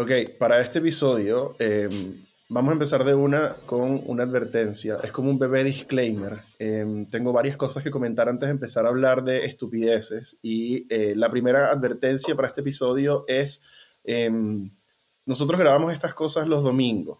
Ok, para este episodio em, vamos a empezar de una con una advertencia. Es como un bebé disclaimer. Em, tengo varias cosas que comentar antes de empezar a hablar de estupideces. Y eh, la primera advertencia para este episodio es, em, nosotros grabamos estas cosas los domingos.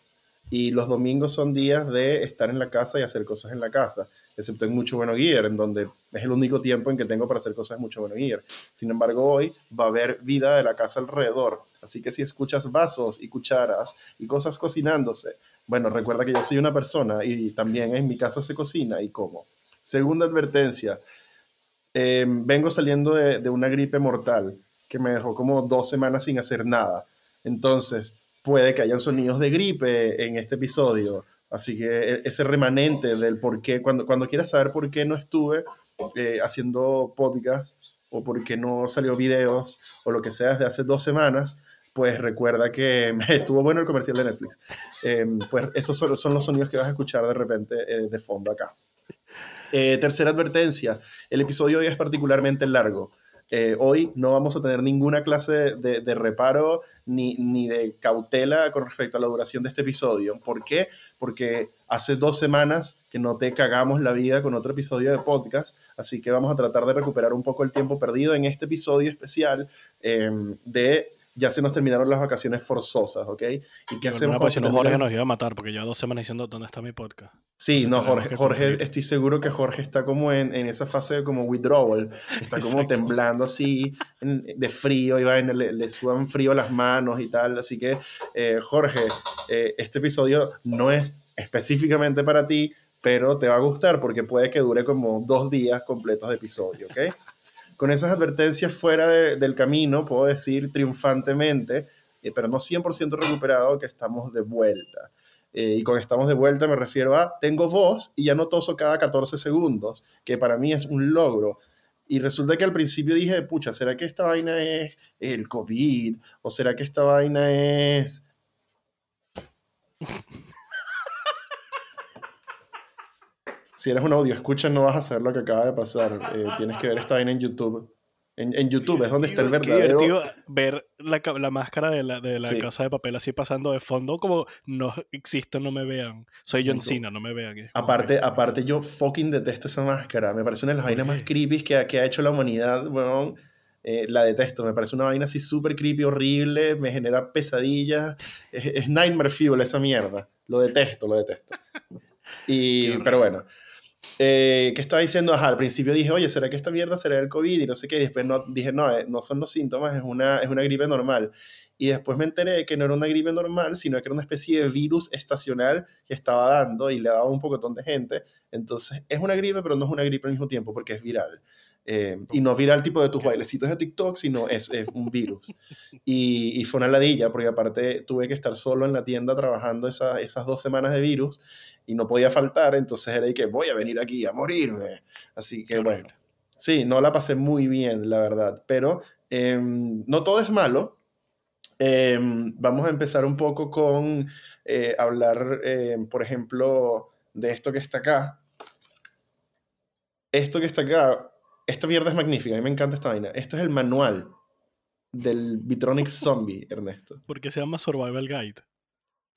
Y los domingos son días de estar en la casa y hacer cosas en la casa excepto en Mucho Bueno Gear, en donde es el único tiempo en que tengo para hacer cosas Mucho Bueno Gear. Sin embargo, hoy va a haber vida de la casa alrededor, así que si escuchas vasos y cucharas y cosas cocinándose, bueno, recuerda que yo soy una persona y también en mi casa se cocina y como. Segunda advertencia, em, vengo saliendo de, de una gripe mortal que me dejó como dos semanas sin hacer nada. Entonces, puede que hayan sonidos de gripe en este episodio Así que e, ese remanente del por qué, cuando, cuando quieras saber por qué no estuve eh, haciendo podcast o por qué no salió videos o lo que sea desde hace dos semanas, pues recuerda que estuvo bueno el comercial de Netflix. Em, pues esos son, son, los sonidos que vas a escuchar de repente eh, de fondo acá. Eh, tercera advertencia, el episodio hoy es particularmente largo. hoy no vamos a tener ninguna clase de, de reparo ni, ni, de cautela con respecto a la duración de este episodio. ¿Por qué? Porque hace dos semanas que no te cagamos la vida con otro episodio de podcast, así que vamos a tratar de recuperar un poco el tiempo perdido en este episodio especial em, de ya se nos terminaron las vacaciones forzosas, ¿ok? ¿Y qué hacemos? Pues si no, Jorge nos iba a matar porque lleva dos semanas diciendo dónde está mi podcast. Sí, no, Jorge, Jorge estoy seguro que Jorge está como en, en esa fase de como withdrawal, está como temblando así de frío y va le, le, sudan frío las manos y tal, así que eh, Jorge, eh, este episodio no es específicamente para ti, pero te va a gustar porque puede que dure como dos días completos de episodio, ¿ok? Con esas advertencias fuera del camino, puedo decir triunfantemente, eh, pero no 100% recuperado, que estamos de vuelta. Eh, y con estamos de vuelta me refiero a tengo voz y ya no toso cada 14 segundos, que para mí es un logro. Y resulta que al principio dije, pucha, ¿será que esta vaina es el COVID? ¿O será que esta vaina es si eres un audio escucha no vas a saber lo que acaba de pasar. Eh, tienes que ver esta vaina en YouTube. En, en YouTube es donde está el verdadero. Qué divertido ver la, la máscara de la, de la casa de papel así pasando de fondo, como no existo, no me vean. Soy John Cena, no me vean. Aparte, aparte, yo fucking detesto esa máscara. Me parece una de las vainas más creepy que, que, ha hecho la humanidad, weón. Eh, la detesto, me parece una vaina así súper creepy, horrible, me genera pesadillas. Es, es Nightmare Fuel esa mierda. Lo detesto, lo detesto. Y, pero bueno. Eh, ¿Qué estaba diciendo? Ajá, al principio dije, oye, ¿será que esta mierda será el COVID? Y no sé qué. Y después no, dije, no, eh, no son los síntomas, es una, es una gripe normal. Y después me enteré que no era una gripe normal, sino que era una especie de virus estacional que estaba dando y le daba un poco de gente. Entonces, es una gripe, pero no es una gripe al mismo tiempo porque es viral. Eh, y no viral tipo de tus bailecitos de TikTok, sino es, es un virus. Y, y, fue una ladilla, porque aparte tuve que estar solo en la tienda trabajando esa, esas dos semanas de virus y no podía faltar, entonces era ahí que voy a venir aquí a morirme. Así que bueno, sí, no la pasé muy bien, la verdad, pero em, no todo es malo. Em, vamos a empezar un poco con eh, hablar, em, por ejemplo, de esto que está acá. Esto que está acá, esta mierda es magnífica, a mí me encanta esta vaina. Esto es el manual del Bitronic Zombie, Ernesto. Porque se llama Survival Guide.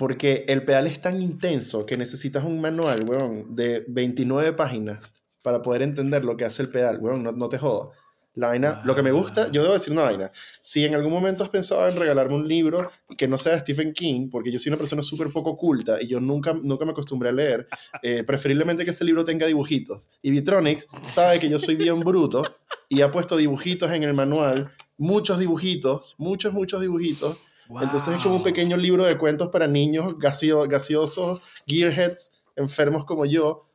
Porque el pedal es tan intenso que necesitas un manual, weón, de 29 páginas para poder entender lo que hace el pedal, weón, no, no te jodas. La vaina, lo que me gusta, yo debo decir una vaina. Si en algún momento has pensado en regalarme un libro que no sea de Stephen King, porque yo soy una persona súper poco culta y yo nunca, nunca me acostumbré a leer, eh, preferiblemente que ese libro tenga dibujitos. Y Vitronics sabe que yo soy bien bruto y ha puesto dibujitos en el manual, muchos dibujitos, muchos, muchos dibujitos entonces es como un pequeño libro de cuentos para niños gasio, gaseosos, gearheads, enfermos como yo.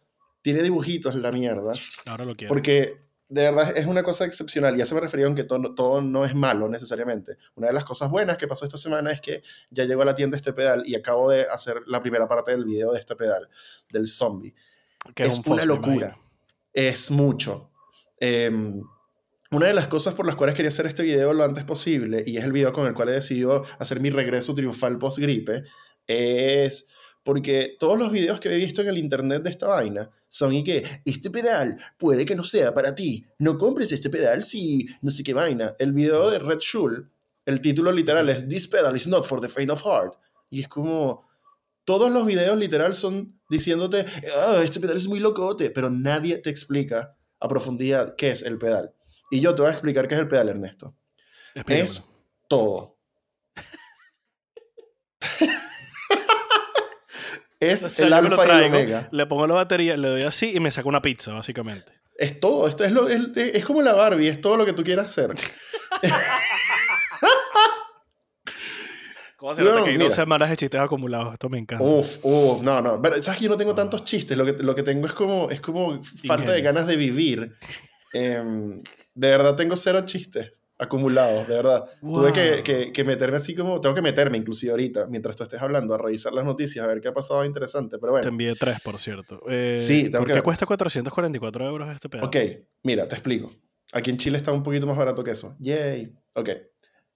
Tiene dibujitos la mierda. Ahora lo quiero. Porque de verdad es una cosa excepcional. Ya se me refería a que todo, todo, no es malo necesariamente. Una de las cosas buenas que pasó esta semana es que ya llegó a la tienda este pedal y acabo de hacer la primera parte del video de este pedal, del zombie. Que es, una locura. Es mucho. Eh, una de las cosas por las cuales quería hacer este video lo antes posible, y es el video con el cual he decidido hacer mi regreso triunfal post-gripe, es porque todos los videos que he visto en el internet de esta vaina son y que este pedal puede que no sea para ti, no compres este pedal si no sé qué vaina. El video de Red Shul, el título literal es This pedal is not for the faint of heart. Y es como, todos los videos literal son diciéndote, ah, este pedal es muy locote, pero nadie te explica a profundidad qué es el pedal. Y yo te voy a explicar qué es el pedal, Ernesto. Es todo. es el alfa y el omega. Le pongo la batería, le doy así y me saco una pizza, básicamente. Es todo. Esto es, lo, es, es como la Barbie, es todo lo que tú quieras hacer. ¿Cómo se nota que hay dos semanas de chistes acumulados? Esto me encanta. Uf, uf, no, no. Pero, ¿sabes que yo no tengo tantos chistes? Lo que, lo que tengo es como, es como falta de ganas de vivir. Em, de verdad tengo cero chistes acumulados, de verdad. Tuve que, que, que, meterme así como... Tengo que meterme inclusive ahorita, mientras tú estés hablando, a revisar las noticias, a ver qué ha pasado interesante, pero bueno. Te envié tres, por cierto. Eh, sí, ¿Por qué cuesta 444 euros este pedazo? Ok, mira, te explico. Aquí en Chile está un poquito más barato que eso. Yay. Ok.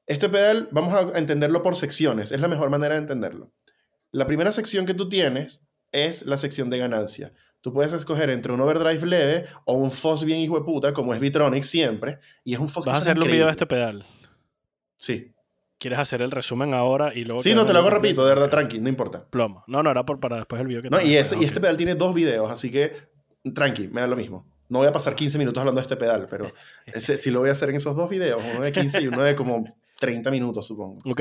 Este pedal vamos a entenderlo por secciones, es la mejor manera de entenderlo. La primera sección que tú tienes es la sección de ganancia. Tú puedes escoger entre un overdrive leve o un fuzz bien hijo de puta, como es Vitronic siempre, y es un fuzz ¿Vas a hacerle un video de este pedal? Sí. ¿Quieres hacer el resumen ahora y luego... Sí, no, te lo hago rapidito, de verdad, tranqui, no importa. Plomo. No, no, era por, para después el video que No, y, y este pedal tiene dos videos, así que tranqui, me da lo mismo. No voy a pasar 15 minutos hablando de este pedal, pero ese, si lo voy a hacer en esos dos videos, uno de 15 y uno de como 30 minutos, supongo. Ok.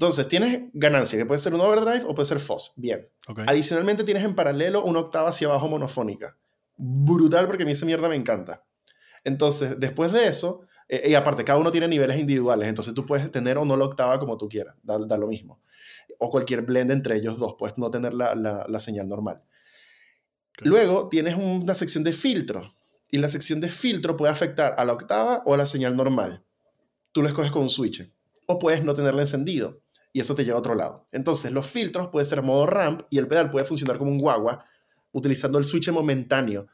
Entonces, tienes ganancia, que puede ser un overdrive o puede ser fuzz. Bien. Adicionalmente, tienes en paralelo una octava hacia abajo monofónica. Brutal, porque a mí esa mierda me encanta. Entonces, después de eso, eh, y aparte, cada uno tiene niveles individuales, entonces tú puedes tener o no la octava como tú quieras, da, lo mismo. O cualquier blend entre ellos dos, puedes no tener la, la, señal normal. Luego tienes una sección de filtro, y la sección de filtro puede afectar a la octava o a la señal normal tú lo escoges con un switch. O puedes no tenerlo encendido y eso te lleva a otro lado. Entonces, los filtros pueden ser modo ramp y el pedal puede funcionar como un guagua utilizando el switch momentáneo.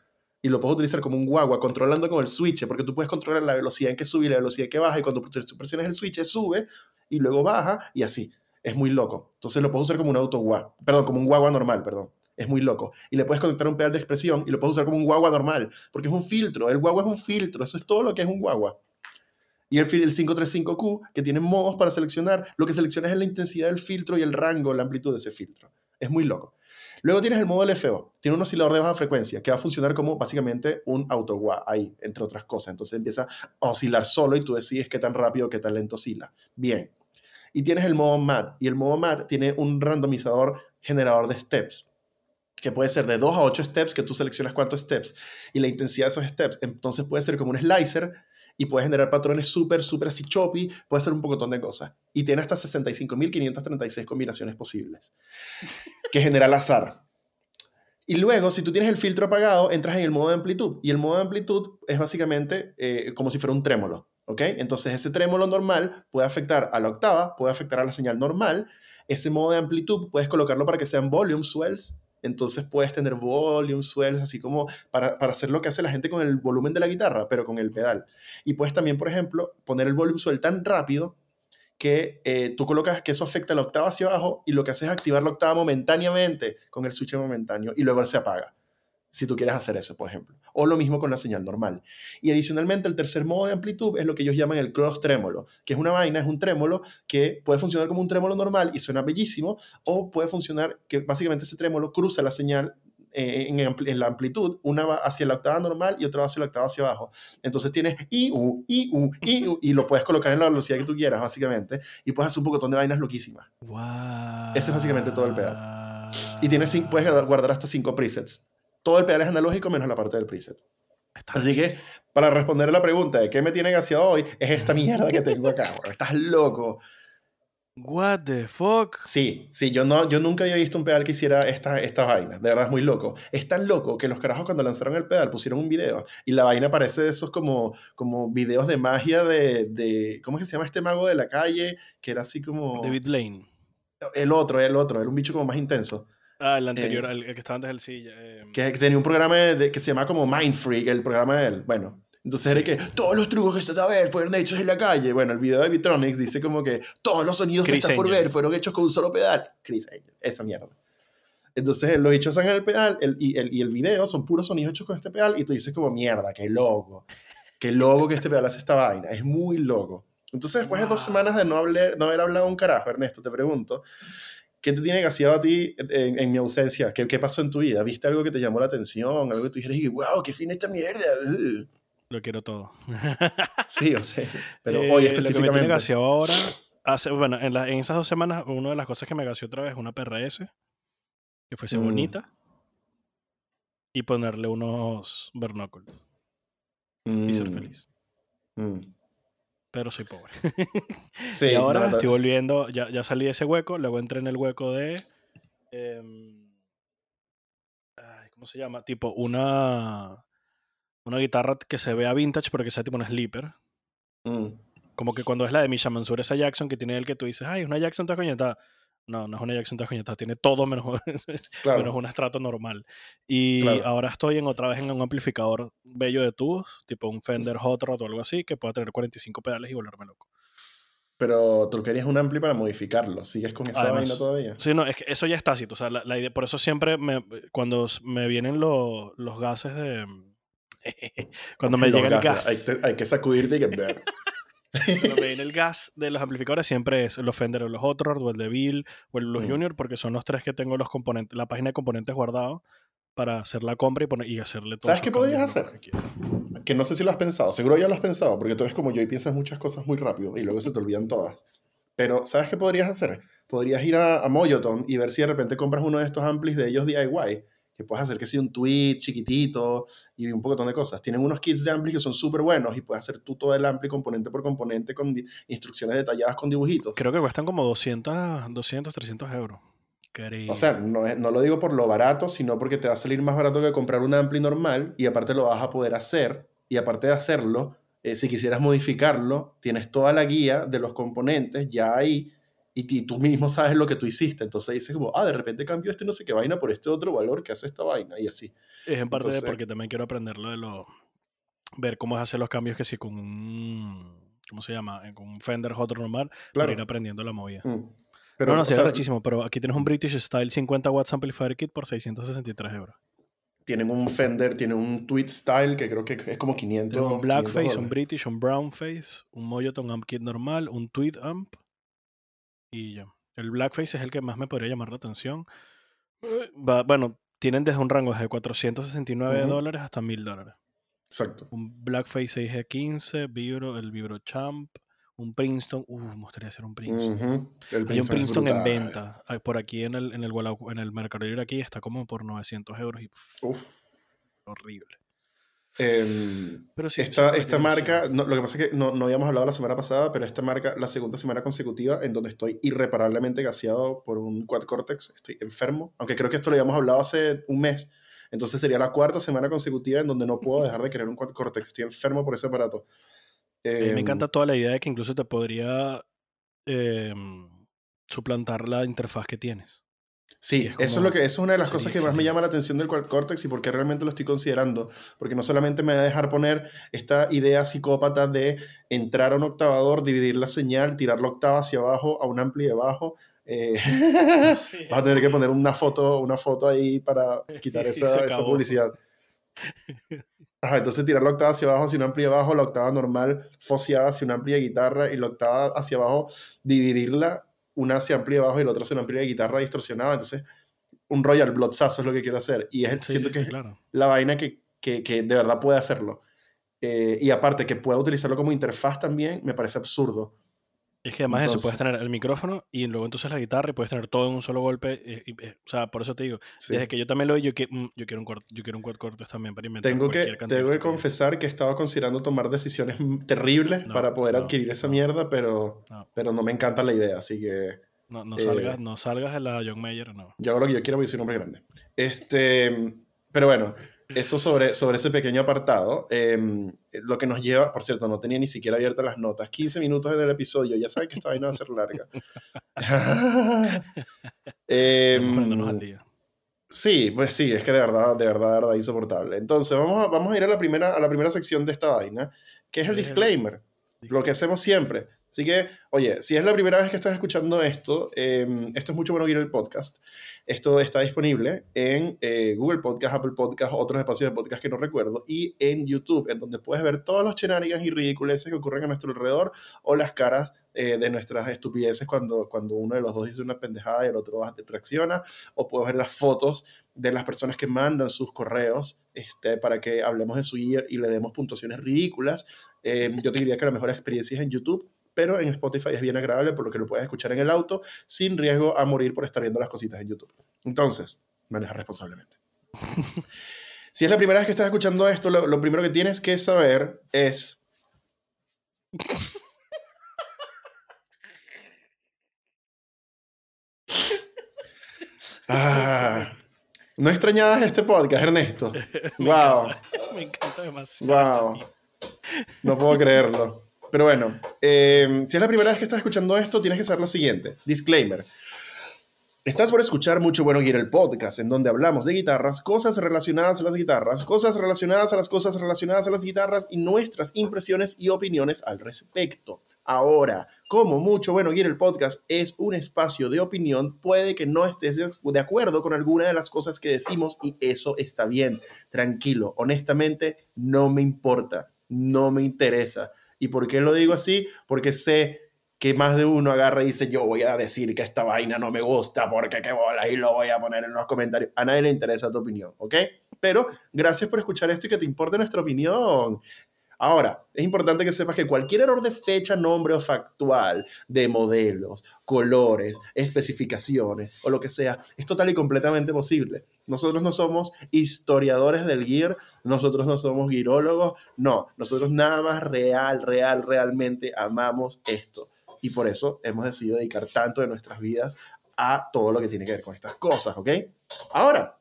Y lo puedes utilizar como un guagua controlando con el switch, porque tú puedes controlar la velocidad en que sube y la velocidad en que baja. Y cuando presiones el switch, sube y luego baja y así. Es muy loco. Entonces lo puedes usar como un auto guagua. Perdón, como un guagua normal, perdón. Es muy loco. Y le puedes conectar un pedal de expresión y lo puedes usar como un guagua normal, porque es un filtro. El guagua es un filtro. Eso es todo lo que es un guagua. Y el, el 535Q, que tiene modos para seleccionar, lo que seleccionas es la intensidad del filtro y el rango, la amplitud de ese filtro. Es muy loco. Luego tienes el modo LFO. Tiene un oscilador de baja frecuencia que va a funcionar como básicamente un auto ahí, entre otras cosas. Entonces empieza a oscilar solo y tú decides qué tan rápido, qué tan lento oscila. Bien. Y tienes el modo MAT. Y el modo MAT tiene un randomizador generador de steps que puede ser de 2 a 8 steps, que tú seleccionas cuántos steps y la intensidad de esos steps. Entonces puede ser como un slicer y puedes generar patrones súper, súper así choppy, puede hacer un pocotón de cosas. Y tiene hasta 65.536 combinaciones posibles, que genera el azar. Y luego, si tú tienes el filtro apagado, entras en el modo de amplitud. Y el modo de amplitud es básicamente eh, como si fuera un trémolo. ¿ok? Entonces, ese trémolo normal puede afectar a la octava, puede afectar a la señal normal. Ese modo de amplitud puedes colocarlo para que sean volume swells entonces puedes tener volume, swells, así como para, para, hacer lo que hace la gente con el volumen de la guitarra, pero con el pedal. Y puedes también, por ejemplo, poner el volume swell tan rápido que eh, tú colocas que eso afecta la octava hacia abajo y lo que haces es activar la octava momentáneamente con el switch momentáneo y luego se apaga si tú quieres hacer eso, por ejemplo. O lo mismo con la señal normal. Y adicionalmente, el tercer modo de amplitud es lo que ellos llaman el cross trémolo, que es una vaina, es un trémolo que puede funcionar como un trémolo normal y suena bellísimo, o puede funcionar que básicamente ese trémolo cruza la señal eh, en, la amplitud, una va hacia la octava normal y otra va hacia la octava hacia abajo. Entonces tienes IU, IU, IU, y lo puedes colocar en la velocidad que tú quieras, básicamente, y puedes hacer un pocotón de vainas loquísimas. Wow. Ese es básicamente todo el pedal. Y tienes, puedes guardar hasta cinco presets todo el pedal es analógico menos la parte del preset. Así que, para responder a la pregunta de qué me tiene gaseado hoy, es esta mierda que tengo acá, Estás loco. What the fuck? Sí, sí, yo, no, yo nunca había visto un pedal que hiciera esta, esta vaina. De verdad es muy loco. Es tan loco que los carajos cuando lanzaron el pedal pusieron un video y la vaina parece de esos como, como videos de magia de, de... ¿Cómo es que se llama este mago de la calle? Que era así como... David Lane. El otro, el otro. Era un bicho como más intenso. Ah, el anterior, eh, el, que estaba antes del silla. Eh, que, tenía un programa que se llama como Mind Freak, el programa de él. Bueno, entonces era que todos los trucos que se a ver fueron hechos en la calle. Bueno, el video de Vitronics dice como que todos los sonidos que están por ver fueron hechos con un solo pedal. Chris Angel, esa mierda. Entonces los hechos en el pedal el, y, el, y el video son puros sonidos hechos con este pedal y tú dices como mierda, qué loco. Qué loco que este pedal hace esta vaina. Es muy loco. Entonces, después de dos semanas de no, no haber hablado un carajo, Ernesto, te pregunto, ¿qué te tiene gaseado a ti en, mi ausencia? ¿Qué, ¿Qué, pasó en tu vida? ¿Viste algo que te llamó la atención? ¿Algo que tú dijeras, wow, qué fin esta mierda? Lo quiero todo. sí, o sea, pero hoy específicamente. Lo que me tiene gaseado ahora, hace, bueno, en, en, esas dos semanas, una de las cosas que me gaseó otra vez es una PRS, que fuese mm. bonita, y ponerle unos bernóculos. Y ser mm. feliz. Mm. Pero soy pobre. sí, y ahora estoy volviendo, ya, ya, salí de ese hueco, luego entré en el hueco de... Em, ¿Cómo se llama? Tipo una una guitarra que se vea vintage, pero que sea tipo un sleeper. Mm. Como que cuando es la de Misha Mansur, esa Jackson que tiene el que tú dices, ay, es una Jackson toda coñetada. No, no es una Jackson toda coñetada, tiene todo menos, menos un estrato normal. Y ahora estoy en otra vez en un amplificador bello de tubos, tipo un Fender Hot Rod o algo así, que pueda tener 45 pedales y volverme loco. Pero tú querías un ampli para modificarlo. ¿Sigues con esa vaina todavía? Sí, no, es que eso ya está así. O sea, la, idea, por eso siempre me, cuando me vienen los gases de, Cuando me llega el gas. Hay, que sacudirte y que. Cuando me viene el gas de los amplificadores siempre es los Fender o los Hot Rod o el de Bill o el, los mm. Junior porque son los tres que tengo los componentes, la página de componentes guardados para hacer la compra y, poner, y hacerle todo. ¿Sabes qué podrías hacer? Que, no sé si lo has pensado, seguro ya lo has pensado porque tú eres como yo y piensas muchas cosas muy rápido y luego se te olvidan todas. Pero ¿sabes qué podrías hacer? Podrías ir a, a y ver si de repente compras uno de estos amplis de ellos DIY que puedes hacer que sea un tweet chiquitito y un poco de cosas. Tienen unos kits de ampli que son súper buenos y puedes hacer tú todo el ampli componente por componente con instrucciones detalladas con dibujitos. Creo que cuestan como 200, 200 300 euros. O sea, no, no lo digo por lo barato, sino porque te va a salir más barato que comprar un ampli normal y aparte lo vas a poder hacer y aparte de hacerlo, eh, si quisieras modificarlo, tienes toda la guía de los componentes ya ahí y, tú mismo sabes lo que tú hiciste. Entonces dices como, ah, de repente cambio este no sé qué vaina por este otro valor que hace esta vaina y así. Es en parte de porque también quiero aprender lo de lo... Ver cómo es hacer los cambios que si con un... ¿Cómo se llama? Con un Fender Hot normal para ir aprendiendo la movida. Mm. Pero, no, no, sí, es muchísimo, pero aquí tienes un British Style 50 watts amplifier kit por 663 euros. Tienen un Fender, tienen un Tweet Style que creo que es como 500. Tienen un Blackface, un British, un Brownface, un Moyoton Amp Kit normal, un Tweet Amp y ya. El blackface es el que más me podría llamar la atención. bueno, tienen desde un rango de 469 dólares hasta 1000 dólares. Exacto. Un blackface 6G15, Vibro, el Vibro Champ, un Princeton. Uh, me gustaría hacer un Princeton. Hay un Princeton en venta. Por aquí en el, en el, en el Mercado Libre aquí está como por 900 euros. Y, Horrible. Em, pero esta, esta marca, lo que pasa es que no, no, habíamos hablado la semana pasada, pero esta marca, la segunda semana consecutiva en donde estoy irreparablemente gaseado por un quad cortex, estoy enfermo, aunque creo que esto lo habíamos hablado hace un mes, entonces sería la cuarta semana consecutiva en donde no puedo dejar de querer un quad cortex, estoy enfermo por ese aparato. me em, encanta toda la idea de que incluso te podría em, suplantar la interfaz que tienes. Sí, eso es lo que eso es una de las cosas que más me llama la atención del Cortex y porque realmente lo estoy considerando, porque no solamente me va a dejar poner esta idea psicópata de entrar a un octavador, dividir la señal, tirar la octava hacia abajo a un ampli debajo. Eh, vas a tener que poner una foto, una foto ahí para quitar esa, esa publicidad. entonces tirar la octava hacia abajo hacia un ampli abajo, la octava normal foseada hacia una amplia guitarra y la octava hacia abajo dividirla una hacia amplia abajo y la otra una amplia de guitarra distorsionada. Entonces, un Royal Bloodsazo es lo que quiero hacer. Y es, siento que es la vaina que, que, que, de verdad puede hacerlo. Eh, y aparte, que pueda utilizarlo como interfaz también, me parece absurdo. Es que además eso, puedes tener el micrófono y luego entonces la guitarra y puedes tener todo en un solo golpe. Eh, eh, o sea, por eso te digo, desde que yo también lo yo, que, mm, yo quiero un yo quiero un quad cortes también para inventar. Tengo que, tengo que confesar que estaba considerando tomar decisiones terribles para poder adquirir esa mierda, pero pero no me encanta la idea, así que... No, no, salgas, eh, no salgas de la John Mayer, no. Yo hago lo que yo quiero porque soy un hombre grande. Este, pero bueno, eso sobre, sobre ese pequeño apartado. Em, lo que nos lleva, por cierto, no tenía ni siquiera abiertas las notas. 15 minutos en el episodio, ya saben que esta vaina va a ser larga. eh, sí, pues sí, es que de verdad, de verdad, de verdad, insoportable. Entonces, vamos a, vamos a ir a la, primera, a la primera sección de esta vaina, que es el disclaimer. Lo que hacemos siempre Así que, oye, si es la primera vez que estás escuchando esto, em, esto es mucho bueno ir el podcast. Esto está disponible en eh, Google Podcast, Apple Podcast, otros espacios de podcast que no recuerdo, y en YouTube, en donde puedes ver todos los shenanigans y ridiculeces que ocurren a nuestro alrededor o las caras eh, de nuestras estupideces cuando, cuando uno de los dos dice una pendejada y el otro reacciona, o puedes ver las fotos de las personas que mandan sus correos este, para que hablemos de su year y le demos puntuaciones ridículas. Em, yo te diría que la mejor experiencia es en YouTube pero en Spotify es bien agradable por lo que lo puedes escuchar en el auto sin riesgo a morir por estar viendo las cositas en YouTube. Entonces, maneja responsablemente. si es la primera vez que estás escuchando esto, lo, primero que tienes que saber es... Ah, no extrañabas este podcast, Ernesto. wow. me encanta demasiado. Wow. No puedo creerlo. Pero bueno, eh, si es la primera vez que estás escuchando esto, tienes que saber lo siguiente. Disclaimer. Estás por escuchar Mucho Bueno Gear, el podcast, en donde hablamos de guitarras, cosas relacionadas a las guitarras, cosas relacionadas a las cosas relacionadas a las guitarras y nuestras impresiones y opiniones al respecto. Ahora, como Mucho Bueno Gear, el podcast es un espacio de opinión, puede que no estés de acuerdo con alguna de las cosas que decimos y eso está bien. Tranquilo, honestamente, no me importa, no me interesa ¿Y por qué lo digo así? Porque sé que más de uno agarra y dice, yo voy a decir que esta vaina no me gusta porque qué bola y lo voy a poner en los comentarios. A nadie le interesa tu opinión, ¿ok? Pero gracias por escuchar esto y que te importe nuestra opinión. Ahora, es importante que sepas que cualquier error de fecha, nombre o factual de modelos, colores, especificaciones o lo que sea, es total y completamente posible. Nosotros no somos historiadores del gear, nosotros no somos guirólogos, no, nosotros nada más real, real, realmente amamos esto. Y por eso hemos decidido dedicar tanto de nuestras vidas a todo lo que tiene que ver con estas cosas, ¿ok? Ahora,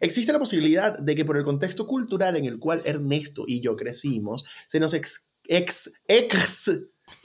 Existe la posibilidad de que por el contexto cultural en el cual Ernesto y yo crecimos, se nos ex, ex,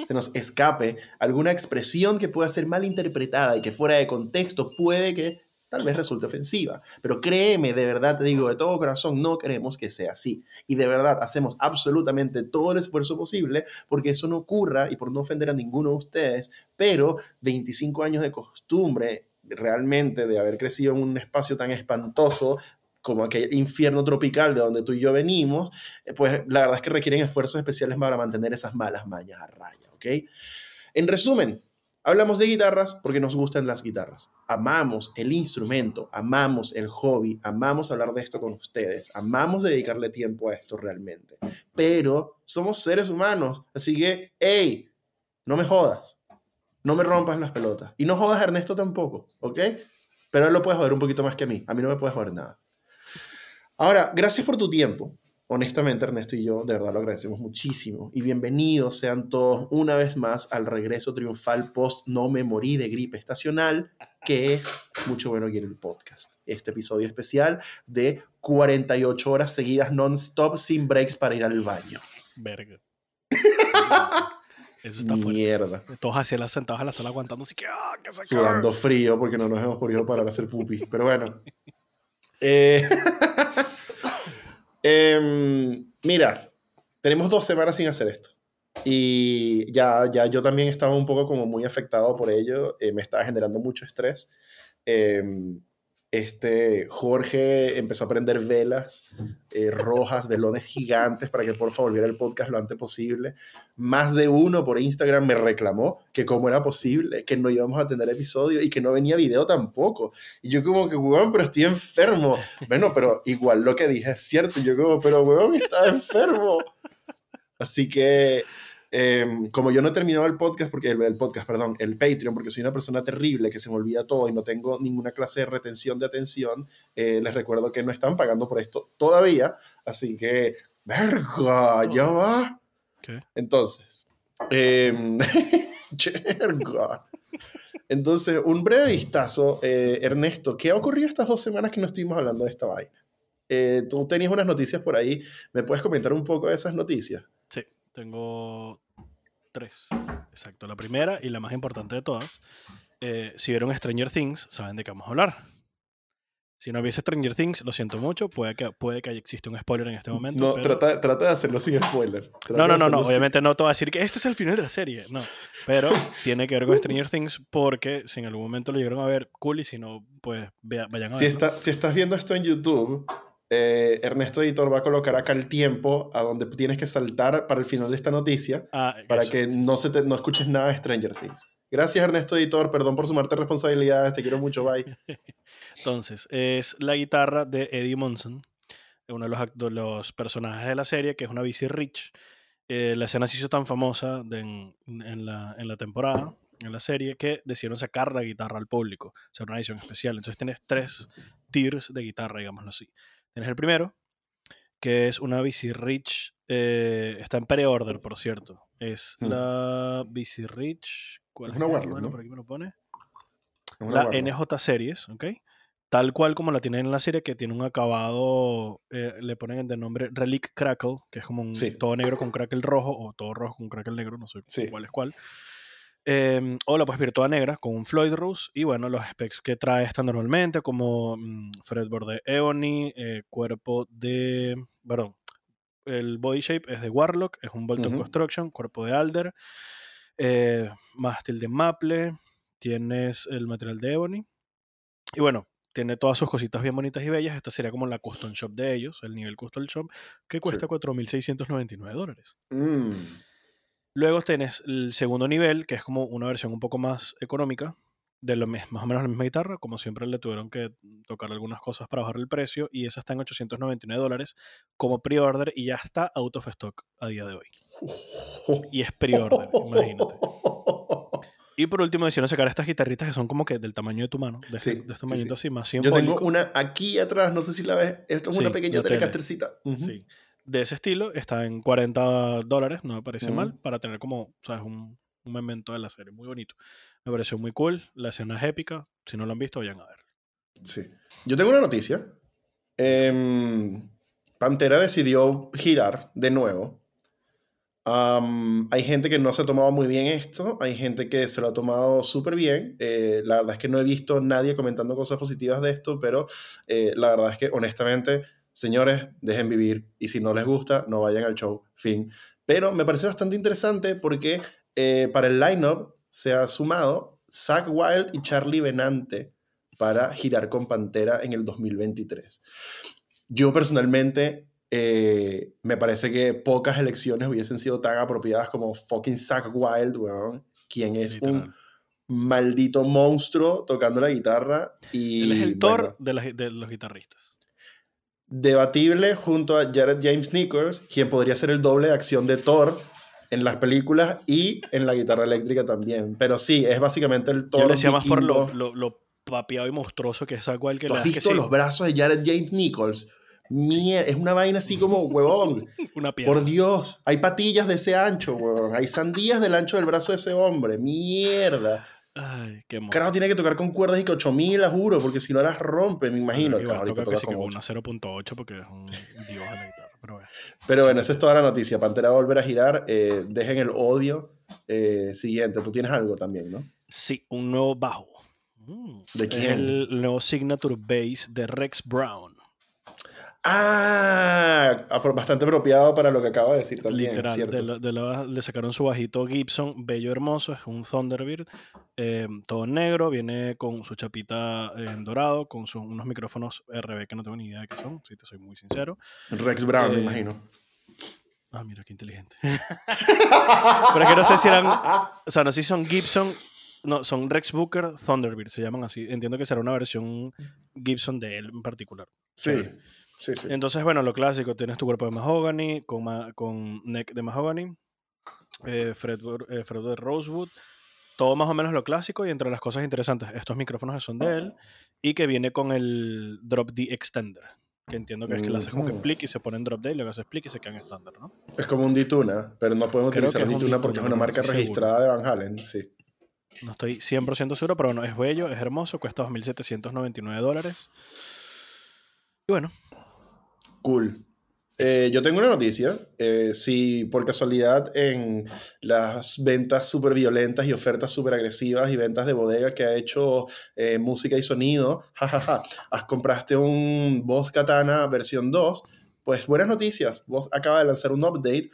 se nos escape alguna expresión que pueda ser mal interpretada y que fuera de contexto puede que tal vez resulte ofensiva. Pero créeme, de verdad te digo de todo corazón, no queremos que sea así. Y de verdad hacemos absolutamente todo el esfuerzo posible porque eso no ocurra y por no ofender a ninguno de ustedes, pero 25 años de costumbre realmente de haber crecido en un espacio tan espantoso como aquel infierno tropical de donde tú y yo venimos, eh, pues la verdad es que requieren esfuerzos especiales para mantener esas malas mañas a raya, ¿ok? En resumen, hablamos de guitarras porque nos gustan las guitarras. Amamos el instrumento, amamos el hobby, amamos hablar de esto con ustedes, amamos dedicarle tiempo a esto realmente. Pero somos seres humanos, así que, hey, no me jodas. No me rompas las pelotas. Y no jodas a Ernesto tampoco, ¿ok? Pero él lo puede joder un poquito más que a mí. A mí no me puede joder nada. Ahora, gracias por tu tiempo. Honestamente, Ernesto y yo de verdad lo agradecemos muchísimo. Y bienvenidos sean todos una vez más al regreso triunfal post No me morí de gripe estacional, que es Mucho Bueno Quiero el Podcast. Este episodio especial de 48 horas seguidas non-stop sin breaks para ir al baño. Verga. Eso está Mierda. Todos hacia las sentados en la sala aguantando, así que, ¡ah, que se Sudando frío porque no nos hemos podido parar a hacer pupi. Pero bueno. Eh, em, mira, tenemos dos semanas sin hacer esto. Y ya, ya yo también estaba un poco como muy afectado por ello. Eh, me estaba generando mucho estrés. Eh, este Jorge empezó a prender velas eh, rojas, velones gigantes para que por favor volviera el podcast lo antes posible. Más de uno por Instagram me reclamó que cómo era posible, que no íbamos a tener episodio y que no venía video tampoco. Y yo como que, weón, pero estoy enfermo. Bueno, pero igual lo que dije es cierto. Y yo como, pero weón, está enfermo. Así que Em, como yo no he terminado el podcast, porque el, podcast, perdón, el Patreon, porque soy una persona terrible que se me olvida todo y no tengo ninguna clase de retención de atención, eh, les recuerdo que no están pagando por esto todavía, así que, verga, ya va. ¿Qué? Entonces, eh, Entonces, un breve vistazo, eh, Ernesto, ¿qué ha ocurrido estas dos semanas que no estuvimos hablando de esta vaina? Eh, tú tenías unas noticias por ahí, ¿me puedes comentar un poco de esas noticias? Sí, tengo tres. Exacto. La primera y la más importante de todas. Eh, si vieron Stranger Things, saben de qué vamos a hablar. Si no viste Stranger Things, lo siento mucho, puede que, puede que exista un spoiler en este momento. No, pero- trata, trata de hacerlo sin spoiler. Trata no, no, no, no, sin- obviamente no te voy a decir que este es el final de la serie, no. Pero tiene que ver con Stranger Things porque si en algún momento lo llegaron a ver, cool, y si no, pues vayan a Si, verlo. está, si estás viendo esto en YouTube, eh, Ernesto Editor va a colocar acá el tiempo a donde tienes que saltar para el final de esta noticia Ah, para eso, que no, se te- no escuches nada de Stranger Things. Gracias, Ernesto Editor. Perdón por sumarte responsabilidades. Te quiero mucho. Bye. Entonces, es la guitarra de Eddie Monson, uno de los, de los personajes de la serie, que es una bici Rich. Eh, la escena se hizo tan famosa de en, en la, en la temporada, en la serie, que decidieron sacar la guitarra al público, hacer una edición especial. Entonces tienes tres tiers de guitarra, digámoslo así. Tienes el primero, que es una bici Rich, eh, está en pre-order, por cierto. Es Hmm. la bici Rich. ¿Cuál Es una Warlock, Bueno, ¿no? Por aquí me lo pone la. NJ Series, ¿ok? Tal cual como la tienen en la serie, que tiene un acabado, eh, le ponen de nombre Relic Crackle, que es como un Sí. todo negro con crackle rojo, o todo rojo con crackle negro, no sé Sí. cuál es cuál. Em, o la puedes ver toda negra con un Floyd Rose y bueno, los specs que trae esta normalmente, como mm, fretboard de Ebony, eh, cuerpo de. Perdón, el body shape es de Warlock, es un Bolton. Construction, cuerpo de Alder, eh, mástil de Maple, tienes el material de Ebony. Y bueno, tiene todas sus cositas bien bonitas y bellas. Esta sería como la custom shop de ellos, el nivel custom shop, que cuesta 4.699 dólares. Mm, Luego tenés el segundo nivel, que es como una versión un poco más económica, de lo, más o menos la misma guitarra. Como siempre, le tuvieron que tocar algunas cosas para bajar el precio. Y esa está en 899 dólares como pre-order y ya está out of stock a día de hoy. Y es pre-order, imagínate. Y por último, decidieron sacar estas guitarritas que son como que del tamaño de tu mano, de, Sí, este, de este sí, sí. así, más Yo tengo una aquí atrás, no sé si la ves. Esto es una pequeña telecastercita. Ujú. Sí. De ese estilo, está en 40 dólares, no me parece Ujú. mal, para tener como, ¿sabes? Un, un memento de la serie, muy bonito. Me pareció muy cool, la escena es épica, si no lo han visto, vayan a ver. Sí. Yo tengo una noticia. Em, Pantera decidió girar de nuevo. Am, hay gente que no se ha tomado muy bien esto, hay gente que se lo ha tomado súper bien. Eh, la verdad es que no he visto nadie comentando cosas positivas de esto, pero eh, la verdad es que honestamente, señores, dejen vivir y si no les gusta, no vayan al show. Fin. Pero me parece bastante interesante porque eh, para el lineup se ha sumado Zach Wild y Charlie Benante para girar con Pantera en el 2023. Yo personalmente eh, me parece que pocas elecciones hubiesen sido tan apropiadas como fucking Zach Wild, weón, quien es un maldito monstruo tocando la guitarra y Él es el Thor bueno, de, las- de los guitarristas. Debatible junto a Jared James Nichols, quien podría ser el doble de acción de Thor en las películas y en la guitarra eléctrica también. Pero sí, es básicamente el Thor Yo le decía más por lo, lo, lo papiado y monstruoso que es algo al que ¿Tú has que visto sí, los brazos de Jared James Nichols? Mier- es una vaina así como, huevón. una pierna. Por Dios, hay patillas de ese ancho, huevón. Hay sandías del ancho del brazo de ese hombre. Mierda. Ay, qué. Carajo, tiene que tocar con cuerdas y que 8000, la juro, porque si no las rompe, me imagino. Igual Carajo, toca que sí con una 0.8 porque es un dios de la guitarra. Pero bueno. Pero bueno, esa es toda la noticia. Pantera va a volver a girar. eh, dejen el odio. Eh, siguiente, tú tienes algo también, ¿no? Sí, un nuevo bajo. Mm. ¿De Es quién? el nuevo Signature Bass de Rex Brown. Ah, bastante apropiado para lo que acaba de decir también. Literal, ¿cierto? de la- de la- le sacaron su bajito Gibson, bello hermoso, es un Thunderbird, eh, todo negro, viene con su chapita en dorado, con sus, unos micrófonos RB que no tengo ni idea de qué son, si te soy muy sincero. Rex Brown, me Eh, imagino. Ah, mira, qué inteligente. Pero es que no sé si eran, o sea, no sé si son Gibson, no, son Rex Booker Thunderbird, se llaman así. Entiendo que será una versión Gibson de él en particular. Sí, sí, sí. Entonces, bueno, lo clásico, tienes tu cuerpo de mahogany, con, ma- con neck de mahogany, eh, fretboard, eh, de rosewood, todo más o menos lo clásico y entre las cosas interesantes, estos micrófonos que son de él y que viene con el Drop D Extender, que entiendo que es que le haces como que Ujú. split y se pone en Drop D y luego haces split y se queda en estándar, ¿no? Es como un Dituna, pero no podemos Creo utilizar es Dituna porque es una marca registrada de Van Halen. Sí. No estoy 100% seguro, pero bueno, es bello, es hermoso, cuesta 2.799 dólares. Y bueno, Cool. Eh, yo tengo una noticia. Eh, si por casualidad en las ventas súper violentas y ofertas súper agresivas y ventas de bodega que ha hecho eh, música y sonido, jajaja, has compraste un Boss Katana versión 2, pues buenas noticias. Boss acaba de lanzar un update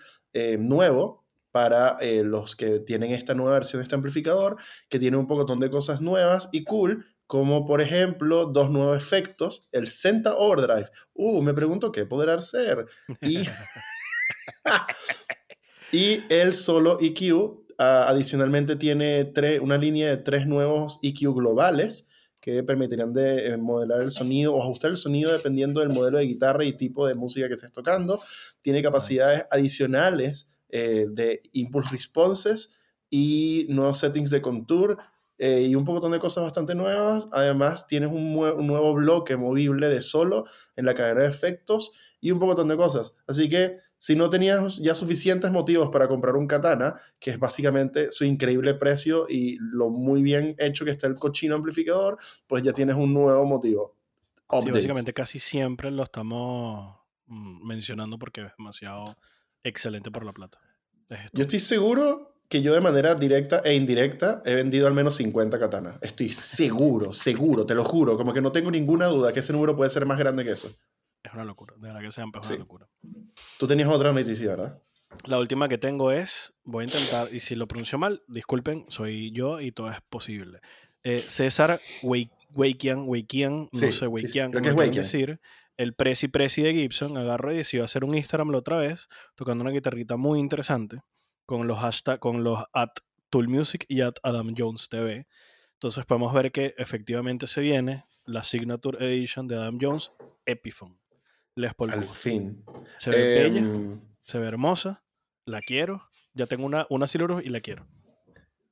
nuevo para los que tienen esta nueva versión de este amplificador, que tiene un poco de cosas nuevas y cool, como por ejemplo dos nuevos efectos, el Senta Overdrive. Uh, me pregunto qué podrá ser. Y, y el solo EQ, adicionalmente tiene una línea de tres nuevos EQ globales que permitirán de eh, modelar el sonido o ajustar el sonido dependiendo del modelo de guitarra y tipo de música que estés tocando. Tiene capacidades adicionales eh, de impulse responses y nuevos settings de contour eh, y un montón de cosas bastante nuevas. Además, tienes un, nuevo bloque movible de solo en la cadena de efectos y un montón de cosas. Así que si no tenías ya suficientes motivos para comprar un katana, que es básicamente su increíble precio y lo muy bien hecho que está el cochino amplificador, pues ya tienes un nuevo motivo. Sí, básicamente casi siempre lo estamos mm, mencionando porque es demasiado excelente por la plata. Yo estoy seguro que yo de manera directa e indirecta he vendido al menos 50 katanas. Estoy seguro, seguro, te lo juro. Como que no tengo ninguna duda que ese número puede ser más grande que eso. Es una locura, de verdad que sea es una locura. Tú tenías otra noticia, ¿verdad? La última que tengo es, voy a intentar, y si lo pronuncio mal, disculpen, soy yo y todo es posible. Eh, César Weikian, Weikian, no sé, Weikian, es decir, el Prezi Prezi de Gibson, agarro y decidió hacer un Instagram la otra vez, tocando una guitarrita muy interesante con los hashtags, con los at Toolmusic y at Adam Jones TV. Entonces podemos ver que efectivamente se viene la Signature Edition de Adam Jones Epiphone. Les Al fin. Se ve bella, em, se ve hermosa, la quiero. Ya tengo una, una Silurus y la quiero.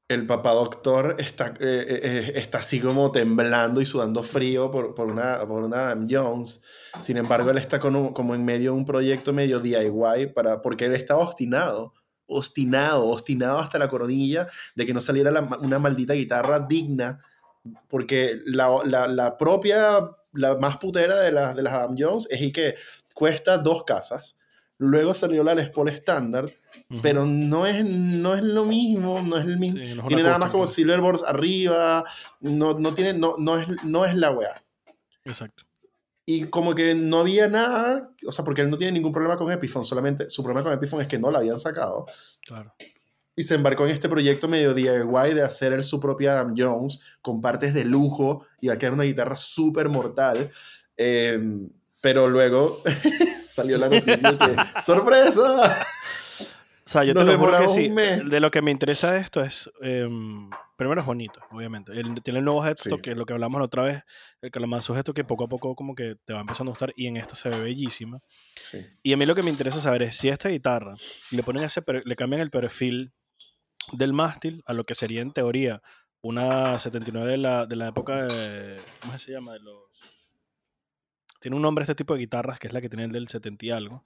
El papá doctor está, eh, eh, eh, está así como temblando y sudando frío por, por, una, por una Adam Jones. Sin embargo, él está como, como en medio de un proyecto medio DIY para, porque él está obstinado obstinado, obstinado hasta la coronilla de que no saliera una maldita guitarra digna, porque la, propia, la más putera de, la, de las Adam Jones es y que cuesta dos casas. Luego salió la Les Paul estándar, pero no es, no es lo mismo, no es el mismo. tiene nada más como Silverboards arriba, no, no, tiene, no, no, es, no es la weá. Exacto. Y como que no había nada, o sea, porque él no tiene ningún problema con Epiphone, solamente su problema con Epiphone es que no la habían sacado. Claro. Y se embarcó en este proyecto medio DIY de hacer él su propia Adam Jones con partes de lujo y va a quedar una guitarra súper mortal. Em, pero luego salió la noticia que ¡sorpresa! O sea, yo te lo juro que sí. De lo que me interesa esto es. Em, primero es bonito, obviamente. tiene el nuevo headstock, que es lo que hablamos la otra vez. El que lo más sujeto que poco a poco como que te va empezando a gustar. Y en esta se ve bellísima. Sí. Y a mí lo que me interesa saber es si esta guitarra le ponen ese le cambian el perfil del mástil a lo que sería en teoría una 79 de la, de la época de. ¿Cómo se llama? De los. Tiene un nombre este tipo de guitarras, que es la que tiene el del 70 y algo.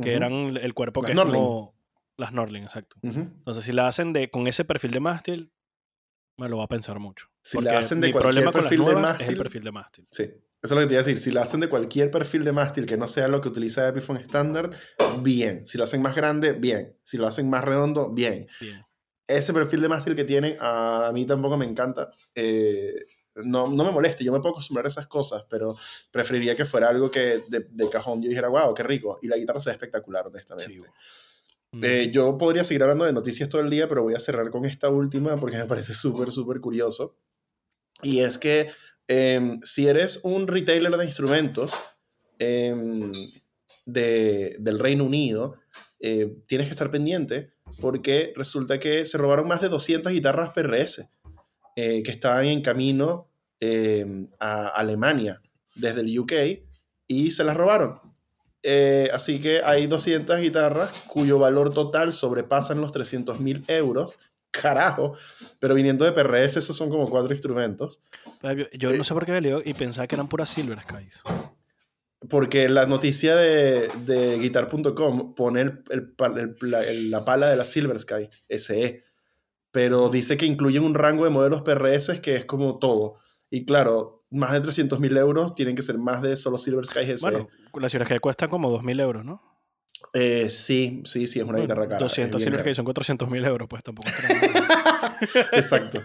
Que eran el cuerpo que es como las Norling, exacto. Entonces, si la hacen de, con ese perfil de mástil, me lo va a pensar mucho. Si la hacen de cualquier perfil de mástil. Es el perfil de mástil. Sí. Eso es lo que te iba a decir. Si la hacen de cualquier perfil de mástil que no sea lo que utiliza Epiphone estándar, bien. Si lo hacen más grande, bien. Si lo hacen más redondo, bien. Ese perfil de mástil que tienen, a mí tampoco me encanta. Eh, no, no, me moleste, yo me puedo acostumbrar a esas cosas, pero preferiría que fuera algo que de, de cajón yo dijera, wow, qué rico. Y la guitarra se ve espectacular, honestamente. Sí, eh, yo podría seguir hablando de noticias todo el día, pero voy a cerrar con esta última porque me parece súper, súper curioso. Y es que em, si eres un retailer de instrumentos em, de, del Reino Unido, eh, tienes que estar pendiente porque resulta que se robaron más de 200 guitarras PRS eh, que estaban en camino em, a Alemania desde el UK y se las robaron. Eh, así que hay 200 guitarras cuyo valor total sobrepasan los 300 mil euros. Carajo, pero viniendo de PRS, esos son como cuatro instrumentos. Yo no sé por qué me leído y pensaba que eran puras Silver Skies. Porque la noticia de, de guitar.com pone el, la, pala de la Silver Sky, SE, pero dice que incluyen un rango de modelos PRS que es como todo. Y claro, más de 300 mil euros tienen que ser más de solo Silver Sky. Bueno, las Silver Sky cuestan como 2 mil euros, ¿no? Eh, sí, sí, sí, es una guitarra cara. 200 silver que son 400 mil euros, pues tampoco. Exacto.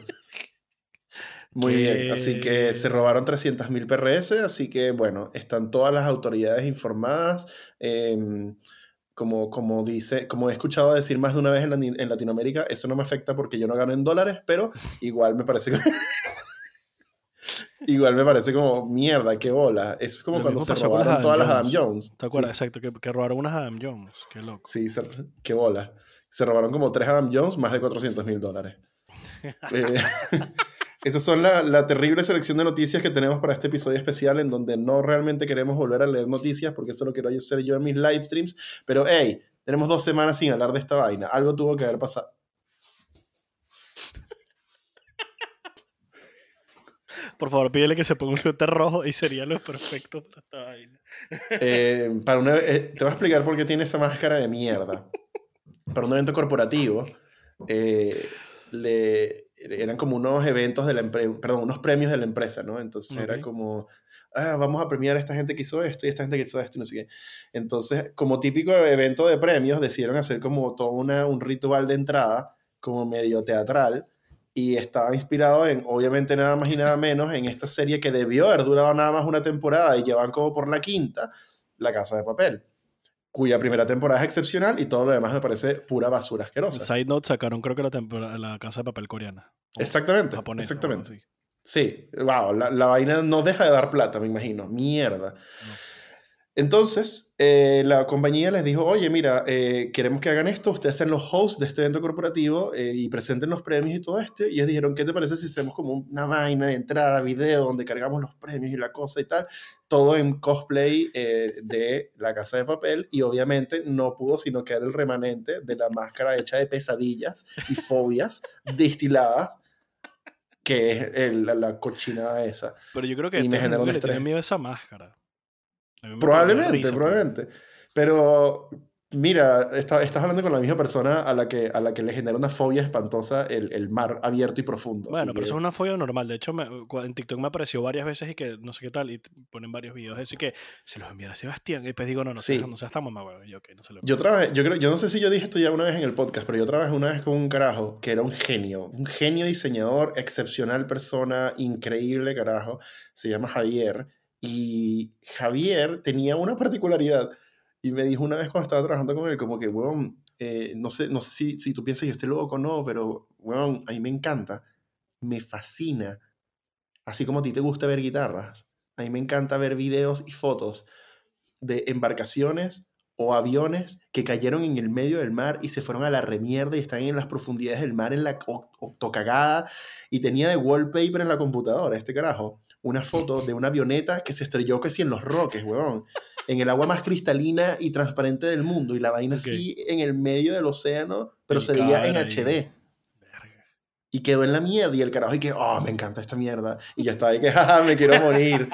Muy bien, así que se robaron 300 mil PRS, así que bueno, están todas las autoridades informadas. Em, como, como, dice, como he escuchado decir más de una vez en, en, Latinoamérica, eso no me afecta porque yo no gano en dólares, pero igual me parece que... igual me parece como mierda, qué bola. Es como cuando se robaron todas las Adam Jones. ¿Te acuerdas? Exacto, que, que, robaron unas Adam Jones. Qué loco. Sí, qué bola. Se robaron como tres Adam Jones, más de 400 mil dólares. eh, esas son la, la, terrible selección de noticias que tenemos para este episodio especial en donde no realmente queremos volver a leer noticias porque eso lo quiero hacer yo en mis live streams. Pero hey, tenemos dos semanas sin hablar de esta vaina. Algo tuvo que haber pasado. Por favor, pídele que se ponga un suéter rojo y sería lo perfecto para esta vaina. Eh, para eh, te voy a explicar por qué tiene esa máscara de mierda. Para un evento corporativo, eh, le, eran como unos eventos de la empresa, perdón, unos premios de la empresa, ¿no? Entonces era como, ah, vamos a premiar a esta gente que hizo esto y esta gente que hizo esto y no sé qué. Entonces, como típico evento de premios, decidieron hacer como todo una, un ritual de entrada, como medio teatral, y estaba inspirado en, obviamente, nada más y nada menos, en esta serie que debió haber durado nada más una temporada y llevan como por la quinta, La Casa de Papel cuya primera temporada es excepcional y todo lo demás me parece pura basura asquerosa. Side Note sacaron creo que la, temporada, la casa de papel coreana. Exactamente. exactamente. Sí, wow, la, la, vaina no deja de dar plata, me imagino. Mierda. Entonces, eh, la compañía les dijo, oye, mira, eh, queremos que hagan esto, ustedes sean los hosts de este evento corporativo eh, y presenten los premios y todo esto. Y ellos dijeron, ¿qué te parece si hacemos como una vaina de entrada, video, donde cargamos los premios y la cosa y tal? Todo en cosplay de la casa de papel y obviamente no pudo sino quedar el remanente de la máscara hecha de pesadillas y fobias destiladas que es la, la, cochinada esa. Pero yo creo que, y me generó le miedo a esa máscara. Probablemente, probablemente. Pero mira, estás hablando con la misma persona a la que, a la que le genera una fobia espantosa el, el mar abierto y profundo. Bueno, pero eso es una fobia normal. De hecho, en TikTok me apareció varias veces y que no sé qué tal, y ponen varios videos de eso y que se los envía a Sebastián. Y pues digo, no, no, sí. no seas tan mamá, Yo, okay, no se lo yo trabajé, yo creo, yo no sé si yo dije esto ya una vez en el podcast, pero yo trabajé una vez con un carajo que era un genio, un genio diseñador, excepcional persona, increíble carajo. Se llama Javier y Javier tenía una particularidad y me dijo una vez cuando estaba trabajando con él, como que, weón, eh, no sé, no sé si, si tú piensas yo estoy loco o no, pero, weón, a mí me encanta, me fascina, así como a ti te gusta ver guitarras, a mí me encanta ver videos y fotos de embarcaciones o aviones que cayeron en el medio del mar y se fueron a la remierda y están en las profundidades del mar en la octocagada y tenía de wallpaper en la computadora este carajo una foto de una avioneta que se estrelló casi en los roques, weón. En el agua más cristalina y transparente del mundo. Y la vaina así en el medio del océano, pero se veía en HD. Y quedó en la mierda. Y el carajo, y que, oh, me encanta esta mierda. Y ya está, y que, jaja, me quiero morir.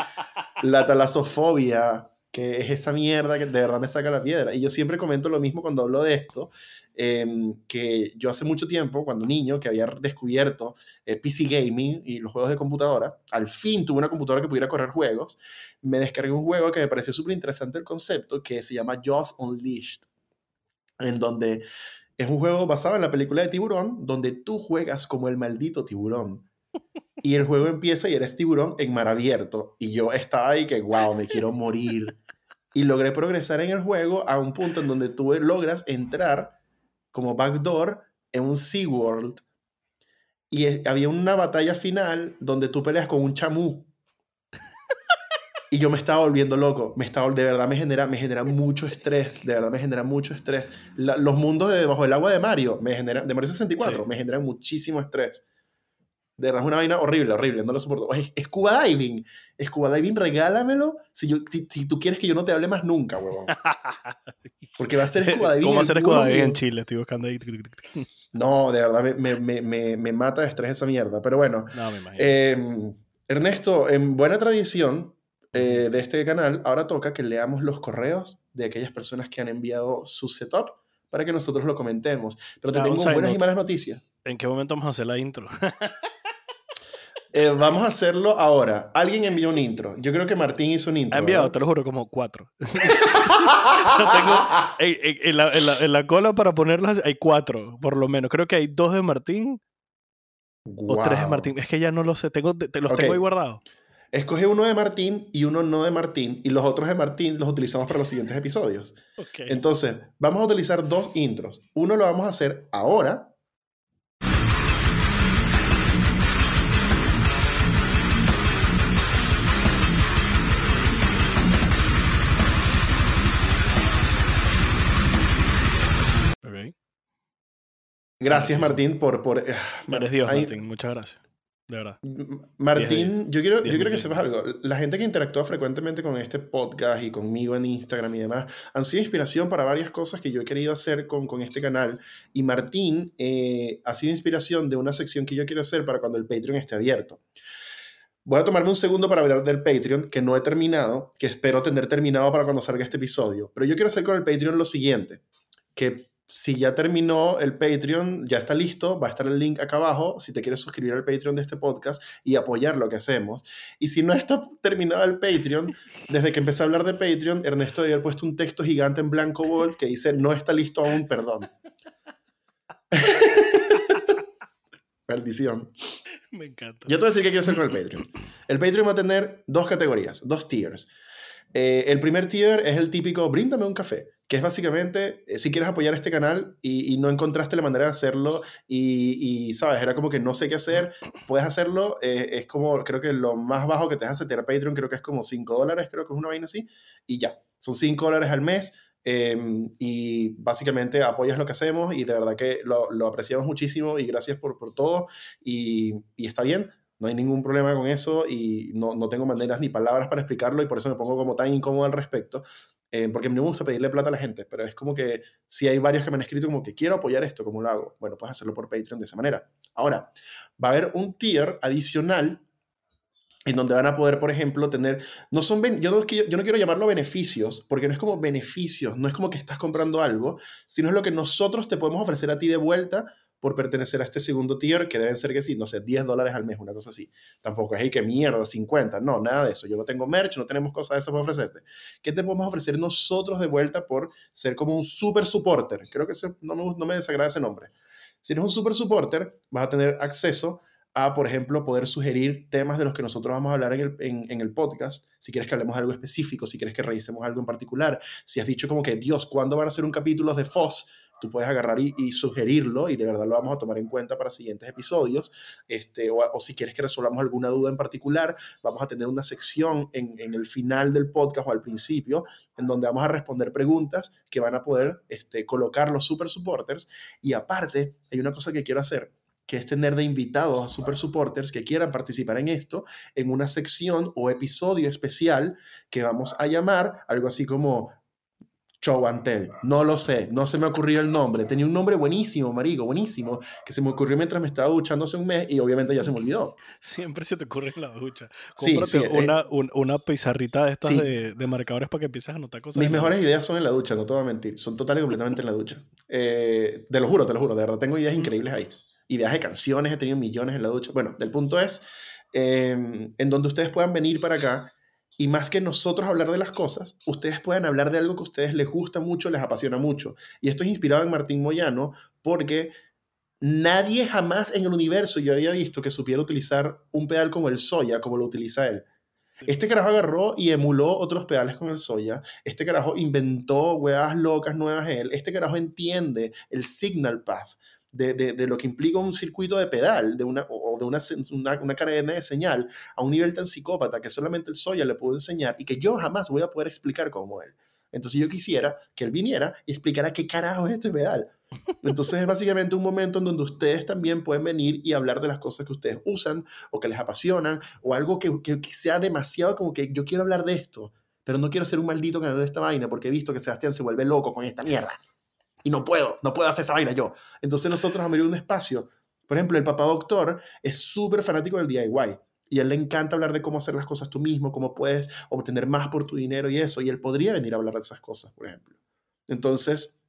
La talasofobia, que es esa mierda que de verdad me saca la piedra. Y yo siempre comento lo mismo cuando hablo de esto. Em, que yo hace mucho tiempo, cuando niño, que había descubierto eh, PC Gaming y los juegos de computadora, al fin tuve una computadora que pudiera correr juegos, me descargué un juego que me pareció súper interesante el concepto, que se llama Jaws Unleashed, en donde es un juego basado en la película de Tiburón, donde tú juegas como el maldito tiburón. Y el juego empieza y eres tiburón en mar abierto. Y yo estaba ahí que, wow, me quiero morir. Y logré progresar en el juego a un punto en donde tú logras entrar como backdoor en un SeaWorld. Y había una batalla final donde tú peleas con un chamú. Y yo me estaba volviendo loco. Me estaba, de verdad me genera, me genera mucho estrés. De verdad me genera mucho estrés. los mundos de debajo del agua de Mario, me genera, de Mario 64, me generan muchísimo estrés. De verdad es una vaina horrible, horrible, no lo soporto. Es, scuba diving. Scuba diving, regálamelo si, yo, si, tú quieres que yo no te hable más nunca, huevón. Porque va a ser scuba diving. ¿Cómo hacer scuba diving en Chile? Estoy buscando ahí. No, de verdad me, me, me, me mata de estrés esa mierda. Pero bueno. No, me imagino. Em, Ernesto, en buena tradición eh, de este canal, ahora toca que leamos los correos de aquellas personas que han enviado su setup para que nosotros lo comentemos. Pero te tengo buenas y malas noticias. ¿En qué momento vamos a hacer la intro? Eh, vamos a hacerlo ahora. Alguien envió un intro. Yo creo que Martín hizo un intro. Ha enviado, ¿verdad? te lo juro, como cuatro. o sea, tengo, en, en- en la, en la- en la cola para ponerlas hay cuatro, por lo menos. Creo que hay dos de Martín o tres de. Martín. Es que ya no lo sé. Tengo, te, los tengo ahí guardados. Escoge uno de Martín y uno no de Martín. Y los otros de Martín los utilizamos para los siguientes episodios. Ok. Entonces, vamos a utilizar dos intros. Uno lo vamos a hacer ahora. Gracias. Martín, por... por ah, Eres Dios, ahí- Martín. Muchas gracias. De verdad. Martín, yo quiero, yo quiero que sepas algo. La gente que interactúa frecuentemente con este podcast y conmigo en Instagram y demás han sido inspiración para varias cosas que yo he querido hacer con, con este canal. Y Martín eh, ha sido inspiración de una sección que yo quiero hacer para cuando el Patreon esté abierto. Voy a tomarme un segundo para hablar del Patreon, que no he terminado, que espero tener terminado para cuando salga este episodio. Pero yo quiero hacer con el Patreon lo siguiente, que si ya terminó el Patreon, ya está listo, va a estar el link acá abajo si te quieres suscribir al Patreon de este podcast y apoyar lo que hacemos. Y si no está terminado el Patreon, desde que empecé a hablar de Patreon, Ernesto debe haber puesto un texto gigante en blanco bold que dice no está listo aún, perdón. Maldición. Me encanta. Yo te voy a decir qué quiero hacer con el Patreon. El Patreon va a tener dos categorías, dos tiers. Eh, el primer tier es el típico bríndame un café, que es básicamente eh, si quieres apoyar este canal y, no encontraste la manera de hacerlo y, sabes, era como que no sé qué hacer, puedes hacerlo. eh, es como, creo que lo más bajo que te deja setear Patreon, creo que es como 5 dólares, creo que es una vaina así, y ya. Son 5 dólares al mes. eh, y básicamente apoyas lo que hacemos y de verdad que lo, apreciamos muchísimo y gracias por, por todo y, y está bien, no hay ningún problema con eso y no, no tengo maneras ni palabras para explicarlo y por eso me pongo como tan incómodo al respecto, eh, porque me gusta pedirle plata a la gente, pero es como que si hay varios que me han escrito como que quiero apoyar esto, ¿cómo lo hago? Bueno, puedes hacerlo por Patreon de esa manera. Ahora, va a haber un tier adicional en donde van a poder, por ejemplo, tener, no son, yo no, yo no quiero llamarlo beneficios, porque no es como beneficios, no es como que estás comprando algo, sino es lo que nosotros te podemos ofrecer a ti de vuelta por pertenecer a este segundo tier, que deben ser que sí, no sé, 10 dólares al mes, una cosa así. Tampoco es, hey, que mierda, 50, no, nada de eso. Yo no tengo merch, no tenemos cosas de esas para ofrecerte. ¿Qué te podemos ofrecer nosotros de vuelta por ser como un super supporter? Creo que no, me, no me desagrada ese nombre. Si eres un super supporter, vas a tener acceso a, por ejemplo, poder sugerir temas de los que nosotros vamos a hablar en el, en, el podcast. Si quieres que hablemos algo específico, si quieres que revisemos algo en particular, si has dicho como que, Dios, ¿cuándo van a ser un capítulo de Foss? Tú puedes agarrar y, sugerirlo y de verdad lo vamos a tomar en cuenta para siguientes episodios. Este, o, o si quieres que resolvamos alguna duda en particular, vamos a tener una sección en, en el final del podcast o al principio en donde vamos a responder preguntas que van a poder este, colocar los super supporters. Y aparte, hay una cosa que quiero hacer que es tener de invitados a super supporters que quieran participar en esto en una sección o episodio especial que vamos a llamar algo así como Tell. No lo sé, no se me ocurrió el nombre. Tenía un nombre buenísimo, marico, buenísimo, que se me ocurrió mientras me estaba duchando hace un mes y obviamente ya se me olvidó. Siempre se te ocurre en la ducha. Cómprate sí, eh, una, un- una pizarrita de estas Sí. de, de marcadores para que empieces a anotar cosas. Mis la mejores ideas son en la ducha, no te voy a mentir. Son total y completamente en la ducha. Eh, te lo juro, te lo juro. De verdad, tengo ideas increíbles ahí. Ideas de canciones, he tenido millones en la ducha. Bueno, el punto es eh, en donde ustedes puedan venir para acá y más que nosotros hablar de las cosas, ustedes puedan hablar de algo que a ustedes les gusta mucho, les apasiona mucho. Y esto es inspirado en Martín Moyano porque nadie jamás en el universo yo había visto que supiera utilizar un pedal como el Soya, como lo utiliza él. Este carajo agarró y emuló otros pedales con el Soya. Este carajo inventó huevas locas nuevas él. Este carajo entiende el signal path de, de, de lo que implica un circuito de pedal de una, o de una, una, una cadena de señal a un nivel tan psicópata que solamente el Soya le pudo enseñar y que yo jamás voy a poder explicar como él. Entonces yo quisiera que él viniera y explicara qué carajo es este pedal. Entonces es básicamente un momento en donde ustedes también pueden venir y hablar de las cosas que ustedes usan o que les apasionan o algo que, que, que sea demasiado como que yo quiero hablar de esto, pero no quiero ser un maldito canal de esta vaina porque he visto que Sebastián se vuelve loco con esta mierda. Y no puedo, no puedo hacer esa vaina yo. Entonces nosotros abrir un espacio. Por ejemplo, el papá doctor es súper fanático del DIY. Y a él le encanta hablar de cómo hacer las cosas tú mismo, cómo puedes obtener más por tu dinero y eso. Y él podría venir a hablar de esas cosas, por ejemplo. Entonces,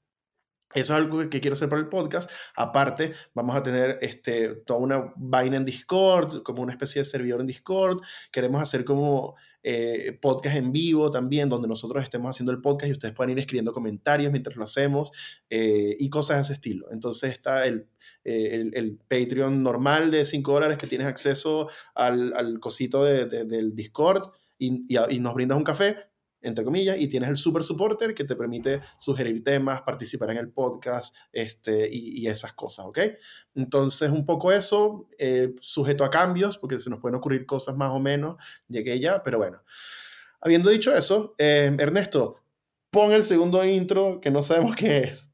Eso es algo que quiero hacer para el podcast. Aparte, vamos a tener este, toda una vaina en Discord, como una especie de servidor en Discord. Queremos hacer como eh, podcast en vivo también, donde nosotros estemos haciendo el podcast y ustedes puedan ir escribiendo comentarios mientras lo hacemos eh, y cosas de ese estilo. Entonces está el, eh, el, Patreon normal de 5 dólares que tienes acceso al, al cosito de, del Discord y, y, y nos brindas un café entre comillas, y tienes el super supporter que te permite sugerir temas, participar en el podcast este, y, y esas cosas, ¿ok? Entonces, un poco eso, eh, sujeto a cambios, porque se nos pueden ocurrir cosas más o menos de aquella, pero bueno. Habiendo dicho eso, eh, Ernesto, pon el segundo intro que no sabemos qué es.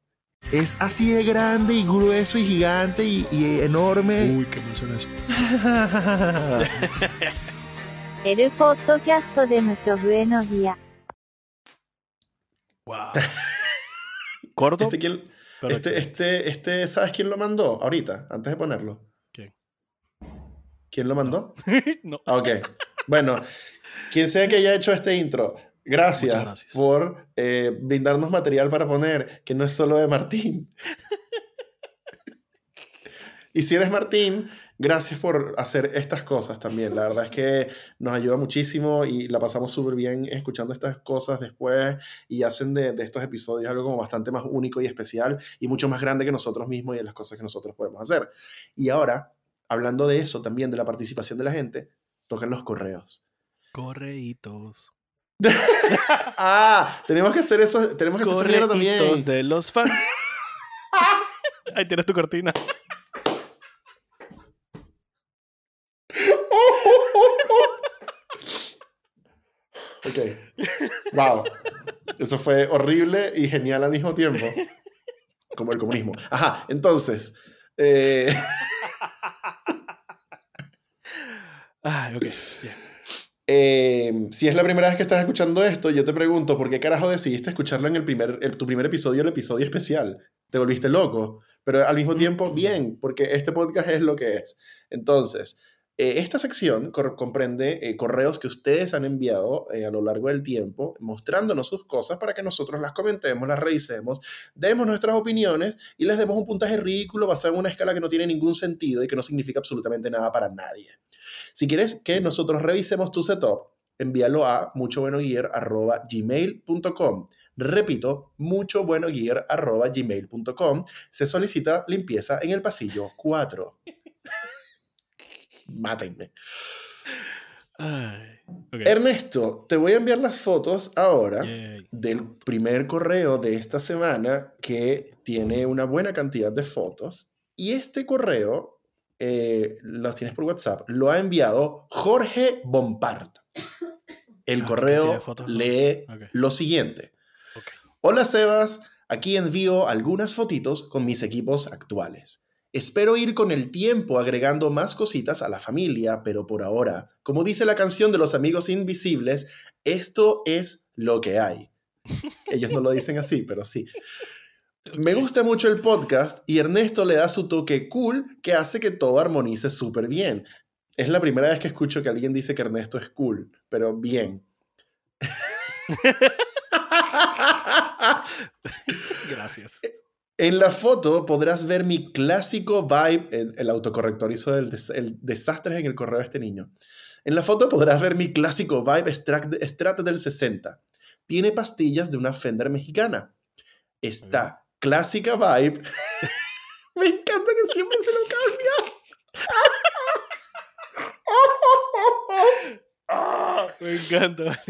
Es así de grande y grueso y gigante y, enorme. Uy, qué emoción eso. el podcast de nuestros buenos días. Wow. Corto. Este, quién- este, este, este, ¿sabes quién lo mandó ahorita, antes de ponerlo? ¿Quién? ¿Quién lo mandó? no. Ah, Ok. Bueno, quien sea que haya hecho este intro, gracias. por eh, brindarnos material para poner, que no es solo de Martín. y si eres Martín, gracias por hacer estas cosas también. La verdad es que nos ayuda muchísimo y la pasamos súper bien escuchando estas cosas después y hacen de, de estos episodios algo como bastante más único y especial y mucho más grande que nosotros mismos y de las cosas que nosotros podemos hacer. Y ahora, hablando de eso también, de la participación de la gente, tocan los correos. Correitos. Ah, tenemos que hacer eso, tenemos que hacer mierda también. De los fans. Ahí tienes tu cortina. Ok. Wow. Eso fue horrible y genial al mismo tiempo. Como el comunismo. Ajá, entonces. eh, Ay, ok. eh, si es la primera vez que estás escuchando esto, yo te pregunto, ¿por qué carajo decidiste escucharlo en el primer, el- tu primer episodio, el episodio especial? ¿Te volviste loco? Pero al mismo tiempo, bien, porque este podcast es lo que es. Entonces, eh, esta sección comprende eh, correos que ustedes han enviado eh, a lo largo del tiempo, mostrándonos sus cosas para que nosotros las comentemos, las revisemos, demos nuestras opiniones y les demos un puntaje ridículo basado en una escala que no tiene ningún sentido y que no significa absolutamente nada para nadie. Si quieres que nosotros revisemos tu setup, envíalo a muchobuenogear.gmail.com. Repito, muchobuenogear.gmail.com. Se solicita limpieza en el pasillo 4. Mátenme. Ay. Ernesto, te voy a enviar las fotos ahora Yay. del primer correo de esta semana que tiene una buena cantidad de fotos. Y este correo, eh, los tienes por WhatsApp, lo ha enviado Jorge Bompard. El Ah, ¿qué correo fotos? lee lo siguiente. Hola Sebas, aquí envío algunas fotitos con mis equipos actuales. Espero ir con el tiempo agregando más cositas a la familia, pero por ahora, como dice la canción de los amigos invisibles, esto es lo que hay. Ellos no lo dicen así, pero sí. Me gusta mucho el podcast y Ernesto le da su toque cool que hace que todo armonice súper bien. Es la primera vez que escucho que alguien dice que Ernesto es cool, pero bien. Gracias. En la foto podrás ver mi clásico vibe. El, el autocorrector hizo el, des- el desastre en el correo de este niño. En la foto podrás ver mi clásico vibe Strat, del 60. Tiene pastillas de una Fender mexicana. Está clásica vibe. Me encanta que siempre se lo cambia. Ah, me encanta.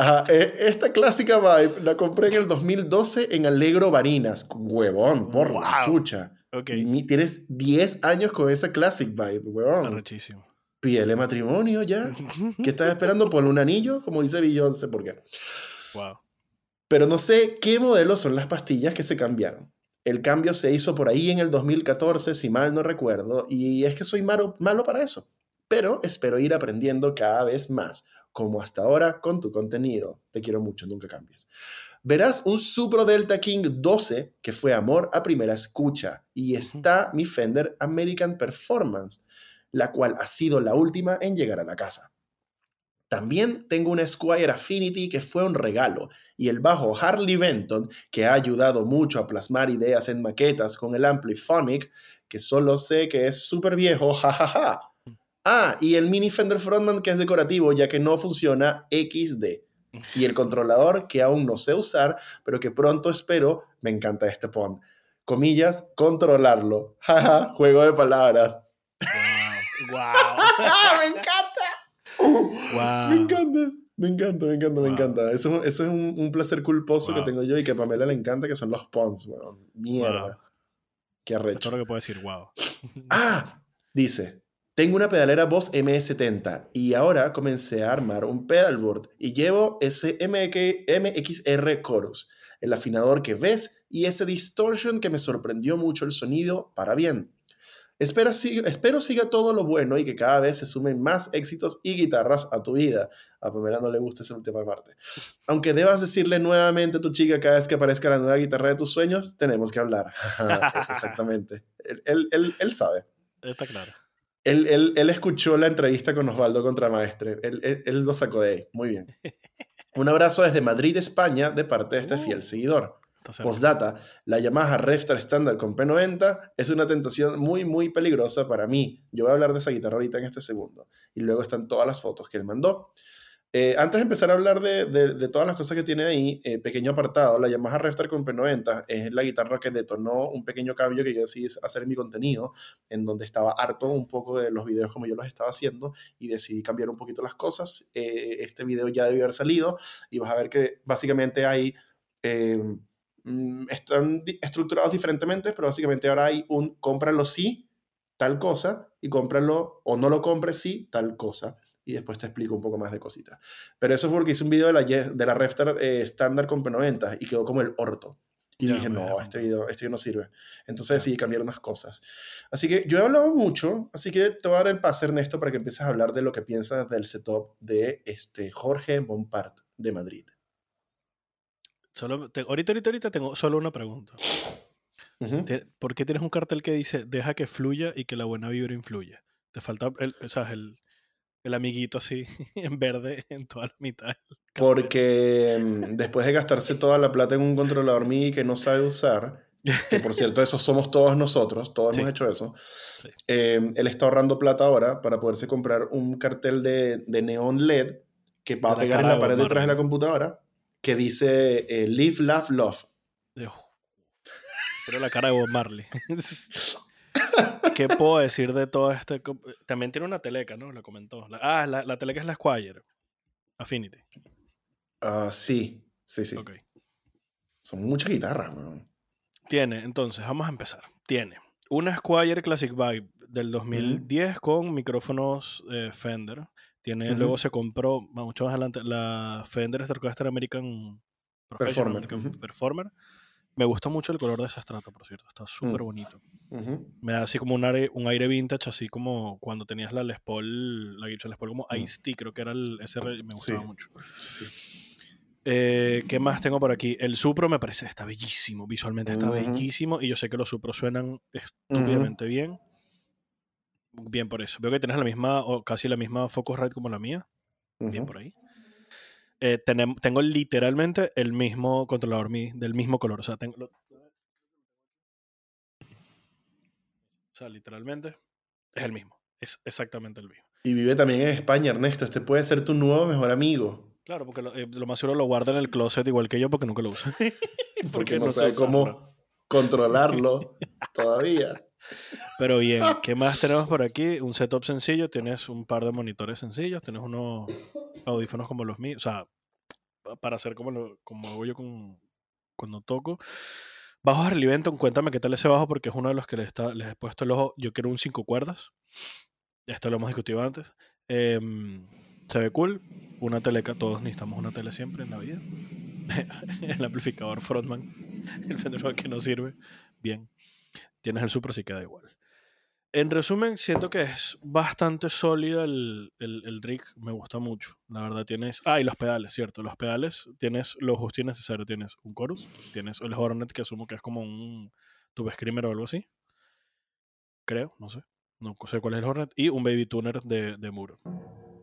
Ajá, eh, esta clásica vibe la compré en el 2012 en Alegro Barinas. Huevón, por la Wow. chucha. Ok. Mi- Tienes 10 años con esa classic vibe, huevón. Arrechísimo. Pídele matrimonio ya. ¿Qué estás esperando? Ponle un anillo, como dice Beyoncé, ¿por qué? Wow. Pero no sé qué modelo son las pastillas que se cambiaron. El cambio se hizo por ahí en el 2014, si mal no recuerdo, y es que soy malo, malo para eso. Pero espero ir aprendiendo cada vez más, como hasta ahora con tu contenido. Te quiero mucho, nunca cambies. Verás un Supro Delta King 12 que fue amor a primera escucha y está mi Fender American Performance, la cual ha sido la última en llegar a la casa. También tengo una Squire Affinity que fue un regalo y el bajo Harley Benton que ha ayudado mucho a plasmar ideas en maquetas con el Ampliphonic que solo sé que es súper viejo, jajaja. Ah, y el mini Fender Frontman que es decorativo ya que no funciona XD. Y el controlador que aún no sé usar, pero que pronto espero, me encanta este pon. Comillas, controlarlo. Jaja, juego de palabras. Wow. me encanta. wow. Me encanta. Me encanta, me encanta, me Wow. encanta. Eso, eso es un, un placer culposo Wow. que tengo yo y que a Pamela le encanta, que son los pons, weón. Mierda. Wow. Qué es arrecho. lo que puedo decir, wow. Ah, dice, tengo una pedalera Boss MS70 y ahora comencé a armar un pedalboard y llevo ese MXR Chorus, el afinador que ves y ese distortion que me sorprendió mucho el sonido para bien. Espero siga todo lo bueno y que cada vez se sumen más éxitos y guitarras a tu vida. A Pamela no le gusta esa última parte. Aunque debas decirle nuevamente a tu chica cada vez que aparezca la nueva guitarra de tus sueños, tenemos que hablar. Exactamente. Él- él sabe. Está claro. Él, él- él escuchó la entrevista con Osvaldo Contramaestre. Él, él- él lo sacó de ahí. Muy bien. Un abrazo desde Madrid, España, de parte de este fiel seguidor. Postdata, la Yamaha Reftar estándar con P90 es una tentación muy, muy peligrosa para mí. Yo voy a hablar de esa guitarra ahorita en este segundo. Y luego están todas las fotos que él mandó. Eh, antes de empezar a hablar de, de- de todas las cosas que tiene ahí, eh, pequeño apartado, la Yamaha Reftar con P90 es la guitarra que detonó un pequeño cambio que yo decidí hacer en mi contenido, en donde estaba harto un poco de los videos como yo los estaba haciendo y decidí cambiar un poquito las cosas. Eh, este video ya debió haber salido y vas a ver que básicamente hay... eh, mm, están di- estructurados diferentemente, pero básicamente ahora hay un cómpralo sí, tal cosa, y cómpralo o no lo compres sí, tal cosa. Y después te explico un poco más de cositas. Pero eso fue porque hice un video de la, de la Reftar eh, estándar con P90 y quedó como el orto. Y dije, no, este video, este video no sirve. Entonces decidí cambiar unas cosas. Así que yo he hablado mucho, así que te voy a dar el pase, Ernesto, para que empieces a hablar de lo que piensas del setup de este Jorge Bompard de Madrid. Solo, te- ahorita, ahorita, ahorita tengo solo una pregunta. Te- ¿Por qué tienes un cartel que dice deja que fluya y que la buena vibra influya? Te falta el, o sea, el, el amiguito así en verde en toda la mitad. Porque mm, después de gastarse toda la plata en un controlador MIDI que no sabe usar, que por cierto, eso somos todos nosotros, todos Sí. hemos hecho eso, Sí. eh, él está ahorrando plata ahora para poderse comprar un cartel de, de neón LED que va a pegar en la pared detrás de la computadora que dice eh, Live, Laugh, Love. De- Pero la cara de Bob Marley. ¿Qué puedo decir de todo este? También tiene una teleca, ¿no? Lo comentó. La- ah, la, la teleca es la Squire. Affinity. Ah, sí, sí, sí. Ok. Son muchas guitarras, weón. Tiene, entonces, vamos a empezar. Tiene una Squire Classic Vibe del 2010 con micrófonos eh, Fender. Tiene, luego se compró, mucho más adelante, la Fender Stratocaster American Performer, American. Performer. Me gusta mucho el color de ese estrato, por cierto. Está súper Mm. Me da así como un aire, un aire vintage, así como cuando tenías la Les Paul, la Gibson Les Paul como. Ice-T, creo que era el SR, me gustaba Sí. mucho. Sí, sí. Eh, ¿Qué más tengo por aquí? El Supro me parece, está bellísimo, visualmente está bellísimo y yo sé que los Supros suenan estúpidamente bien. Bien por eso. Veo que tienes la misma, o casi la misma Focusrite como la mía. Bien por ahí. Eh, tenem- tengo literalmente el mismo controlador MIDI, del mismo color. O sea, tengo... lo- O sea, literalmente es el mismo. Es exactamente el mismo. Y vive también en España, Ernesto. Este puede ser tu nuevo mejor amigo. Claro, porque lo, eh, lo más seguro lo guarda en el closet igual que yo porque nunca lo uso. Porque no, sé sabe usarlo. cómo controlarlo todavía. Pero bien, ¿qué más tenemos por aquí? Un setup sencillo, tienes un par de monitores sencillos, tienes unos audífonos como los míos, o sea, pa- para hacer como, lo, como hago yo con, cuando toco. Bajo Harley Benton, cuéntame qué tal ese bajo porque es uno de los que les, he puesto el ojo. Yo quiero un cinco cuerdas, esto lo hemos discutido antes. Em, se ve cool, una teleca, todos necesitamos una tele siempre en la vida. el amplificador frontman, el Fender que no sirve, bien. Tienes el Supra, sí queda igual. En resumen, siento que es bastante sólido el, el, el rig. Me gusta mucho. La verdad, tienes. Ah, y los pedales, cierto. Los pedales tienes lo justo y necesario. Tienes un chorus, tienes el Hornet, que asumo que es como un tube screamer o algo así. Creo, no sé. No sé cuál es el Hornet. Y un baby tuner de, de muro.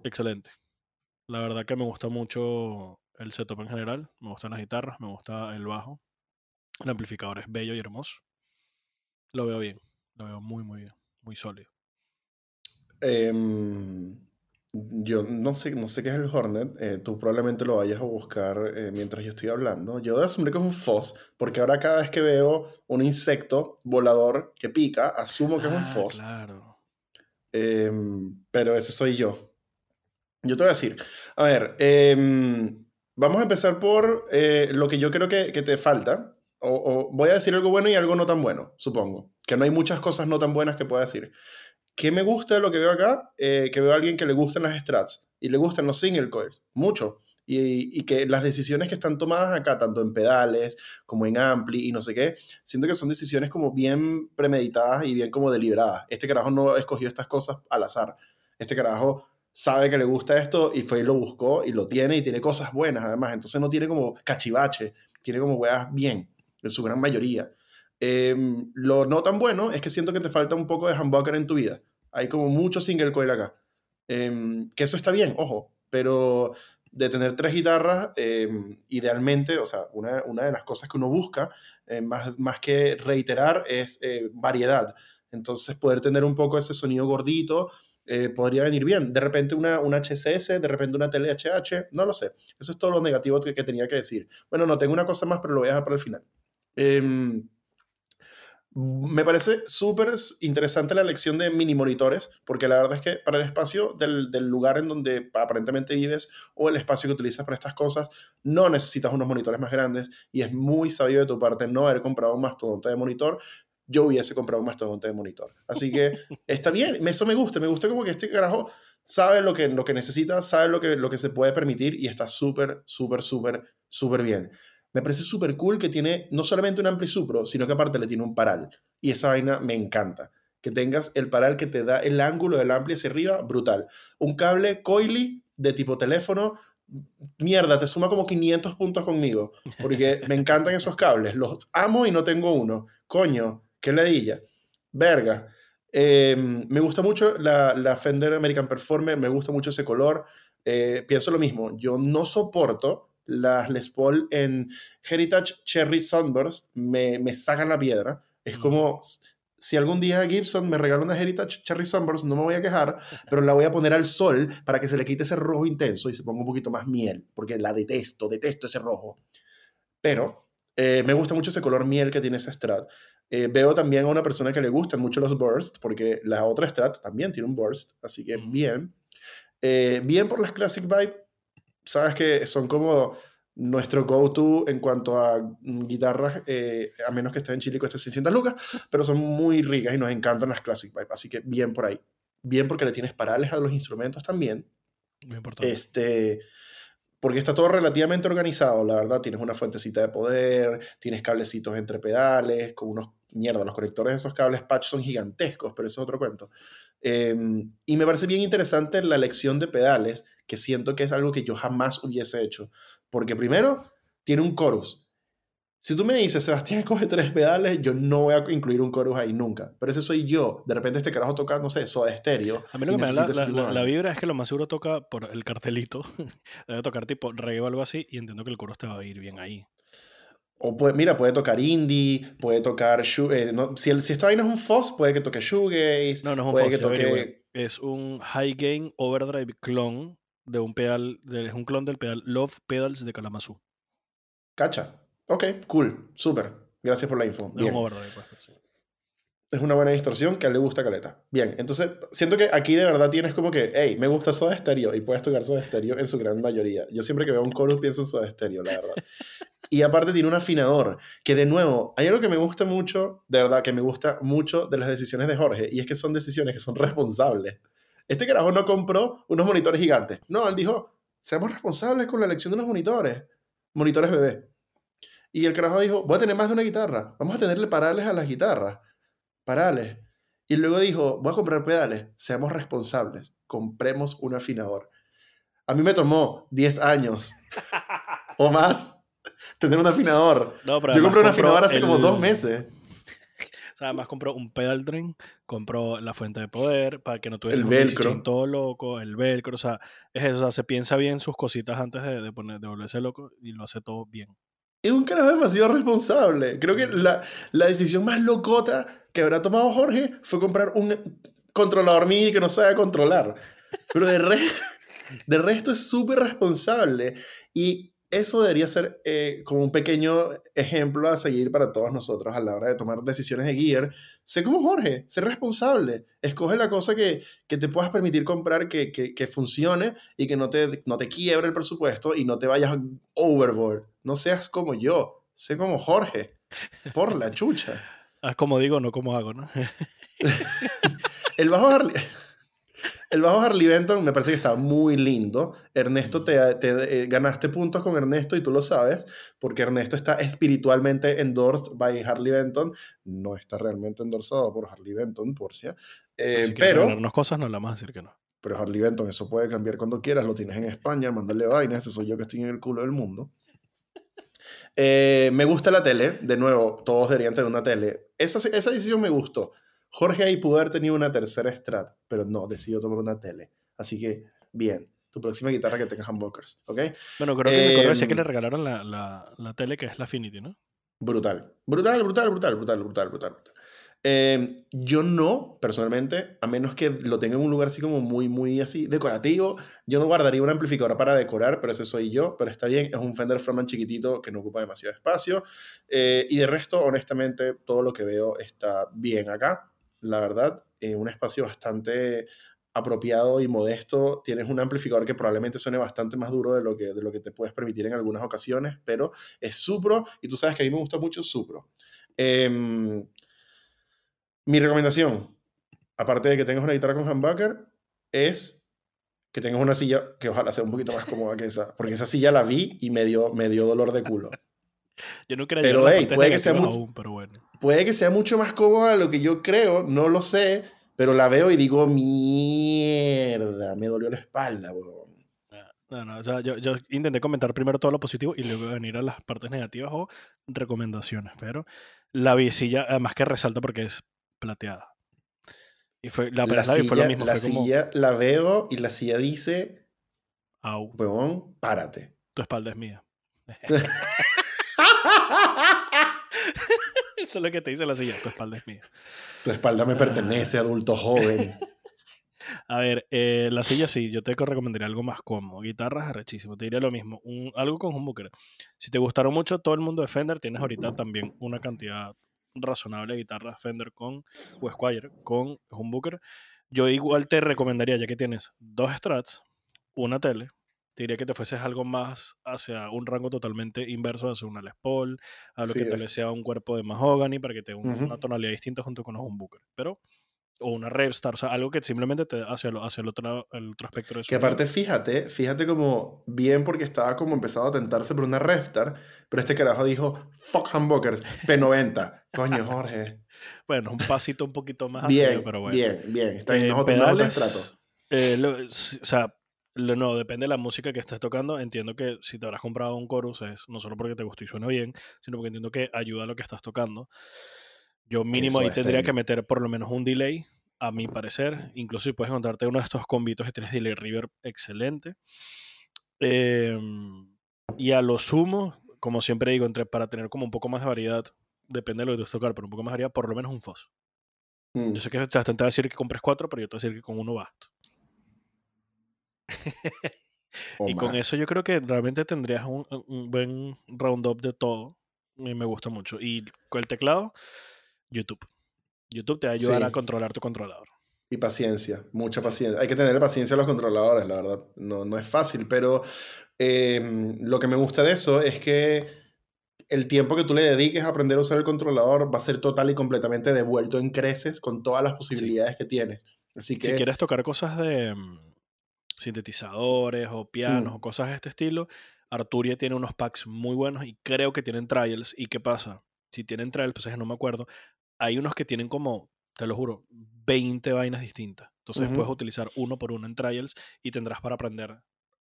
Excelente. La verdad que me gusta mucho el setup en general. Me gustan las guitarras, me gusta el bajo. El amplificador es bello y hermoso. Lo veo bien. Lo veo muy, muy bien. Muy sólido. Em, yo no sé, no sé qué es el Hornet. eh, tú probablemente lo vayas a buscar eh, mientras yo estoy hablando. Yo asumiré que es un FOSS, porque ahora cada vez que veo un insecto volador que pica, asumo que es un Ah, FOSS. Claro. Em, pero ese soy yo. Yo te voy a decir, a ver, em, vamos a empezar por eh, lo que yo creo que, que te falta. O, o voy a decir algo bueno y algo no tan bueno, supongo. Que no hay muchas cosas no tan buenas que pueda decir. ¿Qué me gusta de lo que veo acá? Eh, que veo a alguien que le gustan las strats y le gustan los single coils, mucho. Y, y que las decisiones que están tomadas acá, tanto en pedales como en ampli y no sé qué, siento que son decisiones como bien premeditadas y bien como deliberadas. Este carajo no escogió estas cosas al azar. Este carajo sabe que le gusta esto y fue y lo buscó y lo tiene y tiene cosas buenas además. Entonces no tiene como cachivache, tiene como weas bien, en su gran mayoría. Em, lo no tan bueno es que siento que te falta un poco de humbucker en tu vida. Hay como mucho single coil acá. Em, que eso está bien, ojo, pero de tener tres guitarras, em, idealmente, o sea, una, una de las cosas que uno busca, eh, más, más que reiterar, es eh, variedad. Entonces, poder tener un poco ese sonido gordito eh, podría venir bien. De repente una, una HCS, de repente una TLHH, no lo sé. Eso es todo lo negativo que, que tenía que decir. Bueno, no, tengo una cosa más, pero lo voy a dejar para el final. Em, me parece súper interesante la elección de mini monitores, porque la verdad es que para el espacio del, del, lugar en donde aparentemente vives o el espacio que utilizas para estas cosas, no necesitas unos monitores más grandes y es muy sabio de tu parte no haber comprado un mastodonte de monitor. Yo hubiese comprado un mastodonte de monitor. Así que está bien, eso me gusta, me gusta como que este carajo sabe lo que, lo que necesita, sabe lo que, lo que se puede permitir y está súper, súper, súper, súper bien me parece súper cool que tiene no solamente un ampli supro, sino que aparte le tiene un paral. Y esa vaina me encanta. Que tengas el paral que te da el ángulo del ampli hacia arriba, brutal. Un cable coily de tipo teléfono, mierda, te suma como 500 puntos conmigo. Porque me encantan esos cables. Los amo y no tengo uno. Coño, qué ledilla. Verga. Eh, me gusta mucho la, la, Fender American Performer, me gusta mucho ese color. Eh, pienso lo mismo, yo no soporto las Les Paul en Heritage Cherry Sunburst me, me sacan la piedra. Es como si algún día Gibson me regala una Heritage Cherry Sunburst, no me voy a quejar, pero la voy a poner al sol para que se le quite ese rojo intenso y se ponga un poquito más miel, porque la detesto, detesto ese rojo. Pero eh, me gusta mucho ese color miel que tiene ese Strat. Eh, veo también a una persona que le gustan mucho los bursts, porque la otra Strat también tiene un burst, así que bien. Eh, bien por las Classic Vibe, sabes que son como nuestro go-to en cuanto a guitarras, eh, a menos que esté en Chile cueste 600 lucas, pero son muy ricas y nos encantan las Classic Vibe, así que bien por ahí. Bien porque le tienes parales a los instrumentos también. Muy importante. Este, porque está todo relativamente organizado, la verdad. Tienes una fuentecita de poder, tienes cablecitos entre pedales, con unos, mierda, los conectores de esos cables patch son gigantescos, pero eso es otro cuento. Eh, y me parece bien interesante la elección de pedales, que siento que es algo que yo jamás hubiese hecho. Porque primero, tiene un chorus. Si tú me dices, Sebastián, coge tres pedales, yo no voy a incluir un chorus ahí nunca. Pero ese soy yo. De repente este carajo toca, no sé, Soda Stereo. A mí lo que me da la, la, la, la, vibra es que lo más seguro toca por el cartelito. Debe tocar tipo reggae o algo así y entiendo que el chorus te va a ir bien ahí. O puede, mira, puede tocar indie, puede tocar... Eh, no, si, el, si esta vaina es un fuzz, puede que toque shoegaze. No, no es un puede fuzz, que toque... Es un high gain overdrive clone de un pedal, de, es un clon del pedal Love Pedals de Kalamazoo. Cacha. Ok, cool, súper. Gracias por la info. Es un overdrive, pues, sí. Es una buena distorsión que a él le gusta caleta. Bien, entonces siento que aquí de verdad tienes como que, hey, me gusta Soda Stereo y puedes tocar Soda Stereo en su gran mayoría. Yo siempre que veo un chorus pienso en Soda Stereo, la verdad. y aparte tiene un afinador, que de nuevo, hay algo que me gusta mucho, de verdad, que me gusta mucho de las decisiones de Jorge, y es que son decisiones que son responsables. Este carajo no compró unos monitores gigantes. No, él dijo, seamos responsables con la elección de los monitores. Monitores bebé. Y el carajo dijo, voy a tener más de una guitarra. Vamos a tenerle parales a las guitarras. Parales. Y luego dijo, voy a comprar pedales. Seamos responsables. Compremos un afinador. A mí me tomó 10 años o más tener un afinador. No, Yo compré un afinador hace el- como dos meses. Sea, además compró un pedal drain, compró la fuente de poder para que no tuviese El velcro. todo loco, el velcro, o sea, es eso, o sea, se piensa bien sus cositas antes de, de poner, de volverse loco y lo hace todo bien. Es un carajo demasiado responsable. Creo que la, la decisión más locota que habrá tomado Jorge fue comprar un controlador MIDI que no sabe controlar. Pero de, re- de resto es súper responsable. Y eso debería ser eh, como un pequeño ejemplo a seguir para todos nosotros a la hora de tomar decisiones de gear. Sé como Jorge, sé responsable. Escoge la cosa que, que te puedas permitir comprar, que, que, que funcione y que no te, no te quiebre el presupuesto y no te vayas overboard. No seas como yo, sé como Jorge. Por la chucha. Haz como digo, no como hago, ¿no? El bajo Harley, el bajo Harley Benton me parece que está muy lindo. Ernesto, te, te, eh, ganaste puntos con Ernesto y tú lo sabes, porque Ernesto está espiritualmente endorsed by Harley Benton. No está realmente endorsado por Harley Benton, por si. Eh, si quieres pero, regalarnos cosas, no le vamos a decir que no. pero Harley Benton, eso puede cambiar cuando quieras. Lo tienes en España, mándale vainas. Ese soy yo que estoy en el culo del mundo. Eh, me gusta la tele. De nuevo, todos deberían tener una tele. Esa, esa decisión me gustó. Jorge ahí pudo haber tenido una tercera strat, pero no, decidió tomar una tele. Así que, bien. Tu próxima guitarra que tenga humbuckers, ¿ok? Bueno, creo que me acuerdo decía que Em, le regalaron la, la, la tele que es la Affinity, ¿no? Brutal. Brutal, brutal, brutal, brutal, brutal, brutal. Eh, yo no, personalmente, a menos que lo tenga en un lugar así como muy, muy así decorativo, yo no guardaría una amplificadora para decorar, pero ese soy yo, pero está bien, es un Fender Frontman chiquitito que no ocupa demasiado espacio. Eh, y de resto, honestamente, todo lo que veo está bien acá, la verdad, en un espacio bastante apropiado y modesto, tienes un amplificador que probablemente suene bastante más duro de lo que, de lo que te puedes permitir en algunas ocasiones, pero es Supro y tú sabes que a mí me gusta mucho Supro. Em, mi recomendación, aparte de que tengas una guitarra con humbucker, es que tengas una silla que ojalá sea un poquito más cómoda que esa, porque esa silla la vi y me dio, me dio dolor de culo. Yo no quería Pero, llegar a las hey, partes puede que sea muy- aún, pero bueno. Puede que sea mucho más cómoda de lo que yo creo, no lo sé, pero la veo y digo, mierda, me dolió la espalda, weón. Ah, No, no, o sea, yo, yo intenté comentar primero todo lo positivo y luego venir a las partes negativas o recomendaciones, pero la visilla, además que resalta porque es plateada. Y fue, la, La la vi, fue lo mismo, la fue como, silla la veo y la silla dice, au, weón, párate. tu espalda es mía. Eso es lo que te dice la silla, tu espalda es mía. Tu espalda me pertenece, adulto joven. A ver, eh, la silla sí, yo te recomendaría algo más cómodo. Guitarras arrechísimo, te diría lo mismo. Un, algo con humbucker. Si te gustaron mucho todo el mundo de Fender, tienes ahorita también una cantidad razonable de guitarras Fender con o Squire con humbucker. Yo igual te recomendaría, ya que tienes dos strats, una tele, te diría que te fueses algo más hacia un rango totalmente inverso, hacia una Les Paul, a lo Sí, que te le sea un cuerpo de mahogany para que te dé un- Ujú. una tonalidad distinta junto con los humbucker. Pero o una Repstar, o sea, algo que simplemente te da hacia, hacia el, otro, el otro espectro de Que sonido. aparte, fíjate, fíjate como bien porque estaba como empezado a tentarse por una Reftar, pero este carajo dijo, fuck humbuckers, P90. Coño, Jorge. Bueno, un pasito un poquito más hacia Bien, pero bueno. bien, bien. Está bien, Eh, no es otro, no es otro pedales, estrato. eh, lo- o sea, no, depende de la música que estés tocando. Entiendo que si te habrás comprado un chorus es no solo porque te gustó y suena bien, sino porque entiendo que ayuda a lo que estás tocando. Yo mínimo ahí tendría que meter por lo menos un delay, a mi parecer. Incluso si puedes encontrarte uno de estos combitos que tienes delay reverb excelente. Em, y a lo sumo, como siempre digo, entre, para tener como un poco más de variedad, depende de lo que tú tocar, pero un poco más de variedad, por lo menos un fuzz. Mm, Yo sé que te va a decir que compres cuatro, pero yo te voy a decir que con uno basta. y con eso yo creo que realmente tendrías un, un buen roundup de todo. Y me gusta mucho. Y con el teclado, YouTube. YouTube te va a ayudar a controlar tu controlador. Y paciencia, mucha paciencia. Hay que tener paciencia a los controladores, la verdad. No, no es fácil, pero eh, lo que me gusta de eso es que el tiempo que tú le dediques a aprender a usar el controlador va a ser total y completamente devuelto en creces con todas las posibilidades que tienes. Así que Si quieres tocar cosas de mm, sintetizadores o pianos Mm. o cosas de este estilo, Arturia tiene unos packs muy buenos y creo que tienen trials. ¿Y qué pasa? Si tienen trials, pues es que no me acuerdo. Hay unos que tienen como, te lo juro, 20 vainas distintas. Entonces Ujú. puedes utilizar uno por uno en trials y tendrás para aprender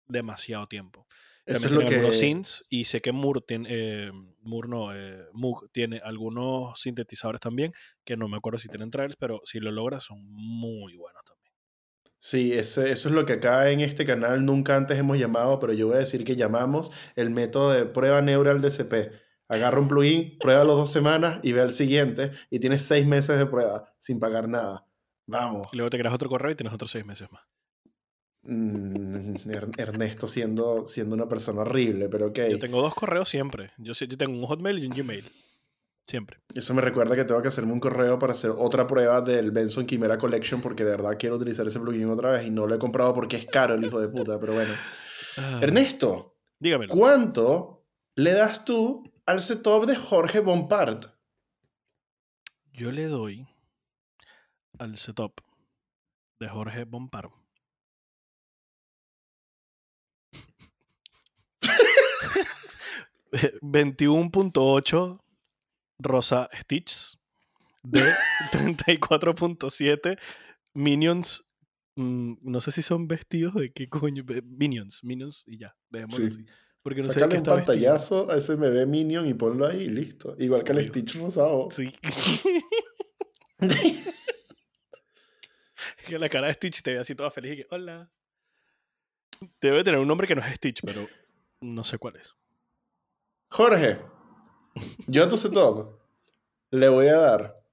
demasiado tiempo. Eso También es tiene lo que... synths y sé que Moog tiene, eh, Moog no, eh, Moog tiene algunos sintetizadores también que no me acuerdo si tienen trailers, pero si lo logras son muy buenos también. Sí, ese- eso es lo que acá en este canal nunca antes hemos llamado, pero yo voy a decir que llamamos el método de prueba neural DCP. Agarra un plugin, prueba los dos semanas y ve el siguiente y tienes seis meses de prueba sin pagar nada. Vamos. Luego te creas otro correo y tienes otros seis meses más. Mm, Er- Ernesto siendo, siendo una persona horrible, pero ok. Yo tengo dos correos siempre. Yo, yo tengo un Hotmail y un Gmail. Siempre. Eso me recuerda que tengo que hacerme un correo para hacer otra prueba del Benson Chimera Collection porque de verdad quiero utilizar ese plugin otra vez y no lo he comprado porque es caro el hijo de puta, pero bueno. Ah, Ernesto, Dígamelo. ¿cuánto le das tú al setup de Jorge Bompard? Yo le doy al setup de Jorge Bompar. ...21.8 Rosa Stitch... ...de 34.7 Minions... mm, no sé si son vestidos de qué coño... Minions, Minions y ya, dejémoslo Sí. así. Porque no sé Sácale qué un está vestido. pantallazo a ese bebé Minion y ponlo ahí, listo. Igual que el. Stitch rosado. Sí. que la cara de Stitch te ve así toda feliz y que, hola. Debe tener un nombre que no es Stitch, pero no sé cuál es. Jorge, yo a tu setup le voy a dar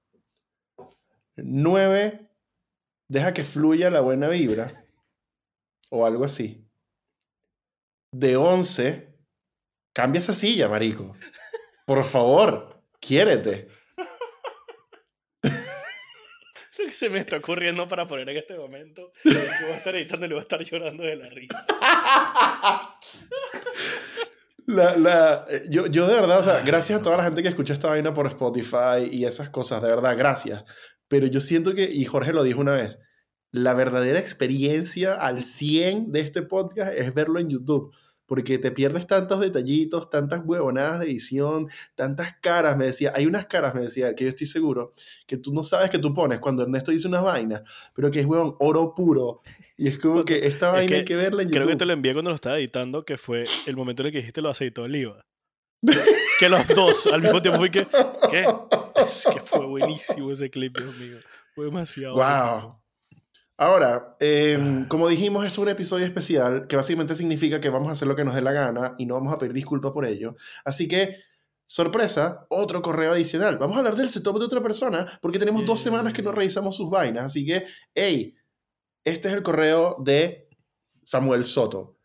9, deja que fluya la buena vibra, o algo así. De 11, cambia esa silla, marico. Por favor, quiérete. Lo que se me está ocurriendo para poner en este momento que voy a estar editando y le voy a estar llorando de la risa. La, la, eh, yo, yo de verdad, gracias a toda la gente que escucha esta vaina por Spotify y esas cosas, de verdad, gracias. Pero yo siento que, y Jorge lo dijo una vez, la verdadera experiencia al 100 de este podcast es verlo en YouTube. Porque te pierdes tantos detallitos, tantas huevonadas de edición, tantas caras. Me decía, hay unas caras, me decía, que yo estoy seguro que tú no sabes que tú pones cuando Ernesto dice unas vainas, pero que es huevón, oro puro. Y es como que esta vaina que hay que verla en YouTube. Creo que te lo envié cuando lo estaba editando, que fue el momento en el que dijiste lo aceitó oliva. que los dos al mismo tiempo fui que, ¿qué? Es que fue buenísimo ese clip, Dios mío. Fue demasiado. Wow. Ahora, eh, Ah. como dijimos, esto es un episodio especial que básicamente significa que vamos a hacer lo que nos dé la gana y no vamos a pedir disculpas por ello. Así que, sorpresa, otro correo adicional. Vamos a hablar del setup de otra persona porque tenemos dos semanas que no revisamos sus vainas. Así que, hey, este es el correo de Samuel Soto.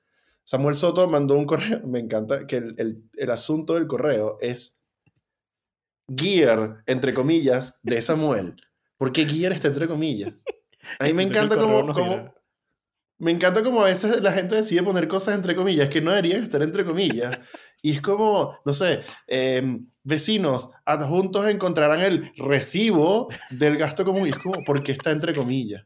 Samuel Soto mandó un correo, me encanta que el, el- el asunto del correo es gear, entre comillas, de Samuel. ¿Por qué gear está entre comillas? A mí me encanta como, como- me encanta como a veces la gente decide poner cosas entre comillas que no deberían estar entre comillas. Y es como, no sé, em, vecinos adjuntos encontrarán el recibo del gasto común. Y es como, ¿por qué está entre comillas?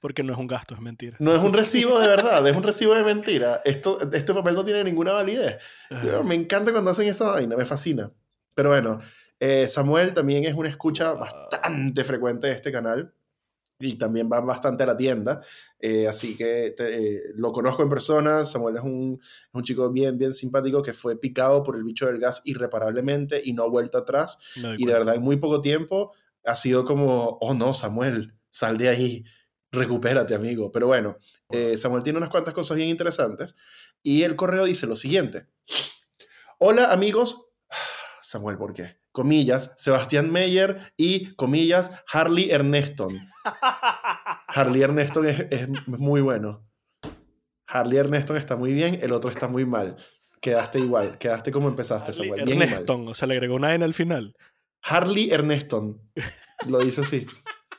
Porque no es un gasto, es mentira. No es un recibo de verdad, es un recibo de mentira. Esto, este papel no tiene ninguna validez. Ah, Me encanta cuando hacen esa vaina, me fascina. Pero bueno, eh, Samuel también es una escucha bastante frecuente de este canal y también va bastante a la tienda. eh, así que te- eh, lo conozco en persona. Samuel es un, es un chico bien, bien simpático que fue picado por el bicho del gas irreparablemente y no ha vuelto atrás. Y de verdad, en muy poco tiempo ha sido como, oh no, Samuel, sal de ahí, recupérate, amigo. Pero bueno, eh, Samuel tiene unas cuantas cosas bien interesantes. Y el correo dice lo siguiente. Hola, amigos. Samuel, ¿por qué? Comillas, Sebastián Meyer y comillas, Harley Erneston. Harley Erneston es, es muy bueno. Harley Erneston está muy bien, el otro está muy mal. Quedaste igual, quedaste como empezaste, Harley Samuel. Bien. Erneston, o sea, le agregó una N al final. Harley Erneston. Lo dice así.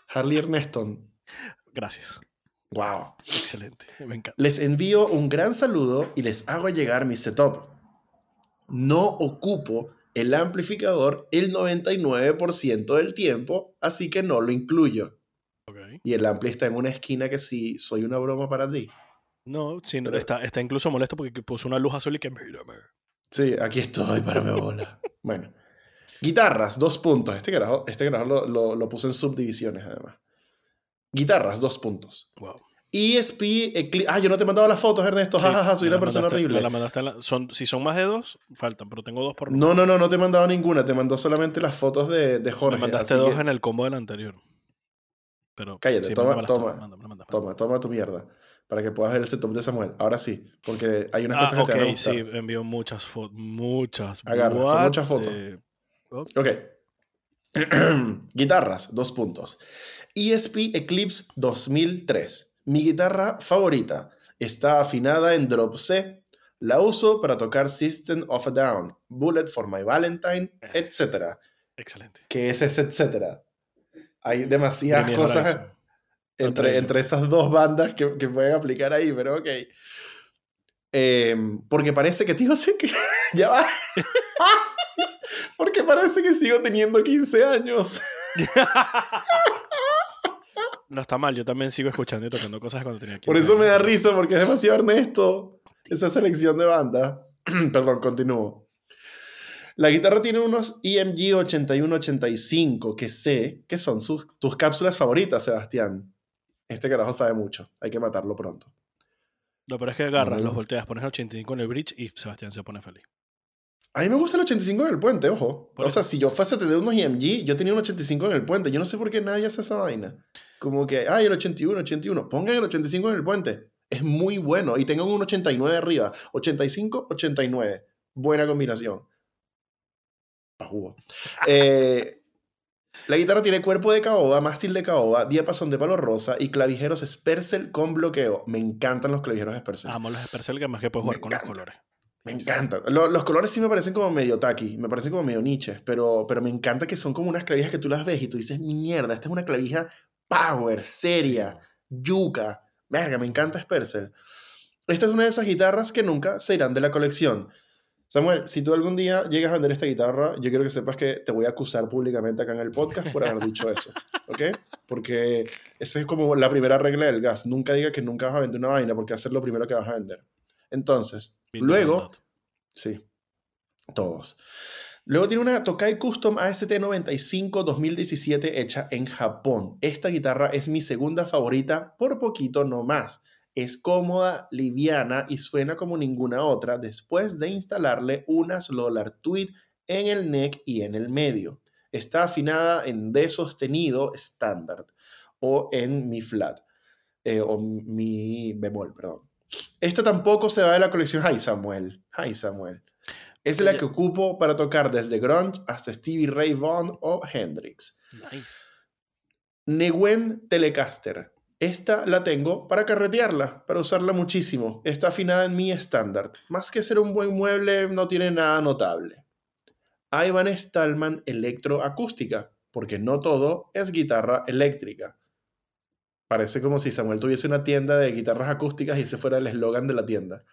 Harley Erneston. Gracias. Wow. Excelente. Me encanta. Les envío un gran saludo y les hago llegar mi setup. No ocupo el amplificador el 99% del tiempo, así que no lo incluyo. Y el ampli está en una esquina que sí, soy una broma para ti. No, sí, no, Pero- está, está incluso molesto porque puso una luz azul y que mírame. Sí, aquí estoy para me bola. Bueno. Guitarras, dos puntos. Este carajo, este carajo lo, lo, lo puse en subdivisiones además. Guitarras, dos puntos. Wow. ESP Eclipse. Ah, yo no te he mandado las fotos, Ernesto. Sí, Jajaja, soy una persona mandaste- horrible. me la son, si son más de dos, faltan, pero tengo dos por No, no, no, no te he mandado ninguna. Te mandó solamente las fotos de, de Jorge. Me mandaste dos que- en el combo del anterior. Pero, Cállate, sí, toma, toma, mándame, mándame. Toma, toma tu mierda. Para que puedas ver el setup de Samuel. Ahora sí, porque hay unas Ah, cosas que te van a gustar. sí, envió muchas fotos. Muchas. Agarra, son What muchas fotos. Ok. Guitarras, dos puntos. ESP Eclipse 2003. Mi guitarra favorita. Está afinada en drop C. La uso para tocar System of a Down, Bullet for My Valentine, etc. Excelente. ¿Qué es ese etcétera? Hay demasiadas cosas entre, entre esas dos bandas que, que pueden aplicar ahí, pero ok. Em, porque parece que, tío, sé que ya va. porque parece que sigo teniendo 15 años. No está mal, yo también sigo escuchando y tocando cosas cuando tenía 15 Por eso me da risa, porque es demasiado Ernesto esa selección de bandas. Perdón, continúo. La guitarra tiene unos E EMG 8185 que sé que son sus- tus cápsulas favoritas, Sebastián. Este carajo sabe mucho. Hay que matarlo pronto. No, pero es que agarras, Mm. los volteas, pones el 85 en el bridge y Sebastián se pone feliz. A mí me gusta el 85 en el puente, ojo. O sea, si yo fuese a tener unos EMG, yo tenía un 85 en el puente. Yo no sé por qué nadie hace esa vaina. Como que, ay, el 81, 81. Pongan el 85 en el puente. Es muy bueno. Y tengan un 89 arriba. 85, 89. Buena combinación. Jugo. Eh, la guitarra tiene cuerpo de caoba, mástil de caoba, diapasón de palo rosa y clavijeros Spercel con bloqueo. Me encantan los clavijeros Spercel. Amo los Spercel que más que puedes jugar Me con los colores. Me encanta. Lo- los colores sí me parecen como medio tacky, me parecen como medio niches, pero, pero me encanta que son como unas clavijas que tú las ves y tú dices, mierda, esta es una clavija power, seria, yuca. Verga, me encanta Spercel. Esta es una de esas guitarras que nunca se irán de la colección. Samuel, si tú algún día llegas a vender esta guitarra, yo quiero que sepas que te voy a acusar públicamente acá en el podcast por haber dicho eso, ¿ok? Porque esa es como la primera regla del gas. Nunca diga que nunca vas a vender una vaina porque hacer lo primero que vas a vender. Entonces, Been luego... Sí, todos. Luego tiene una Tokai Custom AST95 2017 hecha en Japón. Esta guitarra es mi segunda favorita por poquito no más. Es cómoda, liviana y suena como ninguna otra después de instalarle una Solar Tweed en el neck y en el medio. Está afinada en D sostenido estándar o en mi flat eh, o mi bemol, perdón. Esta tampoco se va de la colección. Ay, Samuel. Ay, Samuel. Es la que ocupo para tocar desde grunge hasta Stevie Ray Vaughan o Hendrix. Nice. Newen Telecaster. Esta la tengo para carretearla, para usarla muchísimo. Está afinada en mi estándar. Más que ser un buen mueble, no tiene nada notable. Ivan Stallman Electroacústica, porque no todo es guitarra eléctrica. Parece como si Samuel tuviese una tienda de guitarras acústicas y ese fuera el eslogan de la tienda.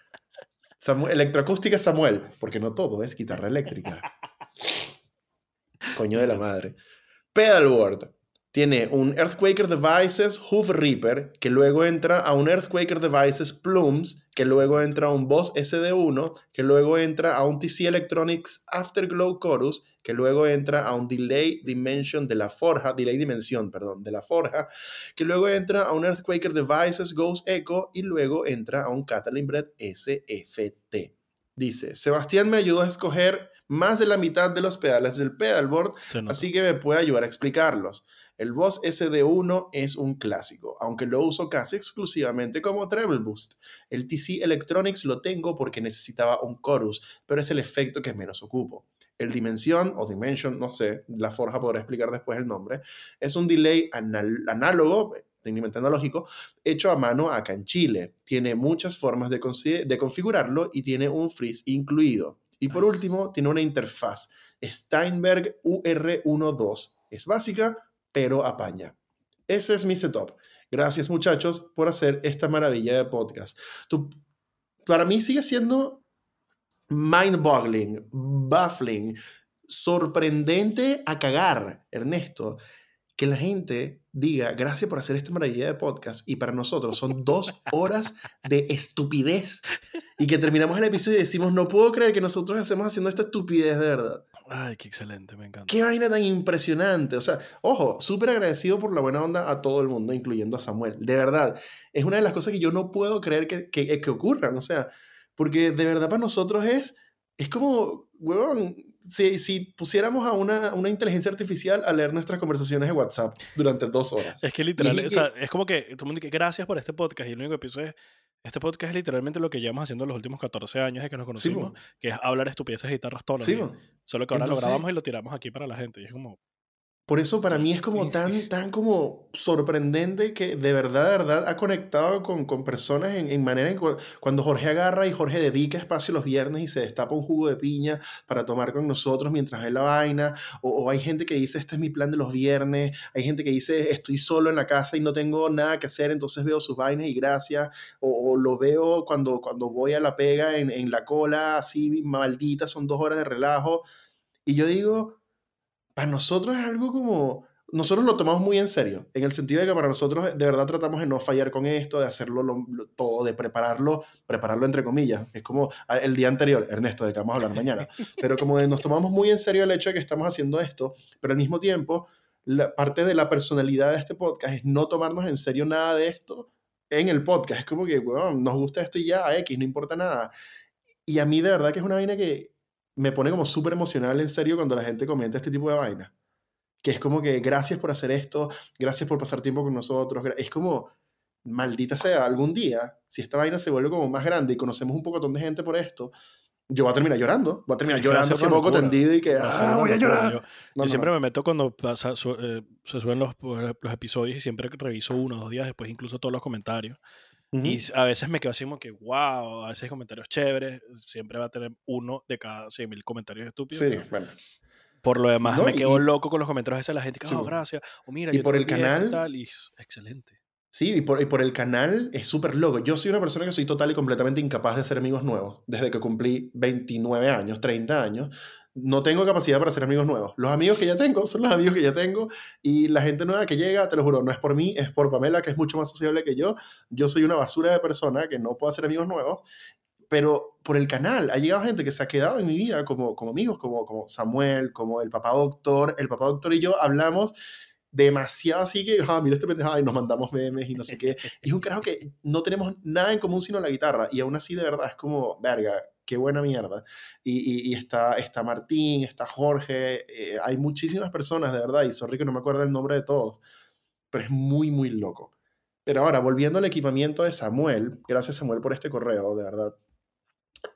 Samuel, electroacústica Samuel, porque no todo es guitarra eléctrica. Coño de la madre. Pedalboard. Tiene un Earthquaker Devices Hoof Reaper, que luego entra a un Earthquaker Devices Plumes, que luego entra a un Boss SD1, que luego entra a un TC Electronics Afterglow Chorus, que luego entra a un Delay Dimension de la Forja, Delay Dimensión, perdón, de la Forja, que luego entra a un Earthquaker Devices Ghost Echo y luego entra a un Catalin Bread SFT. Dice, Sebastián me ayudó a escoger más de la mitad de los pedales del pedalboard así que me puede ayudar a explicarlos. El Boss SD1 es un clásico, aunque lo uso casi exclusivamente como treble boost. El TC Electronics lo tengo porque necesitaba un chorus, pero es el efecto que menos ocupo. El Dimension o Dimension, no sé, la forja podrá explicar después el nombre, es un delay análogo, técnicamente analógico, hecho a mano acá en Chile. Tiene muchas formas de, de configurarlo y tiene un freeze incluido. Y por último, tiene una interfaz Steinberg UR12. Es básica, pero apaña. Ese es mi setup. Gracias muchachos por hacer esta maravilla de podcast. Tú- para mí sigue siendo mind-boggling, baffling, sorprendente a cagar, Ernesto, que la gente diga gracias por hacer esta maravilla de podcast y para nosotros son dos horas de estupidez y que terminamos el episodio y decimos no puedo creer que nosotros estemos haciendo esta estupidez de verdad. Ay, qué excelente, me encanta. Qué vaina tan impresionante. O sea, ojo, súper agradecido por la buena onda a todo el mundo, incluyendo a Samuel. De verdad, es una de las cosas que yo no puedo creer que, que, que ocurran. O sea, porque de verdad para nosotros es, es como, huevón, si, si pusiéramos a una, una inteligencia artificial a leer nuestras conversaciones de WhatsApp durante dos horas. Es que literal, Y- o sea, es como que todo el mundo dice gracias por este podcast y el único que pienso es, este podcast es literalmente lo que llevamos haciendo los últimos 14 años de que nos conocimos, que es hablar estupideces de guitarras todos los Sí, días. po. Solo que ahora Entonces- lo grabamos y lo tiramos aquí para la gente y es como, Por eso para mí es como tan, tan como sorprendente que de verdad, de verdad ha conectado con, con personas en, en manera en cu- cuando Jorge agarra y Jorge dedica espacio los viernes y se destapa un jugo de piña para tomar con nosotros mientras ve la vaina, o, o hay gente que dice este es mi plan de los viernes, hay gente que dice estoy solo en la casa y no tengo nada que hacer, entonces veo sus vainas y gracias, o, o lo veo cuando, cuando voy a la pega en, en la cola, así maldita, son dos horas de relajo, y yo digo para nosotros es algo como... Nosotros lo tomamos muy en serio, en el sentido de que para nosotros de verdad tratamos de no fallar con esto, de hacerlo lo- lo- todo, de prepararlo, prepararlo entre comillas. Es como ah, el día anterior, Ernesto, de que vamos a hablar mañana. Pero como de- nos tomamos muy en serio el hecho de que estamos haciendo esto, pero al mismo tiempo, la parte de la personalidad de este podcast es no tomarnos en serio nada de esto en el podcast. Es como que, bueno, nos gusta esto y ya, X, no importa nada. Y a mí de verdad que es una vaina que me pone como súper emocional en serio cuando la gente comenta este tipo de vaina. Que es como que gracias por hacer esto, gracias por pasar tiempo con nosotros. Es como, maldita sea, algún día, si esta vaina se vuelve como más grande y conocemos un poco de gente por esto, yo voy a terminar llorando. Voy a terminar Sí, llorando así poco tendido y que, ah, una voy a llorar. Yo, No, yo no, siempre no. me meto cuando pasa, su- eh, se suben los, los episodios y siempre reviso uno o dos días después, incluso todos los comentarios. Ujú. Y a veces me quedo así como que, wow, a veces hay comentarios chéveres, siempre va a tener uno de cada 100.000 comentarios estúpidos. Sí, bueno. Por lo demás, No, me y- quedo loco con los comentarios de la gente que, oh, gracias, o mira, Y yo por el esto y canal- tal", y excelente. Sí, y por, y por el canal es súper loco. Yo soy una persona que soy total y completamente incapaz de hacer amigos nuevos. Desde que cumplí 29 años, 30 años, no tengo capacidad para hacer amigos nuevos. Los amigos que ya tengo son los amigos que ya tengo. Y la gente nueva que llega, te lo juro, no es por mí, es por Pamela, que es mucho más sociable que yo. Yo soy una basura de persona que no puedo hacer amigos nuevos. Pero por el canal ha llegado gente que se ha quedado en mi vida como, como amigos, como, como Samuel, como el papá doctor. El papá doctor y yo hablamos demasiado así que, ah, mira este pendejo, y nos mandamos memes y no sé qué. Y es un carajo que no tenemos nada en común sino la guitarra. Y aún así, de verdad, es como, verga, qué buena mierda. Y, y- y está, está Martín, está Jorge, eh, hay muchísimas personas, de verdad, y sorry que no me acuerdo el nombre de todos, pero es muy, muy loco. Pero ahora, volviendo al equipamiento de Samuel, gracias Samuel por este correo, de verdad.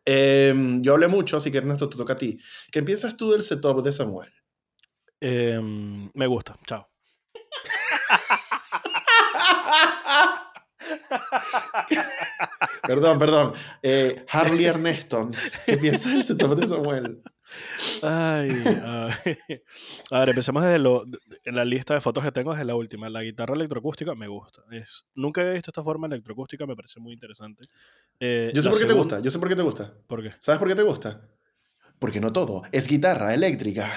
Em, yo hablé mucho, así que Ernesto, te toca a ti. ¿Qué piensas tú del setup de Samuel? Em, me gusta, chao. Perdón, perdón. Eh, Harley Ernesto, ¿qué piensas de Samuel? Ay, ay. A ver, empecemos desde lo, de- en la lista de fotos que tengo desde la última. La guitarra electroacústica me gusta. Es, nunca he visto esta forma electroacústica, me parece muy interesante. Eh, Yo sé por qué te gusta, yo sé por qué te gusta. ¿Por qué? ¿Sabes por qué te gusta? Porque no todo es guitarra eléctrica.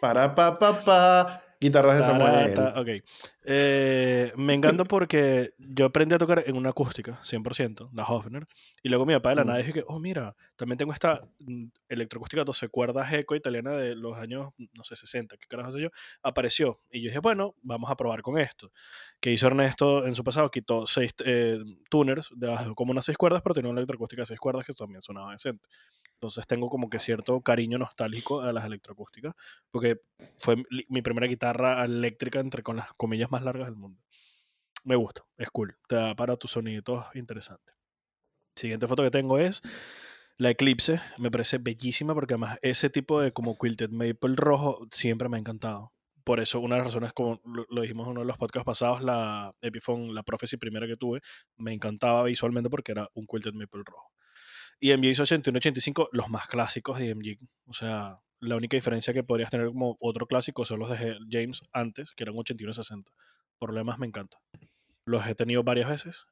Para pa pa pa. Guitarras de Samuel. Tarata, ok. Eh, me encanta porque yo aprendí a tocar en una acústica, 100%, la Hofner. Y luego mi papá de la Mm. nada dije que, oh, mira, también tengo esta mm, electroacústica 12 cuerdas eco italiana de los años, no sé, 60, qué carajo sé yo. Apareció. Y yo dije, bueno, vamos a probar con esto. Que hizo Ernesto en su pasado, quitó seis eh, tuners, de, como unas seis cuerdas, pero tenía una electroacústica de seis cuerdas que también sonaba decente. Entonces tengo como que cierto cariño nostálgico a las electroacústicas, porque fue mi- primera guitarra eléctrica, entre con las comillas más largas del mundo. Me gusta, es cool. Te da para tus soniditos interesantes. Siguiente foto que tengo es la Eclipse. Me parece bellísima porque además ese tipo de como quilted maple rojo siempre me ha encantado. Por eso una de las razones, como lo dijimos en uno de los podcasts pasados, la Epiphone, la Prophecy primera que tuve, me encantaba visualmente porque era un quilted maple rojo. Y MG hizo 8185, los más clásicos de MG. O sea, la única diferencia que podrías tener como otro clásico son los de James antes, que eran 8160. Por lo demás, me encanta. Los he tenido varias veces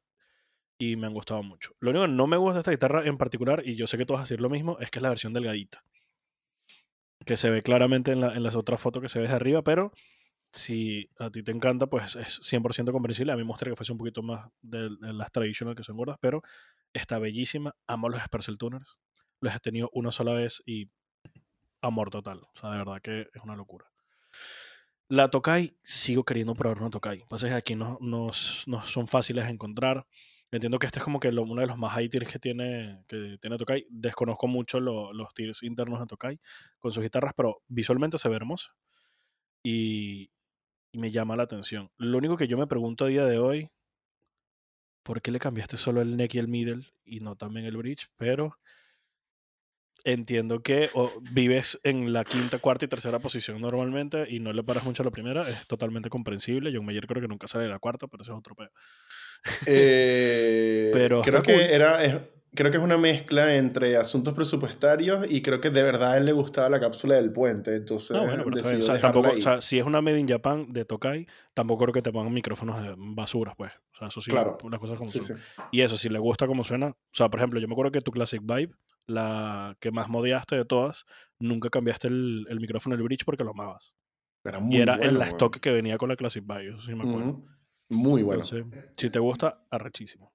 y me han gustado mucho. Lo único que no me gusta de esta guitarra en particular, y yo sé que a decir lo mismo, es que es la versión delgadita. Que se ve claramente en, la- en las otras fotos que se ve desde arriba, pero si a ti te encanta, pues es 100% comprensible. A mí me gustaría que fuese un poquito más de, de las traditional que son gordas, pero está bellísima. Amo los Sparcel Tuners. Los he tenido una sola vez y amor total. O sea, de verdad que es una locura. La Tokai, sigo queriendo probar una Tokai. Pasa es que aquí no, no, no son fáciles de encontrar. Entiendo que este es como que uno de los más high tiers que tiene, que tiene Tokai. Desconozco mucho lo- los tiers internos de Tokai con sus guitarras, pero visualmente se ve hermoso. Y, y me llama la atención. Lo único que yo me pregunto a día de hoy, ¿por qué le cambiaste solo el neck y el middle y no también el bridge? Pero entiendo que o vives en la quinta, cuarta y tercera posición normalmente y no le paras mucho a la primera. Es totalmente comprensible. John Mayer creo que nunca sale de la cuarta, pero eso es otro peo. Eh, Pero creo que cool. era, creo que es una mezcla entre asuntos presupuestarios y creo que de verdad a él le gustaba la cápsula del puente, entonces Ah, bueno, pero O sea, dejarla tampoco, ahí. o sea, si es una Made in Japan de Tokai, tampoco creo que te pongan micrófonos de basuras, pues. O sea, eso sí, Claro. las cosas como Sí. Y eso, si le gusta cómo suena. O sea, por ejemplo, yo me acuerdo que tu Classic Vibe, la que más modiaste de todas, nunca cambiaste el, el micrófono del bridge porque lo amabas. Era muy y era bueno, en la weón. stock que venía con la Classic Vibe, eso sí me acuerdo. Muy bueno. Entonces, si te gusta, arrechísimo.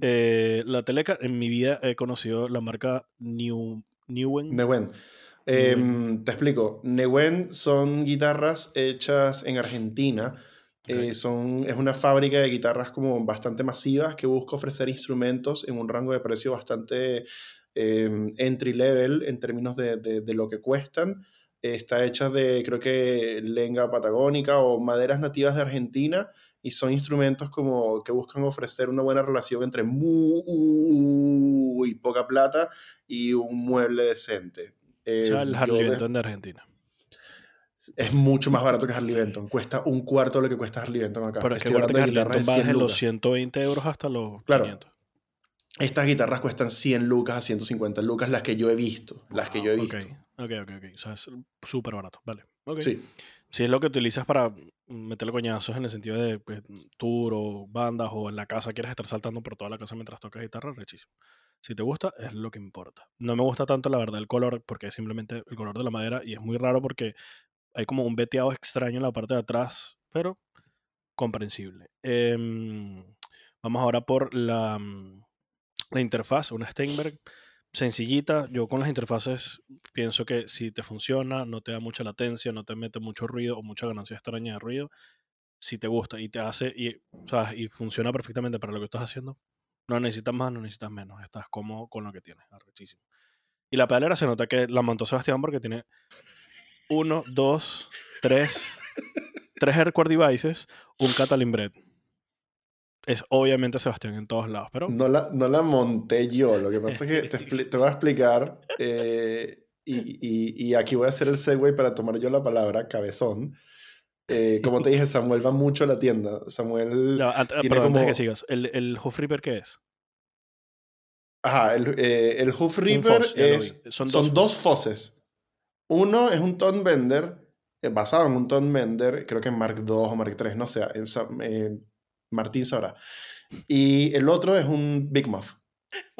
Eh, la Teleca, en mi vida he conocido la marca New, Newen. Newen. Em, te explico. Newen son guitarras hechas en Argentina. Eh, son, es una fábrica de guitarras como bastante masivas que busca ofrecer instrumentos en un rango de precio bastante em, entry level en términos de, de- de lo que cuestan. Está hecha de, creo que, lenga patagónica o maderas nativas de Argentina y son instrumentos como que buscan ofrecer una buena relación entre muy poca plata y un mueble decente. o sea, Eh, el yo Harley Benton de Argentina. es mucho más barato que Harley Benton. Cuesta un cuarto de lo que cuesta Harley Benton acá. Pero es que Harley Benton va de desde 100 los lucas. 120 euros hasta los Claro. 500. Estas guitarras cuestan 100 lucas a 150 lucas, las que yo he visto. Las que yo he visto. Ok, ok, ok. ok. O sea, es súper barato. Vale. Sí. Si es lo que utilizas para meterle coñazos en el sentido de pues, tour o bandas o en la casa quieres estar saltando por toda la casa mientras tocas guitarra, rechísimo. Si te gusta, es lo que importa. No me gusta tanto, la verdad, el color, porque es simplemente el color de la madera y es muy raro porque hay como un veteado extraño en la parte de atrás, pero comprensible. Em, vamos ahora por la, mm, la interfaz, una Steinberg sencillita. Yo con las interfaces pienso que si te funciona, no te da mucha latencia, no te mete mucho ruido o mucha ganancia extraña de ruido, si te gusta y te hace y, y funciona perfectamente para lo que estás haciendo, no necesitas más, no necesitas menos, estás cómodo con lo que tienes, arrechísimo. Y la pedalera se nota que la montó Sebastián porque tiene uno, dos, tres, tres Aircore devices, un Catalin Bread. Es obviamente Sebastián en todos lados, pero No la, no la monté yo. Lo que pasa es que te, te voy a explicar. eh, y, y- y aquí voy a hacer el segue para tomar yo la palabra, cabezón. Eh, como te dije, Samuel va mucho a la tienda. Samuel. Ya, ant- tiene perdón, antes de como- que sigas, ¿el, el Hoof Reaper qué es? Ajá, el, eh, el Hoof Reaper Foss, es, son, Son dos, dos foses. Uno es un Tone Bender, eh, basado en un Tone Bender, creo que en Mark II o Mark III, no sé, Martín sabrá. Y el otro es un Big Muff.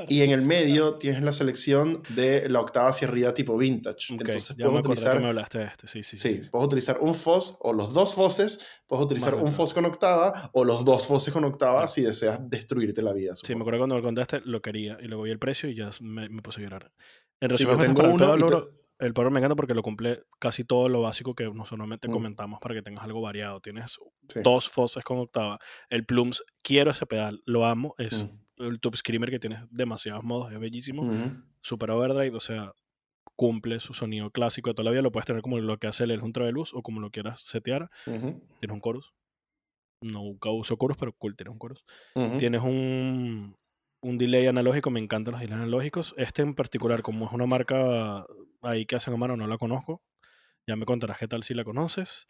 Y en el medio tienes la selección de la octava hacia arriba tipo vintage. Ok, Entonces puedes utilizar, me hablaste de este, sí, sí, sí. sí, sí, sí. puedes utilizar un Foss o los dos Fosses, puedes utilizar Más un Foss con octava o los dos Fosses con octava Ya. si deseas destruirte la vida. Sí, me supongo. acuerdo cuando me contaste, lo quería y luego vi el precio y ya me, me puse a llorar. En Sí, resumen, tengo uno te- el pedal me encanta porque lo cumple casi todo lo básico que normalmente Mm. comentamos para que tengas algo variado. Tienes Sí. dos fosses con octava. El Plums, quiero ese pedal, lo amo. Es Mm. el Tube Screamer que tiene demasiados modos, es bellísimo. Ujú. Super Overdrive, o sea, cumple su sonido clásico de toda la vida. Lo puedes tener como lo que hace el Ultra de luz o como lo quieras setear. Ujú. Tienes un chorus. Nunca uso chorus, pero cool, tienes un chorus. Tienes un, un delay analógico, me encantan los delays analógicos. Este en particular, como es una marca ahí que hacen a mano, no la conozco. Ya me contarás qué tal si la conoces.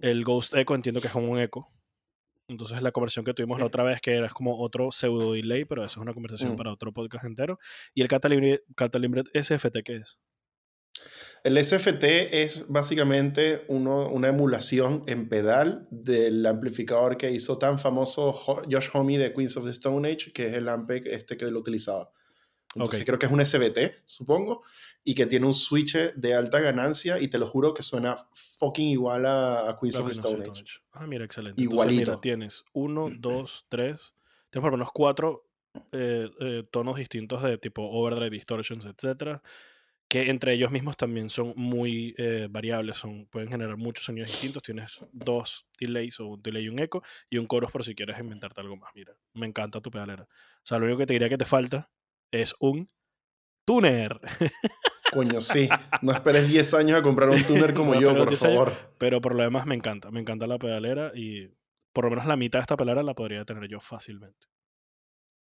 El Ghost Echo entiendo que es como un eco. Entonces la conversión que tuvimos la otra vez, que era como otro pseudo delay, pero eso es una conversación Mm. para otro podcast entero. Y el Bread SFT, ¿qué es? El SFT es básicamente uno- una emulación en pedal del amplificador que hizo tan famoso Josh Homme de Queens of the Stone Age, que es el Ampeg este que lo utilizaba. Entonces creo que es un SBT, supongo, y que tiene un switch de alta ganancia y te lo juro que suena fucking igual a, a Queens of the Stone Age. Ah, mira, excelente. Entonces, mira, Igualito. tienes uno, dos, tres. Tienes por lo menos cuatro eh, eh, tonos distintos de tipo overdrive, distortions, etc. que entre ellos mismos también son muy eh, variables, son, pueden generar muchos sonidos distintos. Tienes dos delays o un delay y un eco y un chorus por si quieres inventarte algo más. Mira, me encanta tu pedalera. O sea, lo único que te diría que te falta es un tuner. Coño, sí. No esperes 10 años a comprar un tuner como No, yo, por 10 años, favor. Pero por lo demás me encanta. Me encanta la pedalera y por lo menos la mitad de esta pedalera la podría tener yo fácilmente.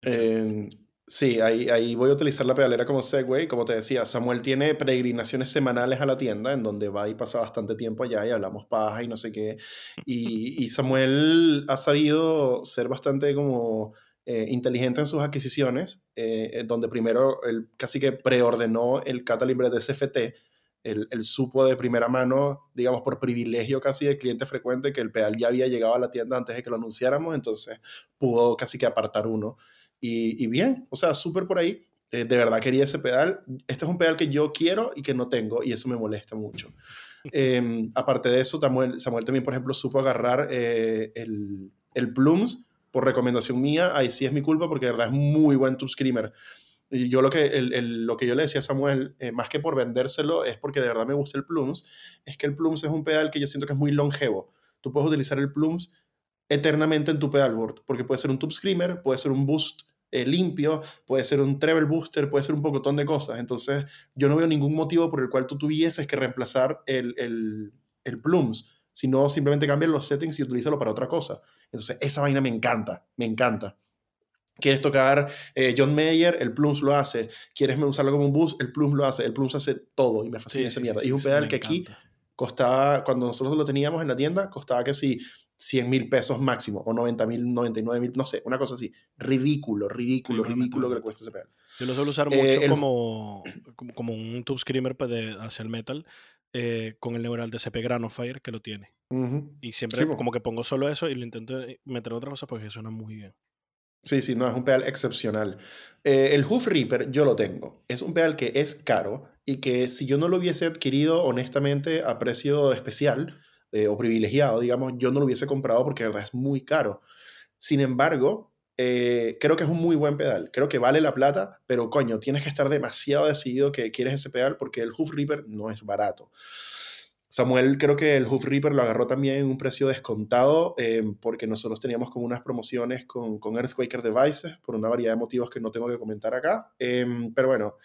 Eh, sí, ahí, ahí voy a utilizar la pedalera como segue. Como te decía, Samuel tiene peregrinaciones semanales a la tienda en donde va y pasa bastante tiempo allá y hablamos paja y no sé qué. Y, y Samuel ha sabido ser bastante como eh, inteligente en sus adquisiciones, eh, eh, donde primero él casi que preordenó el Catalin de SFT. Él, él supo de primera mano, digamos por privilegio casi de cliente frecuente, que el pedal ya había llegado a la tienda antes de que lo anunciáramos, entonces pudo casi que apartar uno. Y, y bien, o sea, súper por ahí. Eh, de verdad quería ese pedal. Este es un pedal que yo quiero y que no tengo, y eso me molesta mucho. Eh, aparte de eso, Samuel, Samuel también, por ejemplo, supo agarrar eh, el, el Plums por recomendación mía. Ahí sí es mi culpa porque de verdad es muy buen Tube Screamer. Y yo lo que, el, el, lo que yo le decía a Samuel, eh, más que por vendérselo, es porque de verdad me gusta el Plums, es que el Plums es un pedal que yo siento que es muy longevo. Tú puedes utilizar el Plums eternamente en tu pedalboard, porque puede ser un Tube Screamer, puede ser un Boost eh, limpio, puede ser un treble booster, puede ser un pocotón de cosas. Entonces, yo no veo ningún motivo por el cual tú tuvieses que reemplazar el, el, el Plums, sino simplemente cambiar los settings y utilízalo para otra cosa. Entonces, esa vaina me encanta, me encanta. Quieres tocar eh, John Mayer, el Plums lo hace. Quieres usarlo como un boost, el Plums lo hace. El Plums hace todo y me fascina Sí, esa sí, mierda. sí, y es un pedal que aquí costaba, cuando nosotros lo teníamos en la tienda, costaba que sí 100 mil pesos máximo, o 90 mil, 99 mil, no sé, una cosa así. Ridículo, ridículo, Sí, ridículo que le cuesta ese pedal. Yo lo suelo usar Eh, mucho el- como, como, un tube screamer de, hacia el metal eh, con el neural de CP Granofire que lo tiene. Y siempre Sí, como que pongo solo eso y lo intento eh, meter otra cosa porque suena muy bien. Sí, sí, no, es un pedal excepcional. Eh, el Hoof Reaper yo lo tengo. Es un pedal que es caro y que si yo no lo hubiese adquirido honestamente a precio especial eh, o privilegiado, digamos, yo no lo hubiese comprado porque de verdad es muy caro. Sin embargo, eh, creo que es un muy buen pedal. Creo que vale la plata, pero coño, tienes que estar demasiado decidido que quieres ese pedal porque el Hoof Reaper no es barato. Samuel creo que el Hoof Reaper lo agarró también en un precio descontado eh, porque nosotros teníamos como unas promociones con, con Earthquaker Devices por una variedad de motivos que no tengo que comentar acá. Eh, pero bueno,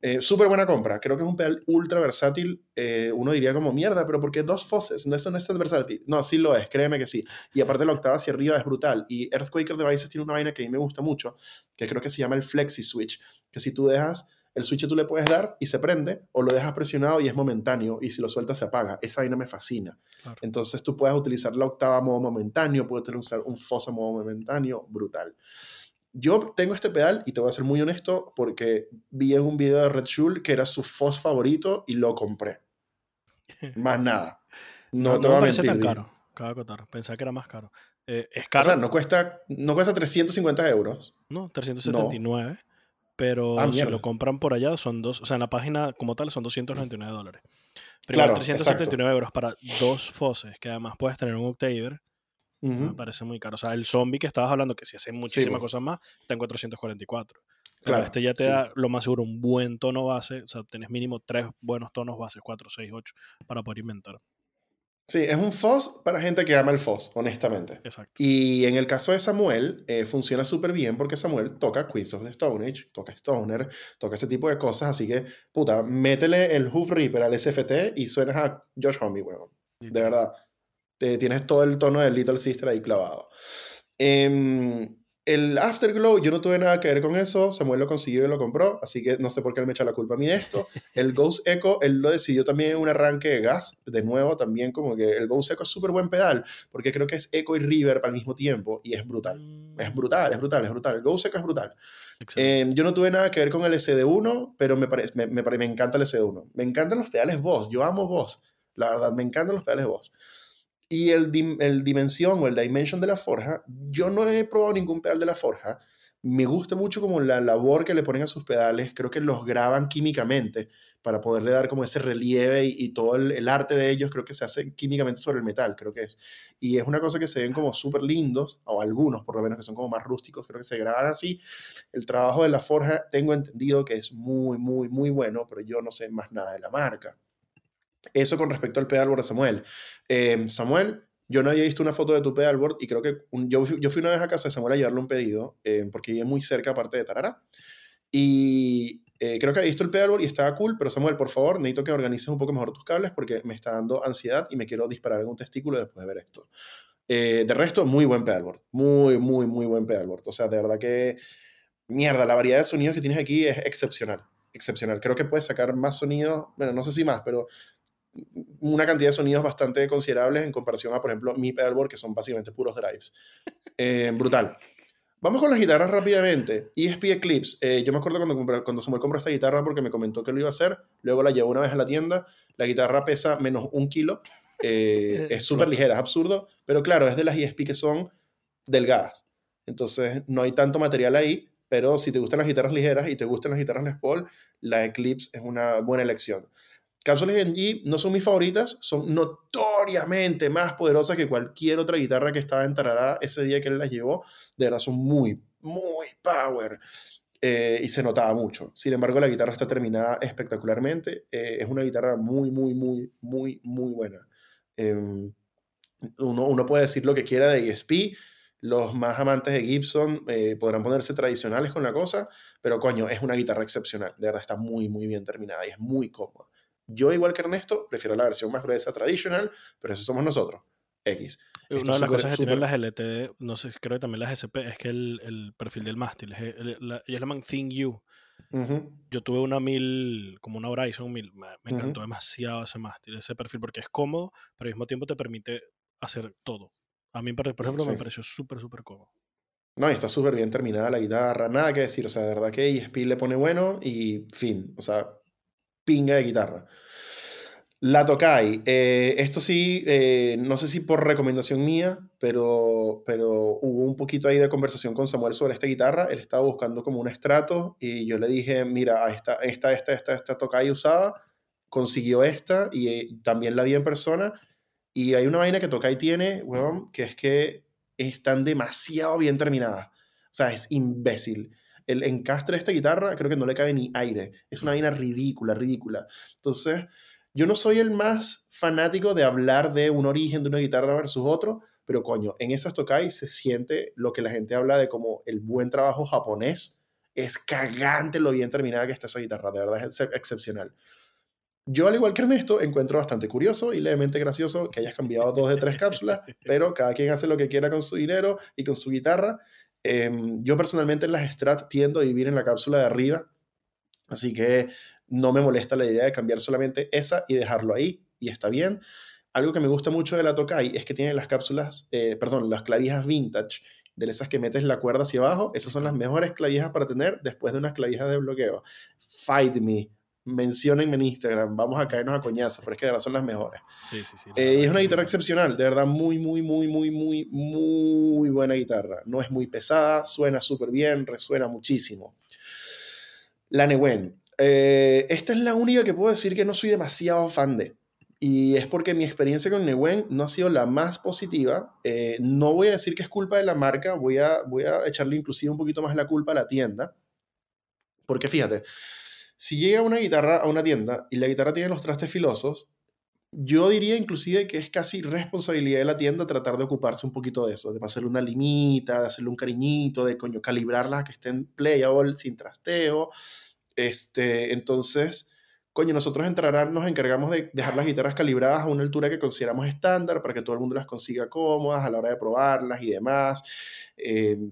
eh, súper buena compra. Creo que es un pedal ultra versátil. Eh, uno diría como mierda, pero ¿por qué dos foses? No, eso no es tan versátil. No, sí lo es, créeme que sí. Y aparte la octava hacia arriba es brutal. Y Earthquaker Devices tiene una vaina que a mí me gusta mucho, que creo que se llama el Flexi Switch, que si tú dejas el switch tú le puedes dar y se prende, o lo dejas presionado y es momentáneo, y si lo sueltas se apaga. Esa vaina me fascina. Claro. Entonces tú puedes utilizar la octava a modo momentáneo, puedes utilizar un FOS a modo momentáneo, brutal. Yo tengo este pedal y te voy a ser muy honesto porque vi en un video de Red Shul que era su FOS favorito y lo compré. Más nada. No, No, te no voy a mentir. tan caro. Cabe acotar. Pensaba que era más caro. Eh, es O caro. sea, no cuesta, no cuesta 350 euros. No, 379. Pero Ah, si lo compran por allá son dos, o sea, en la página como tal son 299 dólares. Pero Claro, igual 379 euros para dos foses, que además puedes tener un Octaver, Me parece muy caro. O sea, el zombie que estabas hablando, que si hace muchísimas cosas más, está en 444. Pero Claro, este ya te sí. da lo más seguro un buen tono base, o sea, tenés mínimo tres buenos tonos bases, 4, 6, 8, para poder inventar. Sí, es un FOS para gente que ama el FOS, honestamente. Exacto. Y en el caso de Samuel, eh, funciona súper bien porque Samuel toca Queens of the Stone Age, toca Stoner, toca ese tipo de cosas. Así que, puta, métele el Hoof Reaper al SFT y suenas a Josh Homme, weón. De verdad. Tienes todo el tono de Little Sister ahí clavado. Em, el Afterglow, yo no tuve nada que ver con eso. Samuel lo consiguió y lo compró, así que no sé por qué él me echa la culpa a mí de esto. El Ghost Echo, él lo decidió también en un arranque de gas. De nuevo, también como que el Ghost Echo es súper buen pedal, porque creo que es Echo y Reverb al mismo tiempo y es brutal. Es brutal, es brutal, es brutal. El Ghost Echo es brutal. Eh, yo no tuve nada que ver con el SD1, pero me, parece, me, me, pare- me encanta el SD1. Me encantan los pedales Boss. Yo amo Boss. La verdad, me encantan los pedales Boss. Y el, el Dimension o el Dimension de la Forja, yo no he probado ningún pedal de la Forja, Me gusta mucho como la labor que le ponen a sus pedales, creo que los graban químicamente para poderle dar como ese relieve y, todo el, el, arte de ellos, creo que se hace químicamente sobre el metal, creo que es. Y es una cosa que se ven como súper lindos, o algunos por lo menos que son como más rústicos, creo que se graban así. El trabajo de la forja tengo entendido que es muy, muy, muy bueno, pero yo no sé más nada de la marca. Eso con respecto al pedalboard de Samuel. Eh, Samuel, yo no había visto una foto de tu pedalboard y creo que yo, yo, fui una vez a casa de Samuel a llevarle un pedido, eh, porque vive muy cerca aparte de Tarara. Y eh, creo que había visto el pedalboard y estaba cool, pero Samuel, por favor, necesito que organices un poco mejor tus cables porque me está dando ansiedad y me quiero disparar en un testículo después de ver esto. de resto, muy buen pedalboard. Muy, muy, muy buen pedalboard. O sea, de verdad que, mierda, la variedad de sonidos que tienes aquí es excepcional. Excepcional. Creo que puedes sacar más sonidos, bueno, no sé si más, pero una cantidad de sonidos bastante considerables en comparación a, por ejemplo, mi pedalboard, que son básicamente puros drives. Eh, brutal. Vamos con las guitarras rápidamente. ESP Eclipse. Eh, yo me acuerdo cuando, cuando Samuel compró esta guitarra porque me comentó que lo iba a hacer. Luego la llevó una vez a la tienda. La guitarra pesa menos un kilo. Eh, es súper ligera, es absurdo. Pero claro, es de las ESP que son delgadas. Entonces no hay tanto material ahí. Pero si te gustan las guitarras ligeras y te gustan las guitarras Les Paul, la Eclipse es una buena elección. Cápsulas G no son mis favoritas, son notoriamente más poderosas que cualquier otra guitarra que estaba en Tarará ese día que él las llevó. De verdad, son muy, muy power. Eh, y se notaba mucho. Sin embargo, la guitarra está terminada espectacularmente. Eh, es una guitarra muy, muy, muy, muy, muy buena. Em, uno, uno, puede decir lo que quiera de ESP. Los más amantes de Gibson eh, podrán ponerse tradicionales con la cosa, pero coño, es una guitarra excepcional. De verdad, está muy, muy bien terminada y es muy cómoda. Yo, igual que Ernesto, prefiero la versión más gruesa tradicional, pero eso somos nosotros. X. Una de las cosas que tienen las LTD, no sé, creo que también las SP, es que el, el perfil del mástil, es el, la, ellos llaman Thing U. Yo tuve una 1000, como una Horizon 1000, me, me encantó demasiado ese mástil, ese perfil, porque es cómodo, pero al mismo tiempo te permite hacer todo. A mí, por ejemplo, me pareció súper, súper cómodo. No, y está súper bien terminada la guitarra, nada que decir, o sea, de verdad que ESP le pone bueno y fin, o sea, pinga de guitarra. La Tokai, eh, esto sí, eh, no sé si por recomendación mía, pero, pero hubo un poquito ahí de conversación con Samuel sobre esta guitarra. Él estaba buscando como un estrato y yo le dije, mira, esta, esta, esta, esta, esta Tokai usada, consiguió esta y eh, también la vi en persona. Y hay una vaina que Tokai tiene, huevón, que es que están demasiado bien terminadas. O sea, es imbécil el encastre de esta guitarra creo que no le cabe ni aire. Es una vaina ridícula, ridícula. Entonces, yo no soy el más fanático de hablar de un origen de una guitarra versus otro, pero coño, en esas Tokai se siente lo que la gente habla de como el buen trabajo japonés. Es cagante lo bien terminada que está esa guitarra, de verdad es excepcional. Yo, al igual que Ernesto, encuentro bastante curioso y levemente gracioso que hayas cambiado dos de tres cápsulas, pero cada quien hace lo que quiera con su dinero y con su guitarra. Em, yo personalmente en las Strat tiendo a vivir en la cápsula de arriba, así que no me molesta la idea de cambiar solamente esa y dejarlo ahí, y está bien. Algo que me gusta mucho de la Tokai es que tiene las cápsulas, eh, perdón, las clavijas vintage, de esas que metes la cuerda hacia abajo. Esas son las mejores clavijas para tener después de unas clavijas de bloqueo. Fight me. Menciónenme en Instagram, vamos a caernos a coñazo, pero es que de verdad son las mejores. Sí, sí, sí. Eh, es una guitarra excepcional, de verdad, muy, muy, muy, muy, muy, muy buena guitarra. No es muy pesada, suena súper bien, resuena muchísimo. La Newen, eh, esta es la única que puedo decir que no soy demasiado fan de. Y es porque mi experiencia con Newen no ha sido la más positiva. Eh, no voy a decir que es culpa de la marca, voy a, voy a echarle inclusive un poquito más la culpa a la tienda. Porque fíjate, si llega una guitarra a una tienda y la guitarra tiene los trastes filosos, yo diría inclusive que es casi responsabilidad de la tienda tratar de ocuparse un poquito de eso, de hacerle una limita, de hacerle un cariñito, de coño, calibrarla que estén playable sin trasteo este, entonces, coño, nosotros en nos encargamos de dejar las guitarras calibradas a una altura que consideramos estándar para que todo el mundo las consiga cómodas a la hora de probarlas y demás. Em,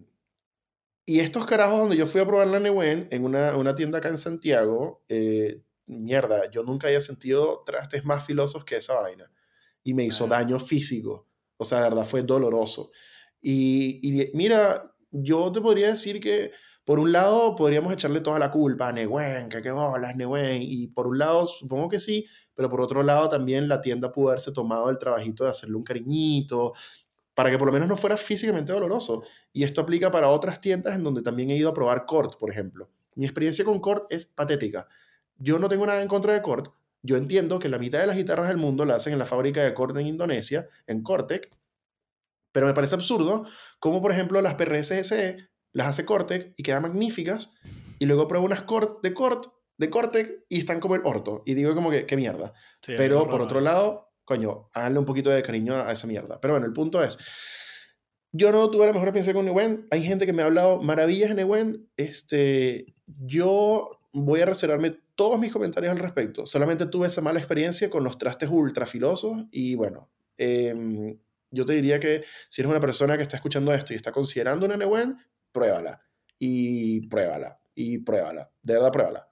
y estos carajos donde yo fui a probar la Neuen en una, una tienda acá en Santiago, eh, mierda, yo nunca había sentido trastes más filosos que esa vaina. Y me hizo daño físico. O sea, de verdad fue doloroso. Y, y mira, yo te podría decir que por un lado, podríamos echarle toda la culpa a Newen, que qué bolas, Newen, y por un lado, supongo que sí, pero por otro lado, también la tienda pudo haberse tomado el trabajito de hacerle un cariñito. Para que por lo menos no fuera físicamente doloroso. Y esto aplica para otras tiendas en donde también he ido a probar Cort, por ejemplo. Mi experiencia con Cort es patética. Yo no tengo nada en contra de Cort. Yo entiendo que la mitad de las guitarras del mundo la hacen en la fábrica de Cort en Indonesia, en Cortec, pero me parece absurdo como, por ejemplo, las PRS SE las hace Cortec y quedan magníficas, y luego pruebo unas Cort de Cort, de Cortec, y están como el orto. Y digo como que, qué mierda. Sí, pero por otro lado, coño, háganle un poquito de cariño a, a esa mierda. Pero bueno, el punto es, yo no tuve la mejor experiencia con Ewen. Hay gente que me ha hablado maravillas en Ewen. Este, yo voy a reservarme todos mis comentarios al respecto. Solamente tuve esa mala experiencia con los trastes ultra filosos y bueno, em, yo te diría que si eres una persona que está escuchando esto y está considerando una Newen, pruébala. Y pruébala. Y pruébala. De verdad, pruébala.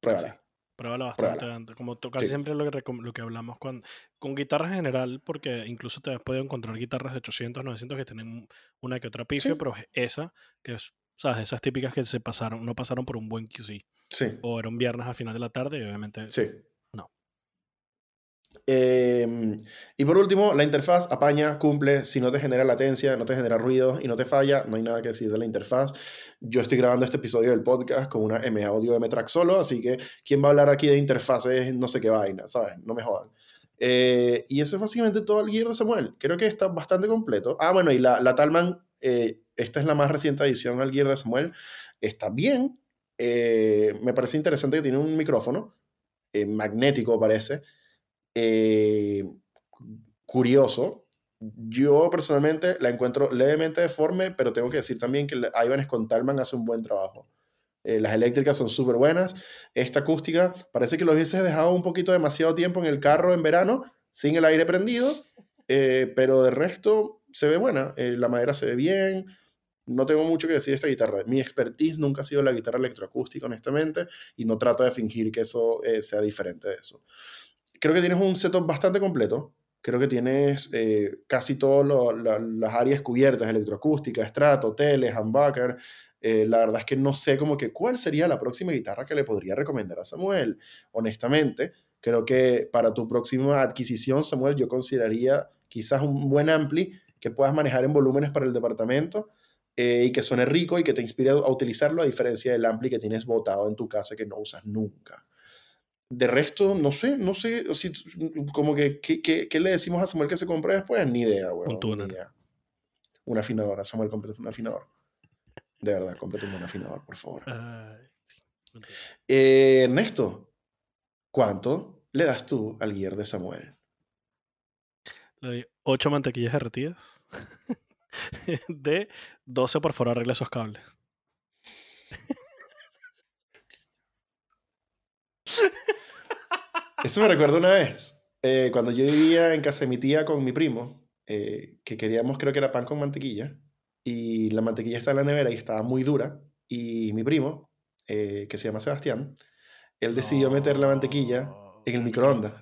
Pruébala. Pruébalo bastante Pruébala. antes. Como to- casi Sí. siempre lo que, lo que hablamos con, con guitarras en general, porque incluso te has podido encontrar guitarras de 800, 900 que tienen una que otra pifia, Sí. pero esa, que es, ¿sabes? Esas típicas que se pasaron, no pasaron por un buen QC. Sí. O era un viernes a final de la tarde y obviamente Sí. Eh, y por último, la interfaz apaña, cumple, si no te genera latencia, no te genera ruido y no te falla, no hay nada que decir de la interfaz. Yo estoy grabando este episodio del podcast con una M Audio M-Track solo, así que ¿quién va a hablar aquí de interfaces? No sé qué vaina, ¿sabes? No me jodan. Eh, y eso es básicamente todo el gear de Samuel. Creo que está bastante completo. Ah, bueno, y la, la Talman, eh, esta es la más reciente adición al gear de Samuel. Está bien. Eh, me parece interesante que tiene un micrófono eh, magnético, parece. Eh, curioso. Yo personalmente la encuentro levemente deforme, pero tengo que decir también que Ibanez con Talman hace un buen trabajo. Eh, las eléctricas son súper buenas. Esta acústica parece que lo hubieses dejado un poquito demasiado tiempo en el carro en verano, sin el aire prendido, eh, pero de resto se ve buena. La madera se ve bien. No tengo mucho que decir de esta guitarra. Mi expertise nunca ha sido la guitarra electroacústica, honestamente, y no trato de fingir que eso sea diferente de eso. Creo que tienes un setup bastante completo. Creo que tienes eh, casi todas las áreas cubiertas, electroacústica, estrato, tele, humbucker. Eh, la verdad es que no sé como que cuál sería la próxima guitarra que le podría recomendar a Samuel. Honestamente, creo que para tu próxima adquisición, Samuel, yo consideraría quizás un buen ampli que puedas manejar en volúmenes para el departamento eh, y que suene rico y que te inspire a utilizarlo a diferencia del ampli que tienes botado en tu casa que no usas nunca. De resto, no sé, no sé, si, como que, ¿qué, qué, qué le decimos a Samuel que se compre después? Ni idea, weón. Un tuner. ni idea. Un afinador, a Samuel, cómprate un afinador. De verdad, cómprate un buen afinador, por favor. Sí. Eh, Ernesto, ¿cuánto le das tú al gear de Samuel? Le doy 8 mantequillas derretidas de 12 por favor arregla esos cables. Eso me recuerda una vez, eh, cuando yo vivía en casa de mi tía con mi primo, eh, que queríamos, creo que era pan con mantequilla, y la mantequilla estaba en la nevera y estaba muy dura, y mi primo, eh, que se llama Sebastián, él decidió meter la mantequilla en el microondas,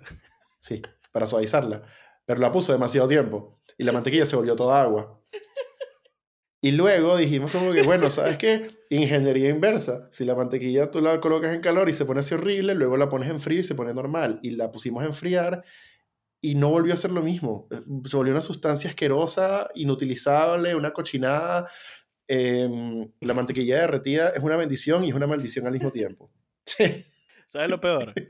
sí, para suavizarla, pero la puso demasiado tiempo, y la mantequilla se volvió toda agua. Y luego dijimos como que, bueno, ¿sabes qué? Ingeniería inversa. Si la mantequilla tú la colocas en calor y se pone así horrible, luego la pones en frío y se pone normal. Y la pusimos a enfriar y no volvió a ser lo mismo. Eh, Se volvió una sustancia asquerosa, inutilizable, una cochinada. Em, la mantequilla derretida es una bendición y es una maldición al mismo tiempo. ¿Sabes lo peor?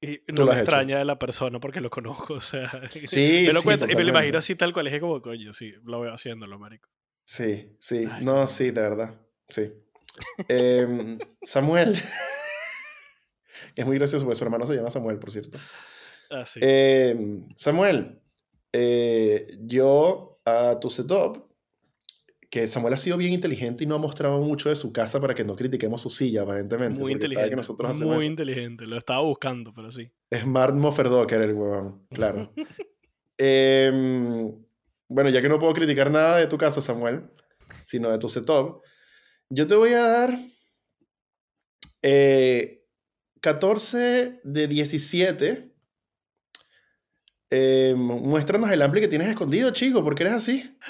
Y no lo me hecho. extraña de la persona porque lo conozco, o sea. Sí, me lo sí, cuenta y me lo imagino así tal cual. Dije como, coño, sí, lo veo haciéndolo, marico. Sí, sí. Ay, no, sí, de verdad. Sí. Em, Samuel. es muy gracioso porque su hermano se llama Samuel, por cierto. Ah, sí. Eh, Samuel, eh, yo a tu setup, que Samuel ha sido bien inteligente y no ha mostrado mucho de su casa para que no critiquemos su silla, aparentemente. muy inteligente. que nosotros hacemos muy eso. inteligente. Lo estaba buscando, pero sí. Smart Mofferdocker, el huevón, claro. Em, bueno, ya que no puedo criticar nada de tu casa, Samuel, sino de tu setup, yo te voy a dar eh, 14 de 17. Eh, mu- muéstranos el ampli que tienes escondido, chico, ¿por qué eres así?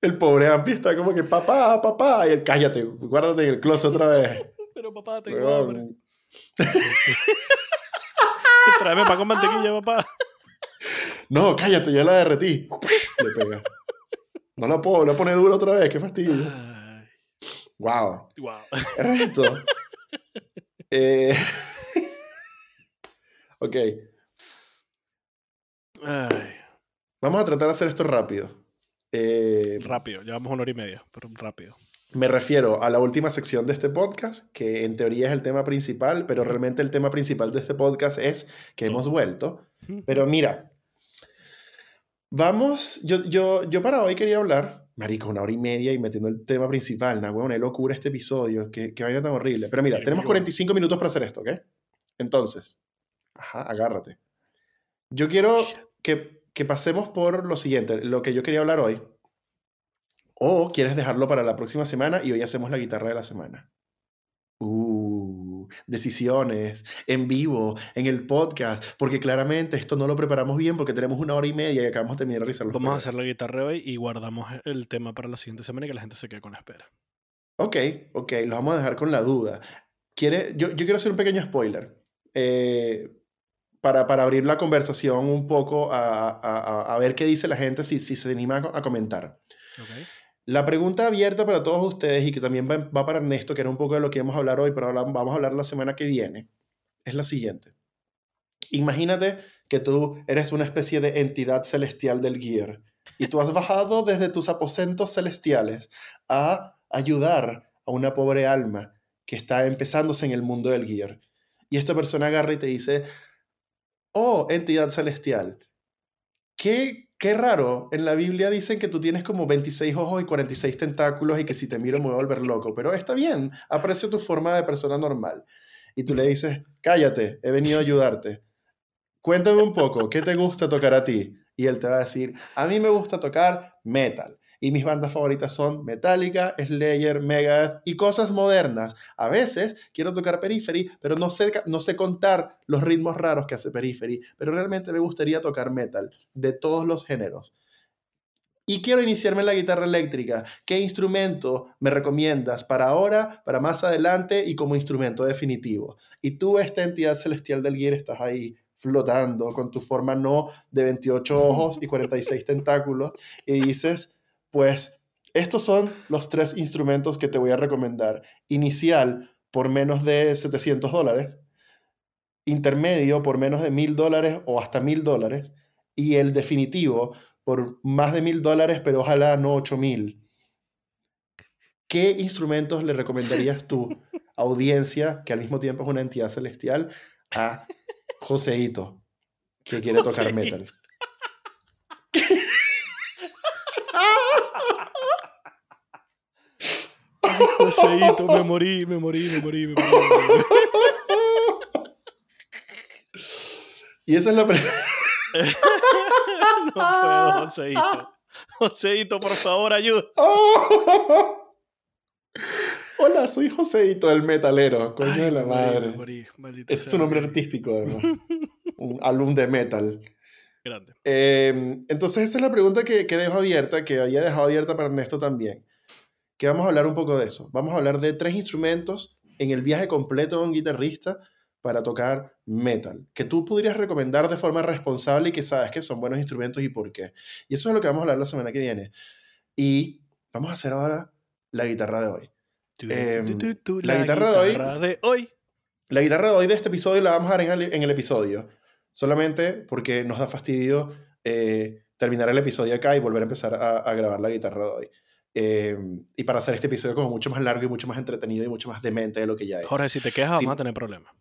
El pobre ampli está como que, papá, papá, y él, cállate, guárdate en el closet otra vez. Pero papá, tengo hambre. Tráeme pan con mantequilla, papá. No, cállate, ya la derretí. Le pega. No la puedo, la pone duro otra vez, qué fastidio. Wow. wow. Ernesto. Eh, ok, Ay, vamos a tratar de hacer esto rápido. Eh, rápido, llevamos una hora y media, pero rápido. Me refiero a la última sección de este podcast, que en teoría es el tema principal, pero realmente el tema principal de este podcast es que hemos vuelto. Pero mira, vamos, yo, yo, yo para hoy quería hablar, marico, una hora y media y metiendo el tema principal, na es locura este episodio, que, que vaina tan horrible. Pero mira, Mira, tenemos mira. 45 minutos para hacer esto, ¿ok? Entonces, ajá, agárrate. Yo quiero que, que pasemos por lo siguiente, lo que yo quería hablar hoy. O quieres dejarlo para la próxima semana y hoy hacemos la guitarra de la semana. Uh, decisiones en vivo, en el podcast, porque claramente esto no lo preparamos bien porque tenemos una hora y media y acabamos de terminar de realizar los Vamos a hacer la guitarra hoy y guardamos el tema para la siguiente semana y que la gente se quede con la espera. Ok, ok, lo vamos a dejar con la duda. ¿Quiere, yo, yo quiero hacer un pequeño spoiler eh, para, para abrir la conversación un poco a, a- a- ver qué dice la gente si, si se anima a, a comentar. ¿ok? La pregunta abierta para todos ustedes y que también va, para Ernesto, que era un poco de lo que vamos a hablar hoy, pero vamos a hablar la semana que viene, es la siguiente. Imagínate que tú eres una especie de entidad celestial del Gear y tú has bajado desde tus aposentos celestiales a ayudar a una pobre alma que está empezándose en el mundo del Gear. Y esta persona agarra y te dice, oh, entidad celestial, qué, qué raro, en la Biblia dicen que tú tienes como 26 ojos y 46 tentáculos y que si te miro me voy a volver loco, pero está bien, aprecio tu forma de persona normal. Y tú le dices, cállate, he venido a ayudarte. Cuéntame un poco, ¿qué te gusta tocar a ti? Y él te va a decir, a mí me gusta tocar metal. Y mis bandas favoritas son Metallica, Slayer, Megadeth y cosas modernas. A veces quiero tocar Periphery, pero no sé, no sé contar los ritmos raros que hace Periphery. Pero realmente me gustaría tocar metal de todos los géneros. Y quiero iniciarme en la guitarra eléctrica. ¿Qué instrumento me recomiendas para ahora, para más adelante y como instrumento definitivo? Y tú, esta entidad celestial del Gear, estás ahí flotando con tu forma no de 28 ojos y 46 tentáculos y dices, pues estos son los tres instrumentos que te voy a recomendar. Inicial por menos de 700 dólares, intermedio por menos de 1000 dólares o hasta 1000 dólares y el definitivo por más de 1000 dólares, pero ojalá no 8000. ¿Qué instrumentos le recomendarías tú, audiencia, que al mismo tiempo es una entidad celestial, a Joseito, que quiere tocar metal? Joseito, me morí, me morí, me morí, me morí. me morí. Y esa es la pre- No puedo, Joseito. Joseito, por favor, ayuda. Hola, soy Joseito, el metalero, coño Ay, de la morí, madre. morí, Ese es un nombre artístico, además. un álbum de metal. Grande. Eh, entonces, esa es la pregunta que, que dejo abierta, que había dejado abierta para Ernesto también. Que vamos a hablar un poco de eso. Vamos a hablar de tres instrumentos en el viaje completo de un guitarrista para tocar metal, que tú podrías recomendar de forma responsable y que sabes que son buenos instrumentos y por qué. Y eso es lo que vamos a hablar la semana que viene. Y vamos a hacer ahora la guitarra de hoy. Em, la guitarra de hoy- de hoy. La guitarra de hoy de este episodio la vamos a dar en el, en el episodio, solamente porque nos da fastidio eh, terminar el episodio acá y volver a empezar a, a grabar la guitarra de hoy. Eh, y para hacer este episodio como mucho más largo y mucho más entretenido y mucho más demente de lo que ya es. Jorge, si te quejas, Sí. vamos a tener problemas.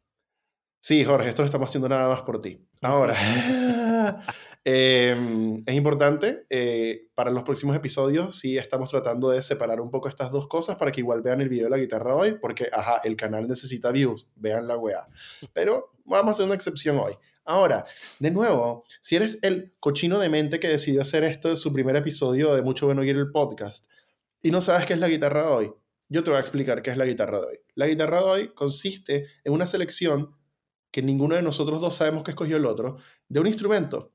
Sí, Jorge, esto lo estamos haciendo nada más por ti. Ahora, eh, es importante, eh, para los próximos episodios, sí estamos tratando de separar un poco estas dos cosas para que igual vean el video de la guitarra hoy, porque, ajá, el canal necesita views, vean la weá. Pero vamos a hacer una excepción hoy. Ahora, de nuevo, si eres el cochino de mente que decidió hacer esto de su primer episodio de Mucho Bueno Gear el podcast y no sabes qué es la guitarra de hoy, yo te voy a explicar qué es la guitarra de hoy. La guitarra de hoy consiste en una selección que ninguno de nosotros dos sabemos que escogió el otro, de un instrumento.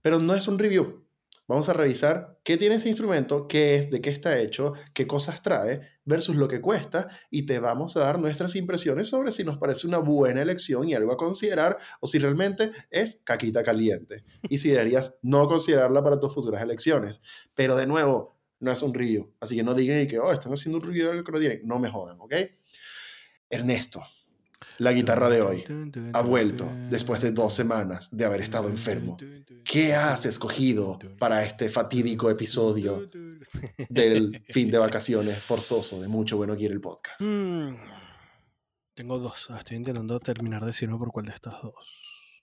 Pero no es un review. Vamos a revisar qué tiene este instrumento, qué es, de qué está hecho, qué cosas trae, versus lo que cuesta, y te vamos a dar nuestras impresiones sobre si nos parece una buena elección y algo a considerar, o si realmente es caquita caliente, y si deberías no considerarla para tus futuras elecciones. Pero de nuevo, no es un río, así que no digan y que, oh, están haciendo un algo que no tienen. No me jodan, ¿ok? Ernesto, la guitarra de hoy ha vuelto después de dos semanas de haber estado enfermo. ¿Qué has escogido para este fatídico episodio del fin de vacaciones forzoso de Mucho Bueno Quiere el podcast? Mm, Tengo dos. Ah, Estoy intentando terminar de decirme por cuál de estas dos.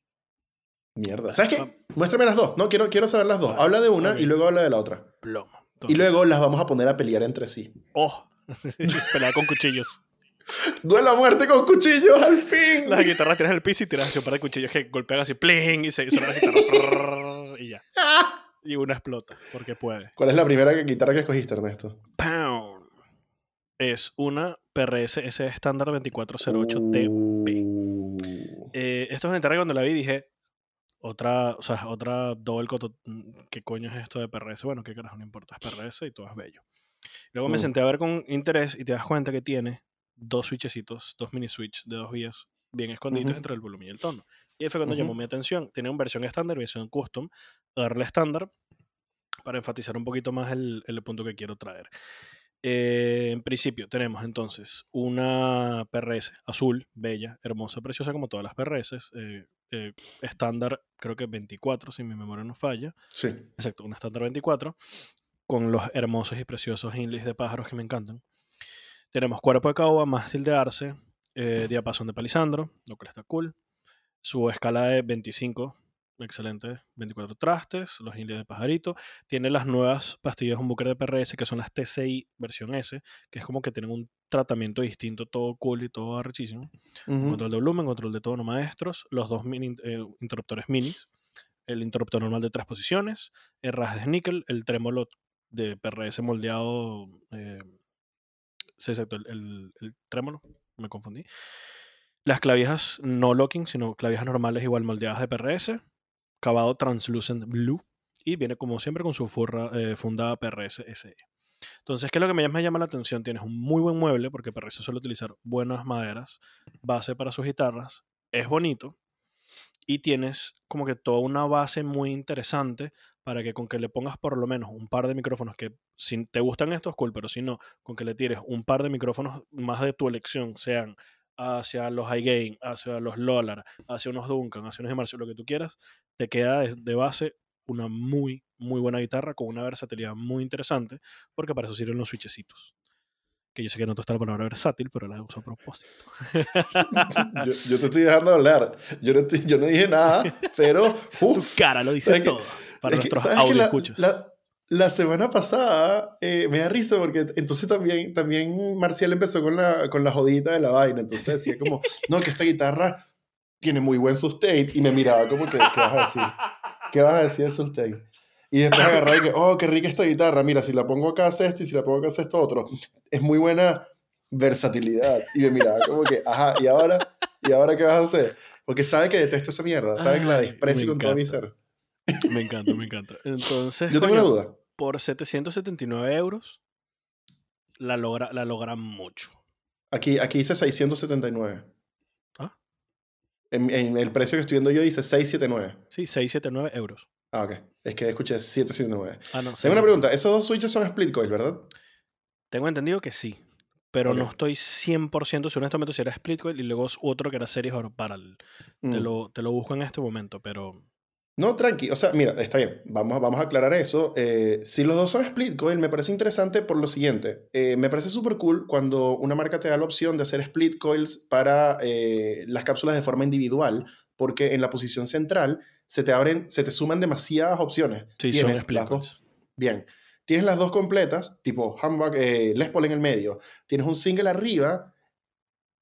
Mierda. ¿Sabes qué? Muéstrame las dos. No, quiero, quiero saber las dos. Habla de una y luego habla de la otra. Plomo. Y luego las vamos a poner a pelear entre sí. ¡Oh! Pelea con cuchillos. ¡Duelo a muerte con cuchillos, al fin! Las guitarras tiras el piso y tiras así un par de cuchillos que golpean así, ¡pling! Y se y suena la guitarra. y ya. Y una explota, porque puede. ¿Cuál es la primera guitarra que escogiste, Ernesto? ¡Pound! Es una PRS S estándar 2408T. Uh, Eh, esta es una guitarra que cuando la vi dije, otra, o sea, otra double coto, ¿qué coño es esto de PRS? Bueno, qué carajo, no importa, es PRS y todo es bello. Luego me Mm. senté a ver con interés y te das cuenta que tiene dos switchecitos, dos mini switch de dos vías bien escondidos entre el volumen y el tono. Y ahí fue cuando llamó mi atención. Tiene una versión estándar y versión custom. Darle estándar para enfatizar un poquito más el, el punto que quiero traer. Eh, en principio tenemos entonces una PRS azul, bella, hermosa, preciosa como todas las PRS. eh, eh, estándar, creo que 24, si mi memoria no falla. sí. Exacto, una estándar 24, con los hermosos y preciosos inlays de pájaros que me encantan. Tenemos cuerpo de caoba, mástil de arce, eh, diapasón de palisandro, lo que está cool. Su escala de 25, excelente, 24 trastes, los inlays de pajarito. Tiene las nuevas pastillas humbucker de PRS, que son las TCI versión S, que es como que tienen un tratamiento distinto, todo cool y todo arrechísimo control de volumen, control de tono maestros, los dos mini, eh, interruptores minis, el interruptor normal de tres posiciones, herrajes de níquel, el trémolo de PRS moldeado, eh, sí, exacto, el, trémolo, me confundí. Las clavijas no locking, sino clavijas normales igual moldeadas de PRS, acabado translucent blue y viene como siempre con su furra, eh, funda PRS SE. Entonces, ¿qué es lo que me llama la atención? Tienes un muy buen mueble, porque PRS suele utilizar buenas maderas, base para sus guitarras, es bonito, y tienes como que toda una base muy interesante para que con que le pongas por lo menos un par de micrófonos que si te gustan estos, cool, pero si no, con que le tires un par de micrófonos más de tu elección, sean hacia los high gain, hacia los Lolar, hacia unos Duncan, hacia unos Emarcio, lo que tú quieras, te queda de, de base una muy, muy buena guitarra con una versatilidad muy interesante, porque para eso sirven los switchecitos. Que yo sé que no te está la palabra versátil, pero la uso a propósito. yo, yo te estoy dejando hablar. Yo no, estoy- yo no dije nada, pero. Tu cara lo dice todo. Para es que, nuestros ¿sabes que audio la, la- la semana pasada eh, me da risa porque entonces también, también Marcial empezó con la, con la jodita de la vaina. Entonces decía como, no, que esta guitarra tiene muy buen sustain. Y me miraba como que, ¿qué vas a decir? ¿Qué vas a decir de sustain? Y después agarraba y que, oh, qué rica esta guitarra. Mira, si la pongo acá hace esto y si la pongo acá hace esto otro. Es muy buena versatilidad. Y me miraba como que, ajá, ¿y ahora? ¿Y ahora qué vas a hacer? Porque sabe que detesto esa mierda. Sabe que la Ay, desprecio me con todo mi encanta. ser. Me encanta, me encanta. Entonces, Yo tengo coño, una duda. por 779 euros, la logra, la logran mucho. Aquí, aquí dice 679. ¿Ah? En, en el precio que estoy viendo yo dice 679. Sí, 679 euros. Ah, ok. Es que escuché 779. Ah, no. Tengo una 679. pregunta. Esos dos switches son split coil, ¿verdad? Tengo entendido que sí. Pero no estoy 100% seguro en este momento si era split coil y luego otro que era series or parallel. Te, Mm. lo, te lo busco en este momento, pero No, tranqui. O sea, mira, está bien. Vamos, a- vamos a aclarar eso. Eh, si los dos son split coil, me parece interesante por lo siguiente. Eh, me parece súper cool cuando una marca te da la opción de hacer split coils para eh, las cápsulas de forma individual, porque en la posición central se te abren, se te suman demasiadas opciones. sí, son Tienes split las dos. Bien. Tienes las dos completas, tipo eh, Les Paul en el medio. Tienes un single arriba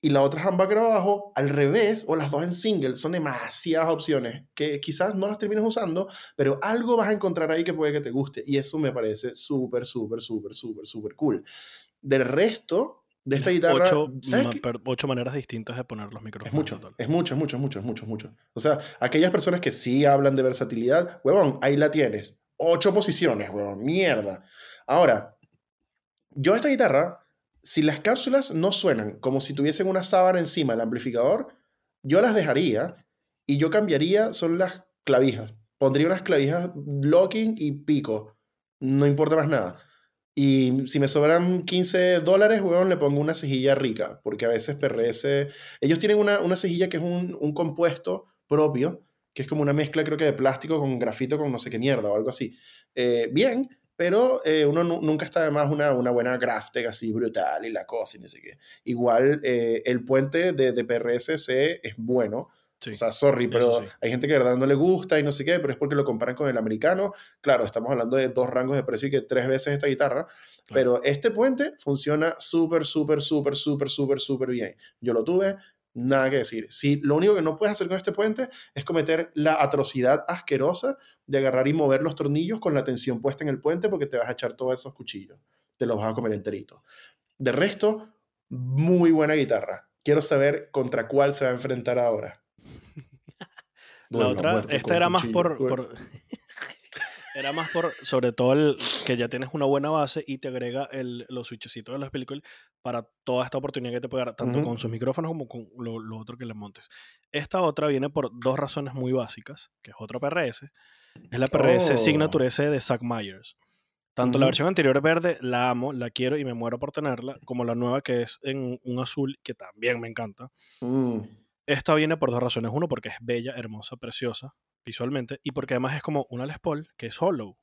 y la otra humbucker abajo, al revés, o las dos en single. Son demasiadas opciones que quizás no las termines usando, pero algo vas a encontrar ahí que puede que te guste. Y eso me parece súper, súper, súper, súper, súper cool. Del resto de esta guitarra, Ocho, maneras distintas de poner los micrófonos. Es mucho, es mucho, es mucho, es mucho, es mucho, es mucho. O sea, aquellas personas que sí hablan de versatilidad, huevón, ahí la tienes. ocho posiciones, weón. Mierda. Ahora, yo esta guitarra, si las cápsulas no suenan como si tuviesen una sábana encima del amplificador, yo las dejaría y yo cambiaría son las clavijas. Pondría unas clavijas locking y pico. No importa más nada. Y si me sobran 15 dólares, weón, le pongo una cejilla rica, porque a veces PRS, ellos tienen una, una cejilla que es un, un, compuesto propio, que es como una mezcla creo que de plástico con grafito con no sé qué mierda o algo así. Eh, bien, pero eh, uno nunca está de más una, una buena Graftec así brutal y la cosa y no sé qué. Igual eh, el puente de, de PRSC es bueno, o sea, sorry, pero hay gente que de verdad no le gusta y no sé qué, pero es porque lo comparan con el americano. Claro, estamos hablando de dos rangos de precio y que tres veces esta guitarra, pero este puente funciona súper, súper, súper, súper, súper, súper bien. Yo lo tuve, nada que decir. Si lo único que no puedes hacer con este puente es cometer la atrocidad asquerosa de agarrar y mover los tornillos con la tensión puesta en el puente porque te vas a echar todos esos cuchillos. Te los vas a comer enteritos. De resto, muy buena guitarra. Quiero saber contra cuál se va a enfrentar ahora. La otra, esta era más por, era más por, sobre todo, el, que ya tienes una buena base y te agrega el, los switchecitos de las películas para toda esta oportunidad que te puede dar, tanto con sus micrófonos como con lo, otro que le montes. Esta otra viene por dos razones muy básicas, que es otro PRS. Es la PRS Signature S de Zack Myers. Tanto la versión anterior verde la amo, la quiero y me muero por tenerla, como la nueva que es en un azul que también me encanta. Mm. Esta viene por dos razones. Uno, porque es bella, hermosa, preciosa visualmente. Y porque además es como una Les Paul que es hollow.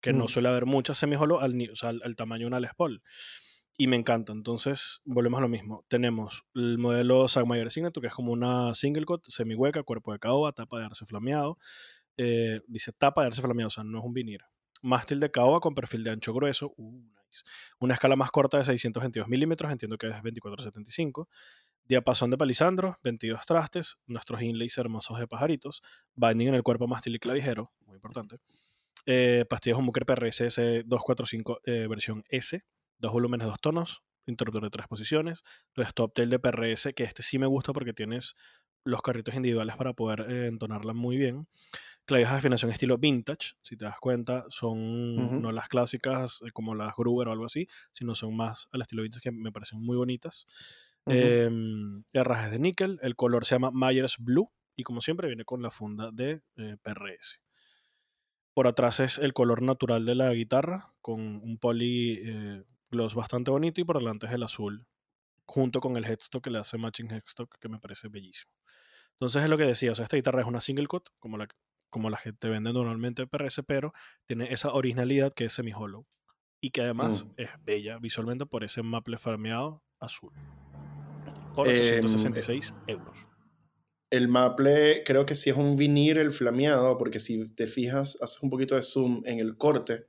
Que no mm. suele haber muchas semi-hollow al, al, tamaño de una Les Paul. Y me encanta. Entonces, volvemos a lo mismo. Tenemos el modelo Sagmayer Signature, que es como una single cut, semi-hueca, cuerpo de caoba, tapa de arce flameado. Eh, dice tapa de arce flameado, o sea, no es un vinir. Mástil de caoba con perfil de ancho grueso. Uh, nice. Una escala más corta de 622 milímetros, entiendo que es 2475. Diapasón de palisandro, 22 trastes, nuestros inlays hermosos de pajaritos, binding en el cuerpo mástil y clavijero, muy importante. Eh, pastillas Humbucker PRSS 245 eh, versión S, dos volúmenes, dos tonos, interruptor de tres posiciones, tu stop tail de PRS, que este sí me gusta porque tienes los carritos individuales para poder eh, entonarla muy bien. Clavijas de afinación estilo vintage, si te das cuenta, son no las clásicas eh, como las Gruber o algo así, sino son más al estilo vintage que me parecen muy bonitas. Uh de níquel. El color se llama Myers Blue. Y como siempre, viene con la funda de eh, PRS. Por atrás es el color natural de la guitarra, con un poly eh, gloss bastante bonito. Y por delante es el azul, junto con el headstock que le hace matching headstock, que me parece bellísimo. Entonces es lo que decía, o sea, esta guitarra es una single cut, como la, como la que te venden normalmente PRS, pero tiene esa originalidad que es semi-hollow. Y que además mm. es bella visualmente por ese maple farmeado azul por 866 em, euros. El maple creo que sí es un vinir el flameado, porque si te fijas, haces un poquito de zoom en el corte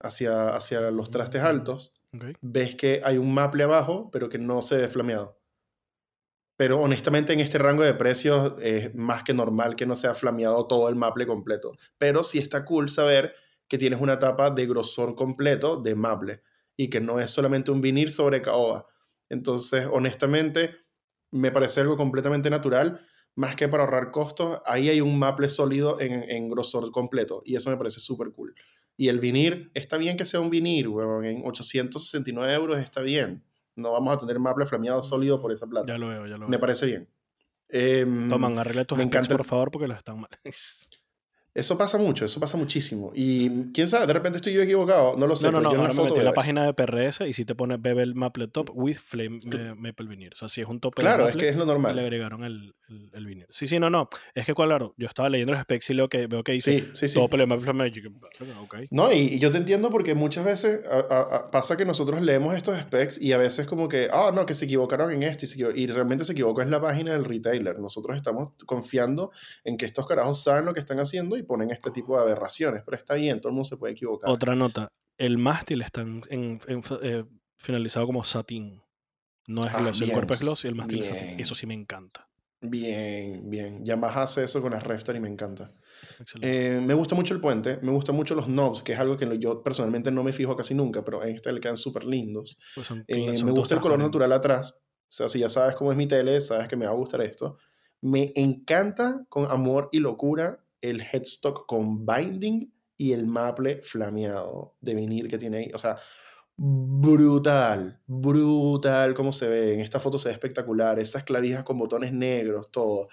hacia, hacia los trastes altos, ves que hay un maple abajo, pero que no se ve flameado. Pero honestamente en este rango de precios es más que normal que no sea flameado todo el maple completo. Pero sí está cool saber que tienes una tapa de grosor completo de maple y que no es solamente un vinir sobre caoba. Entonces, honestamente, me parece algo completamente natural, más que para ahorrar costos, ahí hay un maple sólido en, grosor completo y eso me parece súper cool. Y el vinir, está bien que sea un vinir, weón, en 869 euros está bien. No vamos a tener maple flameado sólido por esa plata. Ya lo veo, ya lo veo. Me parece bien. Eh, Toman, arregla tus me encanta por favor, porque los están mal. Eso pasa mucho, eso pasa muchísimo. Y quién sabe, de repente estoy yo equivocado, no lo sé. No, no, no, ahora me metí en la página de PRS y si te pone Bevel Maple Top with Flame eh, Maple Veneer. O sea, si es un top Claro, es que es lo normal. Le agregaron el, el, el. Sí, sí, no, no. Es que, claro, yo estaba leyendo los specs y leo que, veo que dice sí, sí, sí. Maple Magic. Okay. No, y, yo te entiendo porque muchas veces pasa que nosotros leemos estos specs y a veces como que, ah, no, que se equivocaron en esto y, y realmente se equivocó en la página del retailer. Nosotros estamos confiando en que estos carajos saben lo que están haciendo y ponen este tipo de aberraciones, pero está bien, todo el mundo se puede equivocar. Otra nota, el mástil está en, eh, finalizado como satín. No es ah, gloss, el cuerpo es gloss y el mástil es satín. Eso sí me encanta. Bien, bien. Yamaha hace eso con la Reftar y me encanta. Eh, me gusta mucho el puente, me gustan mucho los knobs, que es algo que yo personalmente no me fijo casi nunca, pero en este le quedan súper lindos. Pues eh, me gusta el color natural atrás. O sea, si ya sabes cómo es mi tele, sabes que me va a gustar esto. Me encanta con amor y locura el headstock con binding y el maple flameado de vinil que tiene ahí. O sea, brutal, brutal como se ve. En esta foto se ve espectacular. Esas clavijas con botones negros, todo.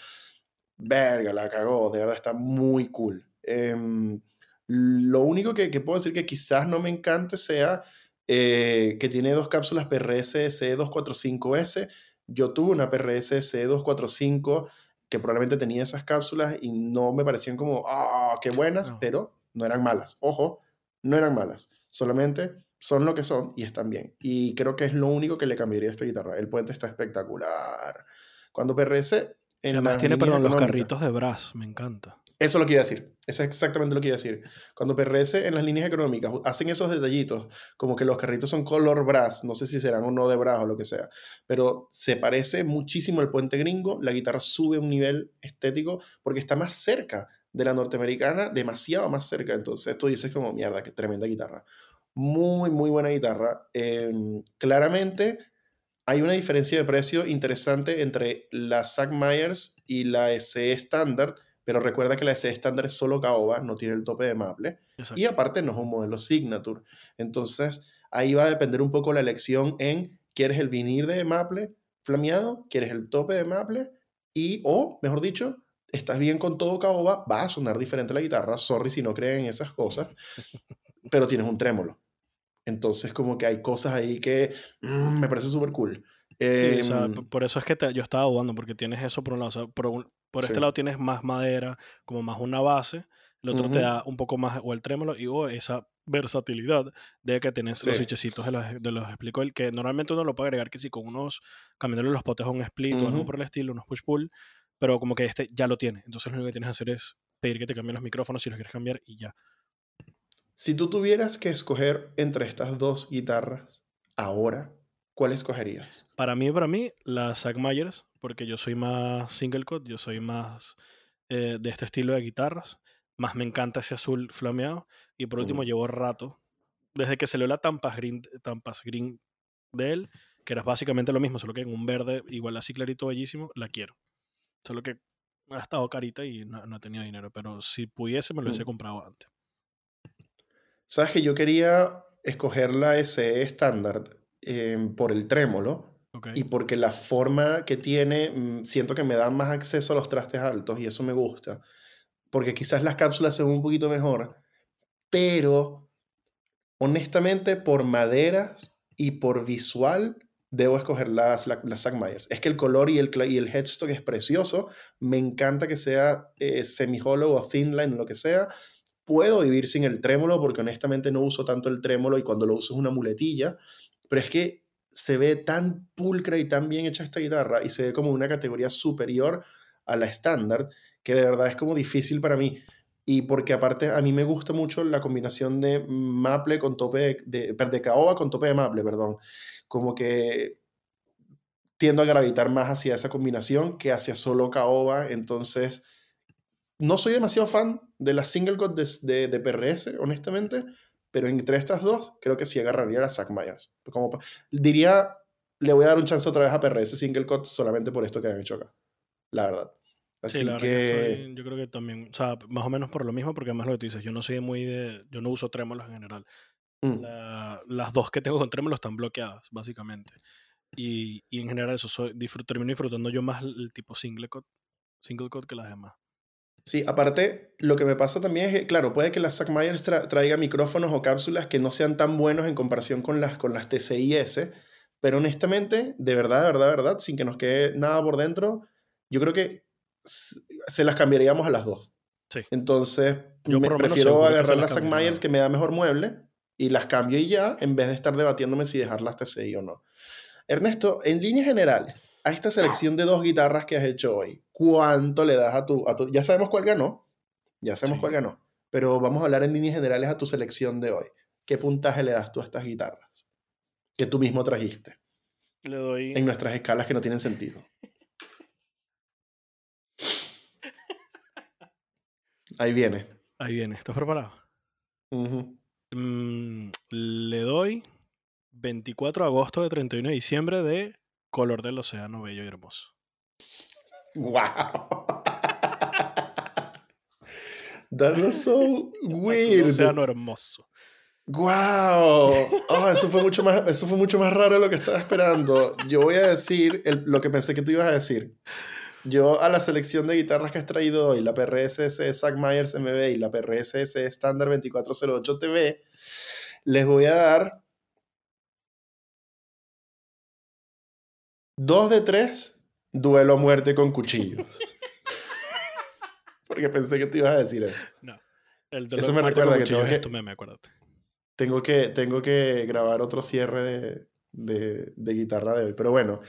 Verga, la cagó. De verdad está muy cool. Em, lo único que, puedo decir que quizás no me encante sea eh, que tiene dos cápsulas PRS C245S. Yo tuve una PRS C245 que probablemente tenía esas cápsulas y no me parecían como, ah, qué buenas, pero no eran malas. Ojo, no eran malas. Solamente son lo que son y están bien. Y creo que es lo único que le cambiaría a esta guitarra. El puente está espectacular. Cuando PRS... En Además tiene, perdón, los carritos de brass, me encanta. Eso es lo que decir. Eso es exactamente lo que iba a decir. Cuando PRS en las líneas económicas hacen esos detallitos, como que los carritos son color brass, no sé si serán o no de brass o lo que sea, pero se parece muchísimo al puente gringo. La guitarra sube un nivel estético porque está más cerca de la norteamericana, demasiado más cerca. Entonces, tú dices como, mierda, qué tremenda guitarra. Muy, muy buena guitarra. Em, claramente hay una diferencia de precio interesante entre la Zack Myers y la SE Standard pero recuerda que la SE estándar es solo caoba, no tiene el tope de maple. Y aparte no es un modelo signature. Entonces, ahí va a depender un poco la elección en, ¿quieres el vinil de maple flameado? ¿Quieres el tope de maple? Y, o, mejor dicho, estás bien con todo caoba, va a sonar diferente la guitarra. Sorry si no creen en esas cosas, pero tienes un trémolo. Entonces, como que hay cosas ahí que mm, me parece súper cool. Sí, o sea, em, por eso es que yo estaba dudando, porque tienes eso por un lado. O sea, por un, por este lado tienes más madera, como más una base. El otro te da un poco más, o el trémolo, y o esa versatilidad de que tienes los switchecitos de los, de los explico el que normalmente uno lo puede agregar que si con unos cambiándole los potes a un split o algo por el estilo, unos push pull, pero como que este ya lo tiene. Entonces lo único que tienes que hacer es pedir que te cambien los micrófonos si los quieres cambiar y ya. Si tú tuvieras que escoger entre estas dos guitarras ahora, ¿cuál escogerías? Para mí, para mí, la Zack Myers, porque yo soy más single cut, yo soy más eh, de este estilo de guitarras. Más me encanta ese azul flameado. Y por último, llevo rato, desde que se le la Tampas Green, Tampas Green de él, que era básicamente lo mismo, solo que en un verde igual así clarito, bellísimo, la quiero. Solo que ha estado carita y no, no he tenido dinero, pero si pudiese me lo hubiese comprado antes. Sabes que yo quería escoger la SE estándar Em, por el trémolo y porque la forma que tiene, mm, siento que me da más acceso a los trastes altos y eso me gusta. Porque quizás las cápsulas se ven un poquito mejor, pero honestamente por maderas y por visual debo escoger las, las, las Myers. Es que el color y el, y el headstock es precioso. Me encanta que sea eh, semi-hollow o thin line, lo que sea. Puedo vivir sin el trémolo porque honestamente no uso tanto el trémolo y cuando lo uso es una muletilla. Pero es que se ve tan pulcra y tan bien hecha esta guitarra y se ve como una categoría superior a la estándar que de verdad es como difícil para mí. Y porque aparte a mí me gusta mucho la combinación de maple con tope de, de, con tope de maple, perdón. Como que tiendo a gravitar más hacia esa combinación que hacia solo caoba. Entonces, no soy demasiado fan de la single cut de, de, de PRS, honestamente, pero entre estas dos, creo que sí agarraría a Zack Myers. Como, diría, le voy a dar un chance otra vez a PRS Single Cut solamente por esto que han hecho acá. La verdad. Así sí, la que... yo creo que también, o sea, más o menos por lo mismo, porque además lo que tú dices, yo no soy muy de, yo no uso trémolos en general. Mm. las dos que tengo con trémolos están bloqueadas, básicamente. Y, y en general eso, soy, termino disfrutando yo más el tipo single cut, single cut que las demás. Sí, aparte, lo que me pasa también es que, claro, puede que la Zack Myers traiga micrófonos o cápsulas que no sean tan buenos en comparación con las, con las TCIS, pero honestamente, de verdad, de verdad, de verdad, sin que nos quede nada por dentro, yo creo que se las cambiaríamos a las dos. Sí. Entonces, yo me prefiero agarrar la Zack Myers que me da mejor mueble y las cambio y ya, en vez de estar debatiéndome si dejarlas TCI o no. Ernesto, en líneas generales, a esta selección de dos guitarras que has hecho hoy, ¿cuánto le das a tu, a tu ya sabemos cuál ganó, ya sabemos cuál ganó, pero vamos a hablar en líneas generales a tu selección de hoy. ¿Qué puntaje le das tú a estas guitarras que tú mismo trajiste? Le doy en nuestras escalas que no tienen sentido. Ahí viene. Ahí viene. ¿Estás preparado? Mm, le doy 24 de agosto de 31 de diciembre de Color del Océano Bello y Hermoso. ¡Wow! That was so Es un weird. océano hermoso. ¡Wow! Oh, eso, fue mucho más, eso fue mucho más raro de lo que estaba esperando. Yo voy a decir el- lo que pensé que tú ibas a decir. Yo a la selección de guitarras que has traído hoy, la PRSS Zack Myers MB y la PRSS Standard 2408 TV, les voy a dar dos de tres duelo a muerte con cuchillos. Porque pensé que tú ibas a decir eso. El dolor Eso me recuerda con que tengo que- es tu meme, acuérdate. Tengo que, tengo que grabar otro cierre de, de- de guitarra de hoy. Pero bueno,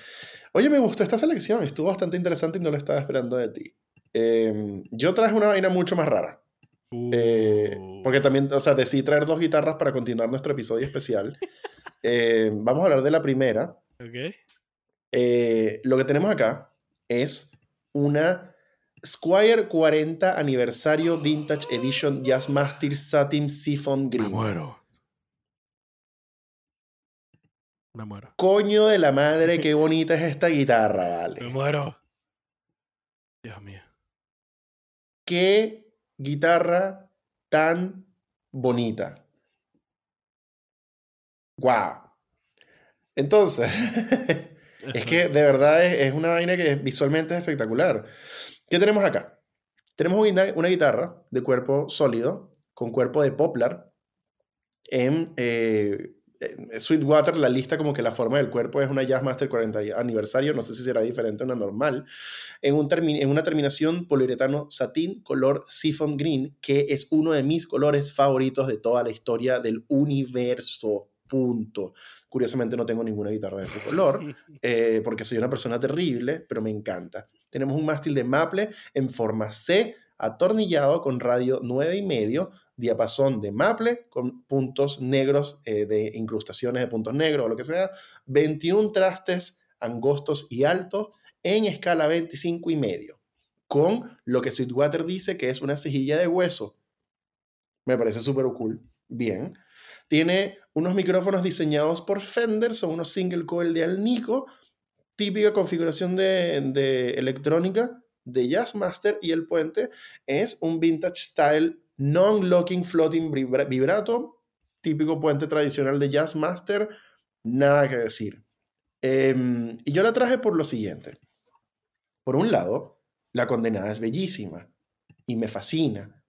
oye, me gustó esta selección. Estuvo bastante interesante y no lo estaba esperando de ti. Eh, yo traje una vaina mucho más rara. Eh, Uh, porque también, o sea, decidí traer dos guitarras para continuar nuestro episodio especial. Eh, vamos a hablar de la primera. ok. Eh, lo que tenemos acá es una Squire 40 Aniversario Vintage Edition Jazzmaster Satin Siphon Me Green. muero. Me muero. Coño de la madre, qué bonita es esta guitarra, Me vale. muero. Dios mío. Qué guitarra tan bonita. Wow. Entonces, es que de verdad es, una vaina que visualmente es espectacular. ¿Qué tenemos acá? Tenemos una, guitarra de cuerpo sólido, con cuerpo de poplar, en eh, en Sweetwater, la lista como que la forma del cuerpo es una Jazzmaster 40 aniversario, no sé si será diferente a una normal, en, un en una terminación poliuretano satín color siphon green, que es uno de mis colores favoritos de toda la historia del universo. Punto. Curiosamente no tengo ninguna guitarra de ese color, eh, porque soy una persona terrible, pero me encanta. Tenemos un mástil de maple en forma C, atornillado con radio 9 y medio, diapasón de maple con puntos negros eh, de incrustaciones de puntos negros o lo que sea, 21 trastes angostos y altos en escala 25 y medio, con lo que Sweetwater dice que es una cejilla de hueso. Me parece súper cool. Bien. Tiene unos micrófonos diseñados por Fender, son unos single coil de Alnico, típica configuración de, de electrónica de Jazzmaster y el puente es un vintage style non-locking floating vibra- vibrato, típico puente tradicional de Jazzmaster, nada que decir. Em, y yo la traje por lo siguiente. Por un lado, la condenada es bellísima y me fascina.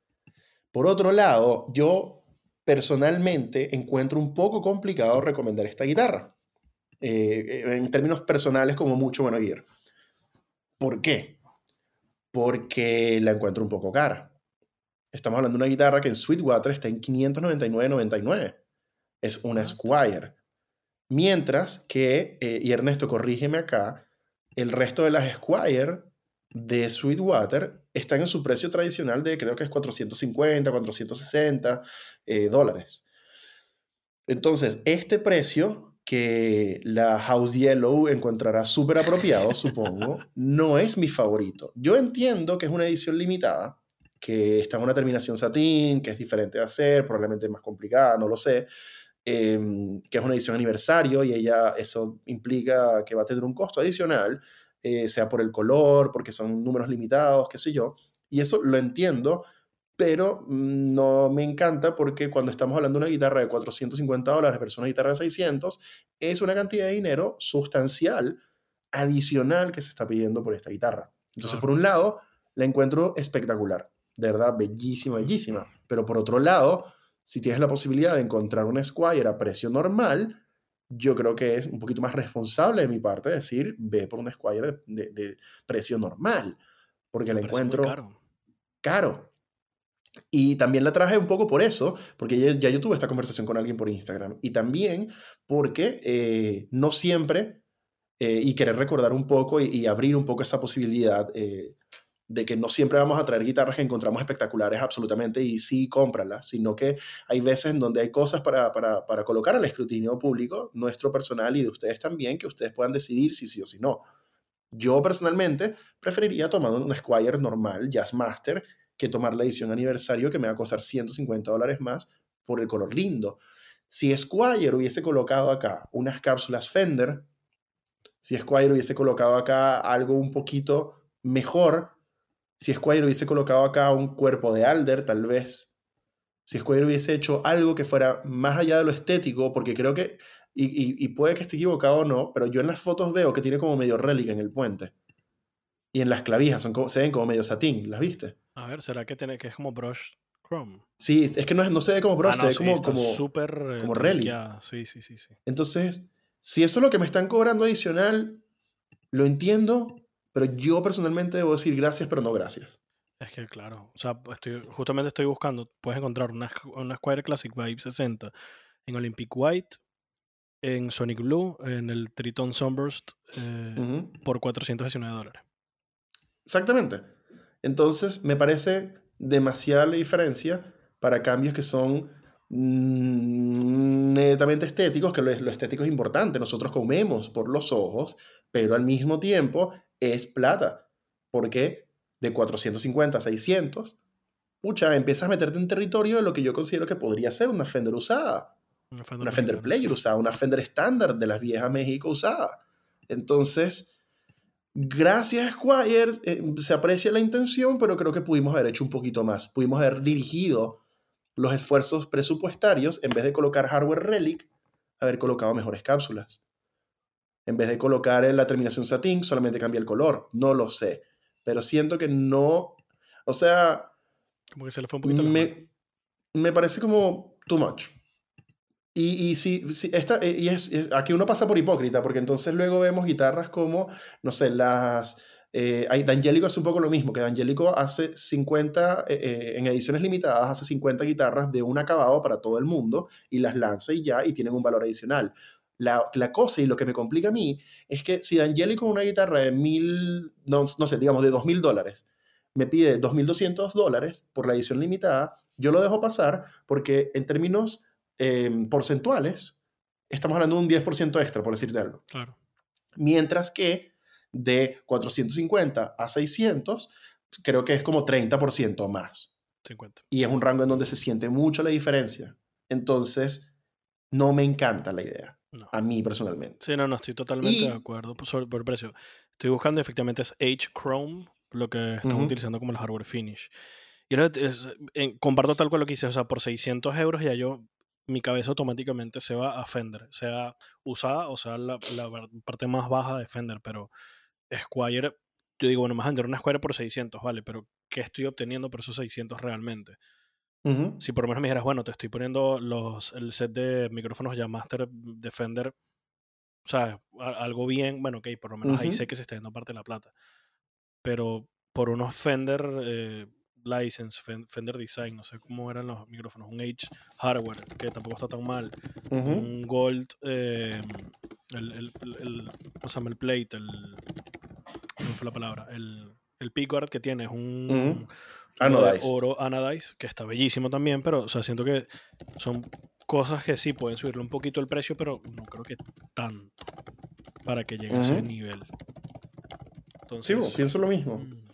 Por otro lado, yo personalmente encuentro un poco complicado recomendar esta guitarra. Eh, en términos personales, como mucho bueno ir. ¿Por qué? Porque la encuentro un poco cara. Estamos hablando de una guitarra que en Sweetwater está en 599.99. Es una Squire. Mientras que, eh, y Ernesto, corrígeme acá, el resto de las Squire de Sweetwater están en su precio tradicional de creo que es 450, 460 eh, dólares. Entonces, este precio que la House Yellow encontrará súper apropiado, supongo, no es mi favorito. Yo entiendo que es una edición limitada, que está en una terminación satín, que es diferente de hacer, probablemente más complicada, no lo sé, eh, que es una edición aniversario y ella, eso implica que va a tener un costo adicional, eh, sea por el color, porque son números limitados, qué sé yo, y eso lo entiendo, pero mm, no me encanta porque cuando estamos hablando de una guitarra de 450 dólares versus una guitarra de 600, es una cantidad de dinero sustancial adicional que se está pidiendo por esta guitarra. Entonces, Claro. por un lado, la encuentro espectacular, de verdad, bellísima, bellísima, pero por otro lado, si tienes la posibilidad de encontrar una Squire a precio normal, yo creo que es un poquito más responsable de mi parte decir, ve por una Squire de, de- de precio normal, porque la encuentro caro. caro. Y también la traje un poco por eso, porque ya, ya yo tuve esta conversación con alguien por Instagram. Y también porque eh, no siempre, eh, y querer recordar un poco y, y abrir un poco esa posibilidad eh, de que no siempre vamos a traer guitarras que encontramos espectaculares absolutamente y sí, cómpralas, sino que hay veces en donde hay cosas para, para, para colocar al escrutinio público, nuestro personal y de ustedes también, que ustedes puedan decidir si sí o si no. Yo personalmente preferiría tomar una Squire normal, Jazzmaster, que tomar la edición aniversario que me va a costar 150 dólares más por el color lindo. Si Squire hubiese colocado acá unas cápsulas Fender, si Squire hubiese colocado acá algo un poquito mejor, Si Squire hubiese colocado acá un cuerpo de Alder, tal vez. Si Squire hubiese hecho algo que fuera más allá de lo estético, porque creo que, y, y- y puede que esté equivocado o no, pero yo en las fotos veo que tiene como medio relic en el puente. Y en las clavijas son como- se ven como medio satín, ¿las viste? A ver, ¿será que tiene que es como brush chrome? Sí, es que no, es- no se ve como bro, Ah, se ve sí, como, como, súper eh, como relic. Sí, sí, sí, sí. Entonces, si eso es lo que me están cobrando adicional, lo entiendo, pero yo personalmente debo decir gracias, pero no gracias. Es que claro, o sea, estoy, justamente estoy buscando, puedes encontrar una, una Squire Classic Vibe 60 en Olympic White, en Sonic Blue, en el Triton Sunburst eh, por 419 dólares. Exactamente. Entonces, me parece demasiada la diferencia para cambios que son mm, netamente estéticos, que lo, lo estético es importante. Nosotros comemos por los ojos, pero al mismo tiempo es plata. Porque de 450 a 600, pucha, empiezas a meterte en territorio de lo que yo considero que podría ser una Fender usada. Una Fender, Una Fender Player usada, una Fender estándar de las viejas México usada. Entonces, gracias Squires, eh, se aprecia la intención, pero creo que pudimos haber hecho un poquito más. Pudimos haber dirigido los esfuerzos presupuestarios, en vez de colocar hardware relic, haber colocado mejores cápsulas. En vez de colocar la terminación satín, solamente cambia el color. No lo sé. Pero siento que no. O sea, Como que se le fue un poquito me, me parece como too much. Y, y, si, si esta, eh, y es, es- aquí uno pasa por hipócrita, porque entonces luego vemos guitarras como, no sé, las... Eh, D'Angelico hace un poco lo mismo, que D'Angelico hace 50, eh, eh, en ediciones limitadas, hace 50 guitarras de un acabado para todo el mundo y las lanza y ya, y tienen un valor adicional. La, la cosa y lo que me complica a mí es que si D'Angelico una guitarra de mil, no, no sé, digamos de dos mil dólares, me pide 2.200 dólares por la edición limitada, yo lo dejo pasar porque en términos eh, porcentuales estamos hablando de un 10% extra, por decirte algo. Claro. Mientras que de 450 a 600, creo que es como 30% más. 50. Y es un rango en donde se siente mucho la diferencia. Entonces, no me encanta la idea, No. a mí personalmente. Sí, no, no, estoy totalmente Y- de acuerdo por, por el precio. Estoy buscando, efectivamente, es H Chrome, lo que están Ujú. utilizando como el hardware finish. Y ahora, es- en- comparto tal cual lo que hice, o sea, por 600 euros ya yo, mi cabeza automáticamente se va a Fender, sea usada o sea la, la parte más baja de Fender, pero Squire, yo digo, bueno, más vender una Squire por 600, vale, pero ¿qué estoy obteniendo por esos 600 realmente? Si por lo menos me dijeras, bueno, te estoy poniendo los, el set de micrófonos ya Master de Fender, o sea, algo bien, bueno, ok, por lo menos ahí sé que se está yendo parte de la plata. Pero por unos Fender eh, License, Fen- Fender Design, no sé cómo eran los micrófonos, un H Hardware, que tampoco está tan mal, un Gold, eh, el, el, el, el- ¿cómo se llama? El plate, el, ¿cómo fue la palabra? El, el pickguard que tiene es un, Anodized. oro anodized, que está bellísimo también, pero o sea, siento que son cosas que sí pueden subirle un poquito el precio, pero no creo que tanto para que llegue a ese nivel. Sí, Entonces, bo, pienso lo mismo. mm,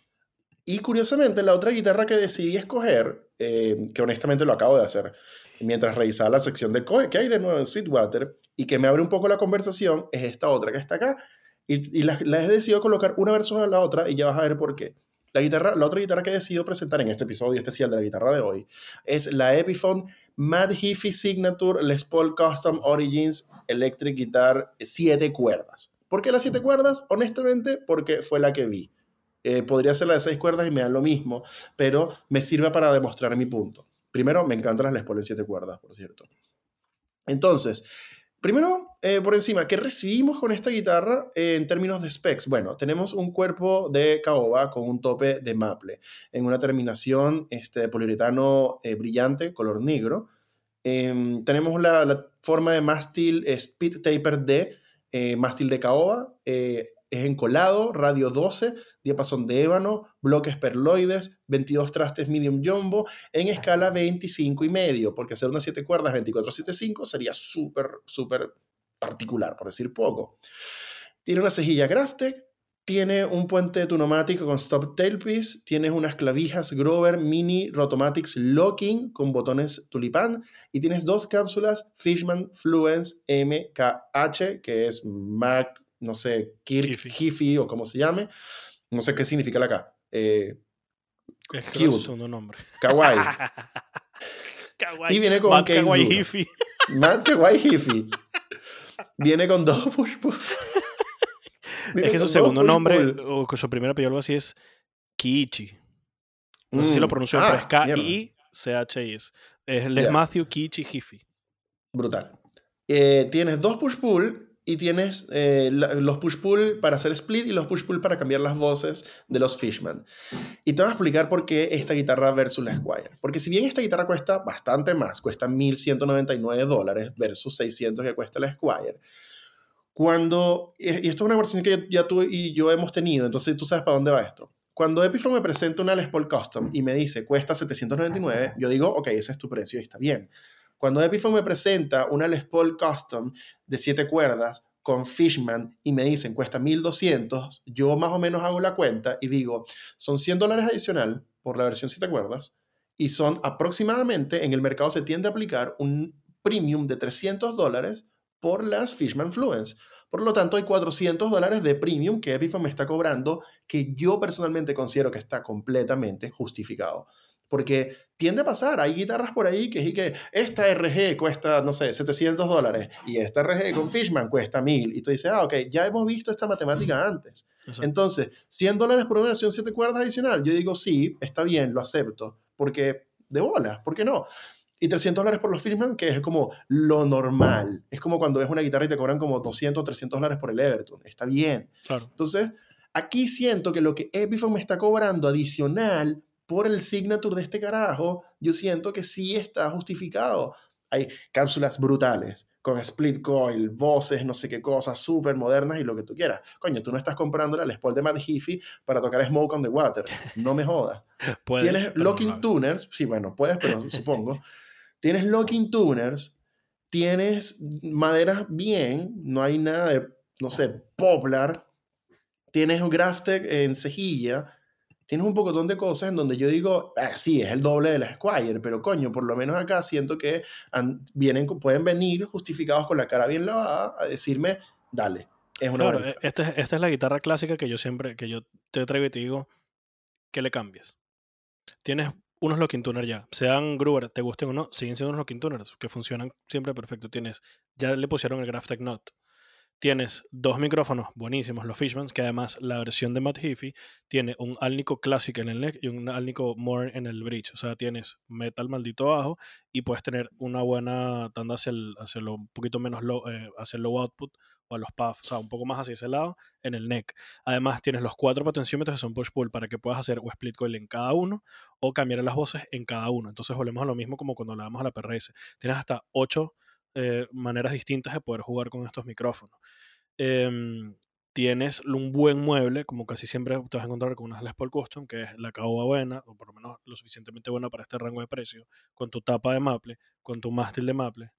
Y curiosamente, la otra guitarra que decidí escoger, eh, que honestamente lo acabo de hacer, mientras revisaba la sección de co- que hay de nuevo en Sweetwater, y que me abre un poco la conversación, es esta otra que está acá. Y, y la, la he decidido colocar una versión a la otra, y ya vas a ver por qué. La, guitarra, la otra guitarra que he decidido presentar en este episodio especial de la guitarra de hoy es la Epiphone Mad Hiffy Signature Les Paul Custom Origins Electric Guitar 7 cuerdas. ¿Por qué las 7 cuerdas? Honestamente, porque fue la que vi. Eh, podría ser la de 6 cuerdas y me dan lo mismo, pero me sirve para demostrar mi punto. Primero, me encantan las Les Paul en 7 cuerdas, por cierto. Entonces, primero, eh, por encima, ¿qué recibimos con esta guitarra eh, en términos de specs? Bueno, tenemos un cuerpo de caoba con un tope de maple, en una terminación este, poliuretano eh, brillante, color negro. Em, tenemos la, la forma de mástil Speed Taper D, mástil de caoba, es encolado, radio 12, diapasón de ébano, bloques perloides, 22 trastes medium jumbo, en escala 25 y medio, porque hacer unas 7 cuerdas 24-7-5 sería súper, súper particular, por decir poco. Tiene una cejilla Graphtec, tiene un puente tunomático con stop tailpiece, tienes unas clavijas Grover Mini Rotomatics Locking con botones tulipán y tienes dos cápsulas Fishman Fluence MKH, que es Mac, no sé, Kirk. Hiffy o como se llame, no sé qué significa la K. Eh, Es que Cute. es su segundo nombre. Kawaii. Kawaii. Y viene con case Kawaii duro. Hifi. Matt Kawaii Hifi. Viene con dos push pull. Viene Es que su segundo push nombre, pull. o que su primer apellido algo así es Kiichi. No sé si Mm. lo pronuncio bien, Ah, pero es. K-I-C-H-I-S. Es Les. Matthew Kiichi Hifi. Brutal. Eh, tienes dos push-pull y tienes eh, los push-pull para hacer split y los push-pull para cambiar las voces de los Fishman. Y te voy a explicar por qué esta guitarra versus la Squire. Porque si bien esta guitarra cuesta bastante más, cuesta 1.199 dólares versus 600 que cuesta la Squire, cuando, y y esto es una conversación que ya tú y yo hemos tenido, entonces tú sabes para dónde va esto. Cuando Epiphone me presenta una Les Paul Custom y me dice cuesta 799, yo digo, ok, ese es tu precio y está bien. Cuando Epiphone me presenta una Les Paul Custom de 7 cuerdas con Fishman y me dicen cuesta 1200, yo más o menos hago la cuenta y digo, son 100 dólares adicional por la versión 7 cuerdas y son aproximadamente, en el mercado se tiende a aplicar un premium de 300 dólares por las Fishman Fluence. Por lo tanto, hay 400 dólares de premium que Epiphone me está cobrando que yo personalmente considero que está completamente justificado. Porque tiende a pasar, hay guitarras por ahí que sí que esta RG cuesta, no sé, 700 dólares y esta RG con Fishman cuesta 1000. Y tú dices, ah, ok, ya hemos visto esta matemática antes. Exacto. Entonces, 100 dólares por una versión 7 cuerdas adicional, yo digo, sí, está bien, lo acepto, porque de bolas, ¿por qué no? Y 300 dólares por los Fishman, que es como lo normal. Es como cuando ves una guitarra y te cobran como 200 o 300 dólares por el Everton. Está bien. Claro. Entonces, aquí siento que lo que Epiphone me está cobrando adicional por el signature de este carajo, yo siento que sí está justificado. Hay cápsulas brutales, con split coil, voces, no sé qué cosas, súper modernas y lo que tú quieras. Coño, tú no estás comprando la Les Paul de Matt Heafy para tocar Smoke on the Water. No me jodas. Puedes, Tienes no locking tuners, sí, bueno, puedes, pero supongo. Tienes locking tuners, tienes maderas bien, no hay nada de, no sé, poplar. Tienes un Graftek en cejilla. Tienes un pocotón de cosas en donde yo digo, ah, sí, es el doble de la Squire, pero coño, por lo menos acá siento que vienen, pueden venir justificados con la cara bien lavada a decirme, dale, es una Claro, eh, esta es, esta es la guitarra clásica que yo siempre, que yo te traigo y te digo, que le cambies. Tienes unos locking tuners ya, sean Gruber, te gusten o no, siguen siendo unos locking tuners que funcionan siempre perfecto. Tienes, ya le pusieron el Graphtec Note. Tienes dos micrófonos buenísimos, los Fishmans, que además la versión de Matt Heafy tiene un Alnico Classic en el neck y un Alnico More en el bridge. O sea, tienes metal maldito abajo y puedes tener una buena tanda hacia, el, hacia lo un poquito menos low, eh, hacia el low output o a los puffs, o sea, un poco más hacia ese lado en el neck. Además, tienes los cuatro potenciómetros que son push-pull para que puedas hacer o split coil en cada uno o cambiar las voces en cada uno. Entonces, volvemos a lo mismo como cuando hablábamos a la PRS. Tienes hasta ocho eh, maneras distintas de poder jugar con estos micrófonos. Em, tienes un buen mueble, como casi siempre te vas a encontrar con unas Les Paul Custom, que es la caoba buena, o por lo menos lo suficientemente buena para este rango de precio, con tu tapa de maple, con tu mástil de maple,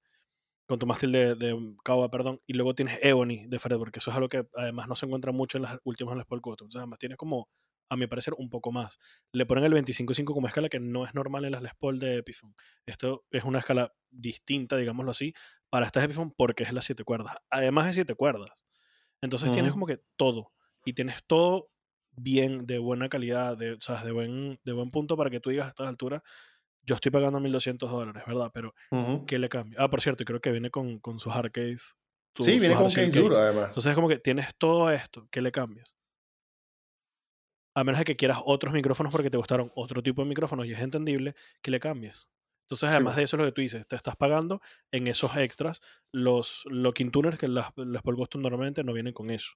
con tu mástil de, de caoba, perdón, y luego tienes Ebony de Fred, porque eso es algo que además no se encuentra mucho en las últimas Les Paul Custom. Entonces, además tienes como, a mi parecer, un poco más. Le ponen el 25.5 como escala, que no es normal en las Les Paul de Epiphone. Esto es una escala distinta, digámoslo así, para estas Epiphone porque es las 7 cuerdas. Además de 7 cuerdas. Entonces tienes Ujú. como que todo. Y tienes todo bien, de buena calidad, de, o sea, de, buen, de buen punto para que tú digas a estas alturas, yo estoy pagando 1.200 dólares, ¿verdad? Pero, Ujú. ¿qué le cambia? Ah, por cierto, creo que viene con, con sus hardcase. tu- Sí, viene con case duro además. Entonces es como que tienes todo esto, ¿qué le cambias? A menos de que quieras otros micrófonos porque te gustaron otro tipo de micrófonos y es entendible que le cambies. Entonces, Sí, además bueno. de eso, es lo que tú dices, te estás pagando en esos extras los locking tuners que las, las Paul Custom normalmente no vienen con eso.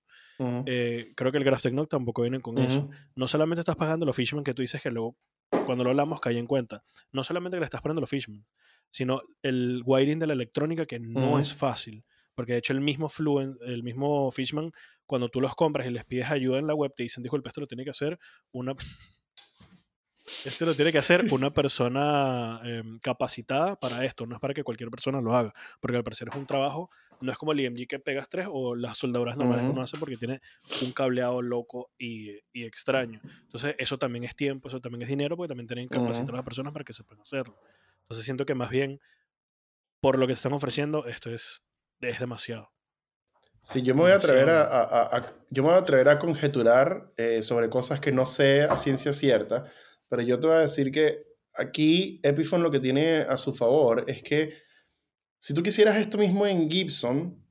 Eh, creo que el Graph Note tampoco vienen con eso. Ujú. No solamente estás pagando los Fishman que tú dices que luego, cuando lo hablamos, caí en cuenta. No solamente que le estás pagando los Fishman, sino el wiring de la electrónica que no es fácil. Porque de hecho el mismo Fluent, el mismo Fishman, cuando tú los compras y les pides ayuda en la web, te dicen, disculpe, esto lo tiene que hacer una... Esto lo tiene que hacer una persona em, capacitada para esto, no es para que cualquier persona lo haga, porque al parecer es un trabajo, no es como el IMG que pegas tres o las soldaduras normales que uno hace porque tiene un cableado loco y, y extraño. Entonces, eso también es tiempo, eso también es dinero, porque también tienen que capacitar a las personas para que sepan hacerlo. Entonces, siento que más bien, por lo que te están ofreciendo, esto es, es demasiado. Sí, yo me voy a atrever a, yo me voy a atrever a conjeturar eh, sobre cosas que no sé a ciencia cierta, pero yo te voy a decir que aquí Epiphone lo que tiene a su favor es que si tú quisieras esto mismo en Gibson,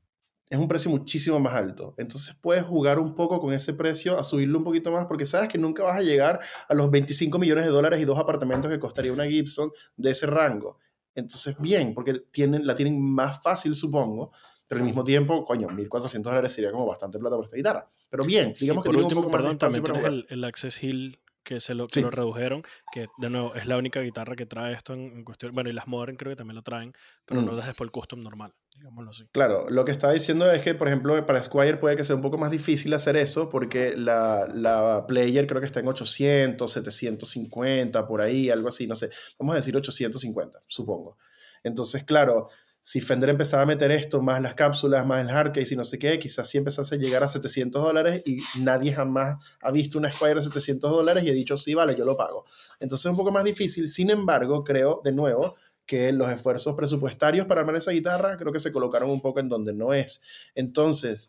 es un precio muchísimo más alto. Entonces puedes jugar un poco con ese precio a subirlo un poquito más porque sabes que nunca vas a llegar a los 25 millones de dólares y dos apartamentos que costaría una Gibson de ese rango. Entonces, bien, porque tienen, la tienen más fácil, supongo, pero al mismo tiempo, coño, 1.400 dólares sería como bastante plata por esta guitarra. Pero bien, digamos que por tiene último, un poco más de perdón, espacio también tienes el, el Access Hill que se lo, que Sí. lo redujeron, que de nuevo es la única guitarra que trae esto en, en cuestión. Bueno, y las Modern creo que también lo traen, pero no Mm. las Sport Custom normal, digámoslo así. Claro, lo que estaba diciendo es que, por ejemplo, para Squire puede que sea un poco más difícil hacer eso porque la, la Player creo que está en 800, 750, por ahí, algo así, no sé. Vamos a decir 850, supongo. Entonces, claro, si Fender empezaba a meter esto, más las cápsulas, más el hardcase y no sé qué, quizás sí empezase a llegar a 700 dólares y nadie jamás ha visto una Squire de 700 dólares y ha dicho, sí, vale, yo lo pago. Entonces es un poco más difícil. Sin embargo, creo, de nuevo, que los esfuerzos presupuestarios para armar esa guitarra creo que se colocaron un poco en donde no es. Entonces,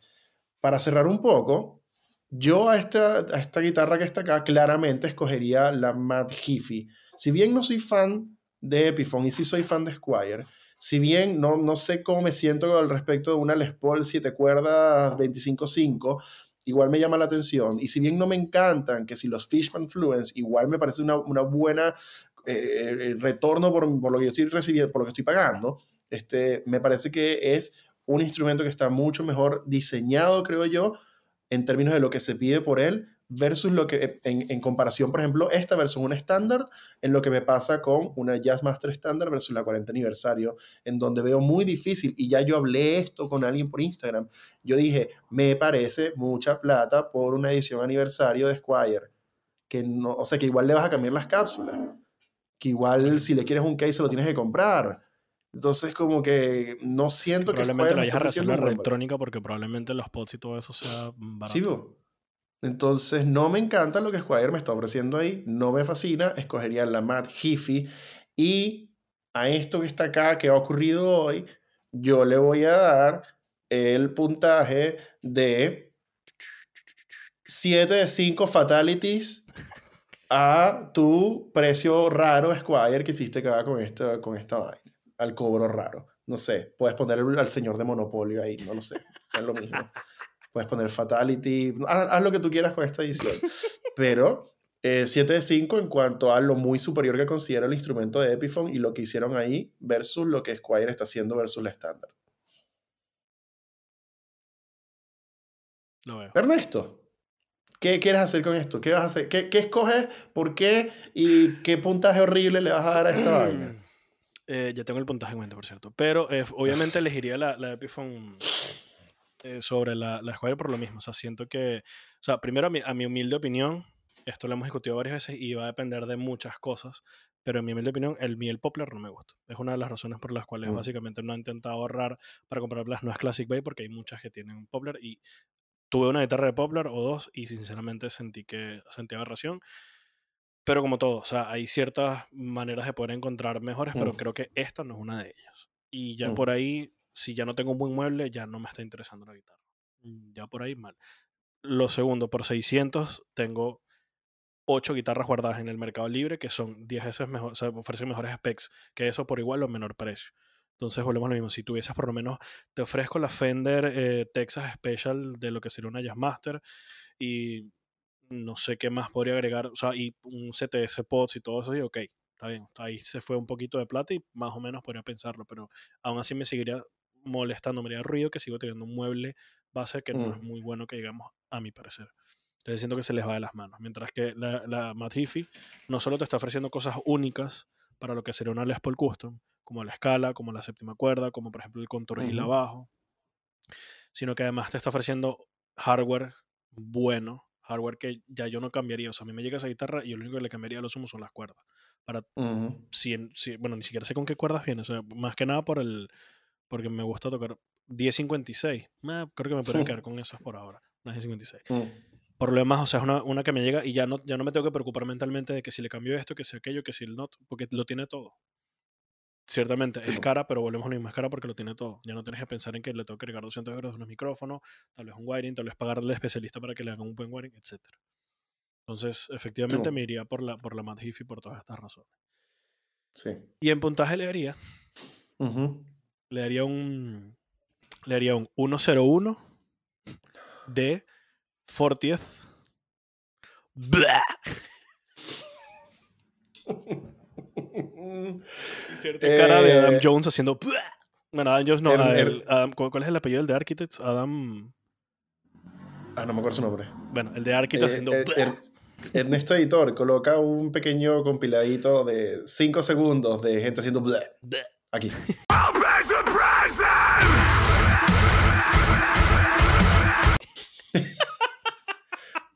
para cerrar un poco, yo a esta, a esta guitarra que está acá claramente escogería la Mad Hifi. Si bien no soy fan de Epiphone y sí soy fan de Squire, si bien no, no sé cómo me siento al respecto de una Les Paul 7 cuerdas 25.5, igual me llama la atención. Y si bien no me encantan, que si los Fishman Fluence, igual me parece una, una buena eh, retorno por, por, lo que yo estoy recibiendo, por lo que estoy pagando, este, me parece que es un instrumento que está mucho mejor diseñado, creo yo, en términos de lo que se pide por él, versus lo que, en, en comparación, por ejemplo, esta versus un estándar, en lo que me pasa con una Jazzmaster estándar versus la 40 aniversario, en donde veo muy difícil, y ya yo hablé esto con alguien por Instagram, yo dije, me parece mucha plata por una edición aniversario de Squire, que no, o sea, que igual le vas a cambiar las cápsulas, que igual si le quieres un case se lo tienes que comprar. Entonces, como que no siento que probablemente la me vayas a resolver electrónica porque probablemente los pods y todo eso sea barato. Sí. Entonces, no me encanta lo que Squire me está ofreciendo ahí, no me fascina, escogería la Mad Hifi y a esto que está acá, que ha ocurrido hoy, yo le voy a dar el puntaje de 7 de 5 fatalities a tu precio raro Squire que hiciste acá con esta, con esta vaina, al cobro raro. No sé, puedes poner al señor de Monopolio ahí, no lo sé, es lo mismo. Puedes poner Fatality, haz, haz, lo que tú quieras con esta edición. Pero eh, 7 de 5 en cuanto a lo muy superior que considero el instrumento de Epiphone y lo que hicieron ahí versus lo que Squire está haciendo versus la estándar. Veo. Ernesto, ¿qué quieres hacer con esto? ¿Qué vas a hacer? ¿Qué, qué escoges? ¿Por qué? ¿Y qué puntaje horrible le vas a dar a esta vaina? Eh, ya tengo el puntaje en mente, por cierto. Pero eh, obviamente elegiría la, la Epiphone eh, sobre la, la Squire por lo mismo. O sea, siento que, o sea, primero a mi, a mi, humilde opinión, esto lo hemos discutido varias veces y va a depender de muchas cosas, pero en mi humilde opinión, el miel Poplar no me gusta. Es una de las razones por las cuales mm. básicamente no he intentado ahorrar para comprar las nuevas Classic Bay porque hay muchas que tienen Poplar y tuve una guitarra de Poplar o dos y sinceramente sentí que sentí aberración. Pero como todo, o sea, hay ciertas maneras de poder encontrar mejores, mm. pero creo que esta no es una de ellas. Y ya mm. por ahí si ya no tengo un buen mueble, ya no me está interesando la guitarra. Ya por ahí mal. Lo segundo, por 600 tengo 8 guitarras guardadas en el mercado libre que son 10 veces mejor, o ofrecen mejores specs que eso por igual o menor precio. Entonces volvemos a lo mismo. Si tuvieses por lo menos, te ofrezco la Fender eh, Texas Special de lo que sería una Jazzmaster y no sé qué más podría agregar, o sea, y un CTS Pods y todo eso, y ok, está bien, ahí se fue un poquito de plata y más o menos podría pensarlo, pero aún así me seguiría molestando, me haría ruido que sigo teniendo un mueble base que no mm. es muy bueno que digamos a mi parecer. Entonces siento que se les va de las manos. Mientras que la, la Matifi no solo te está ofreciendo cosas únicas para lo que sería una Les Paul Custom, como la escala, como la séptima cuerda, como por ejemplo el contour uh -huh. abajo, sino que además te está ofreciendo hardware bueno, hardware que ya yo no cambiaría. O sea, a mí me llega esa guitarra y lo único que le cambiaría a lo sumo son las cuerdas. Para, uh -huh. si, si, bueno, ni siquiera sé con qué cuerdas viene. O sea, más que nada por el, porque me gusta tocar 1056. Eh, creo que me podría quedar con esas por ahora. Unas 1056. Uh -huh. Por lo demás, o sea, es una, una, que me llega y ya no, ya no me tengo que preocupar mentalmente de que si le cambio esto, que si aquello, que si el not, porque lo tiene todo. Ciertamente sí. es cara, pero volvemos a lo mismo, es cara porque lo tiene todo. Ya no tienes que pensar en que le tengo que cargar 200 euros de unos micrófonos, tal vez un wiring, tal vez pagarle al especialista para que le haga un buen wiring, etc. Entonces, efectivamente Sí. me iría por la, por la Mad Hifi por todas estas razones. Sí. Y en puntaje le daría, Ujú. Le daría un, le daría un 101 de 40th. Blah. Cierta cara de Adam Eh, Jones haciendo. Bueno, Adam Jones no. el- el- el- Adam- ¿cuál es el apellido del de Architects? Adam. Ah, no me acuerdo su nombre. Bueno, el de Architects Eh, haciendo. eh, "Blah". Er- Ernesto Editor coloca un pequeño compiladito de 5 segundos de gente haciendo. Blah. Aquí.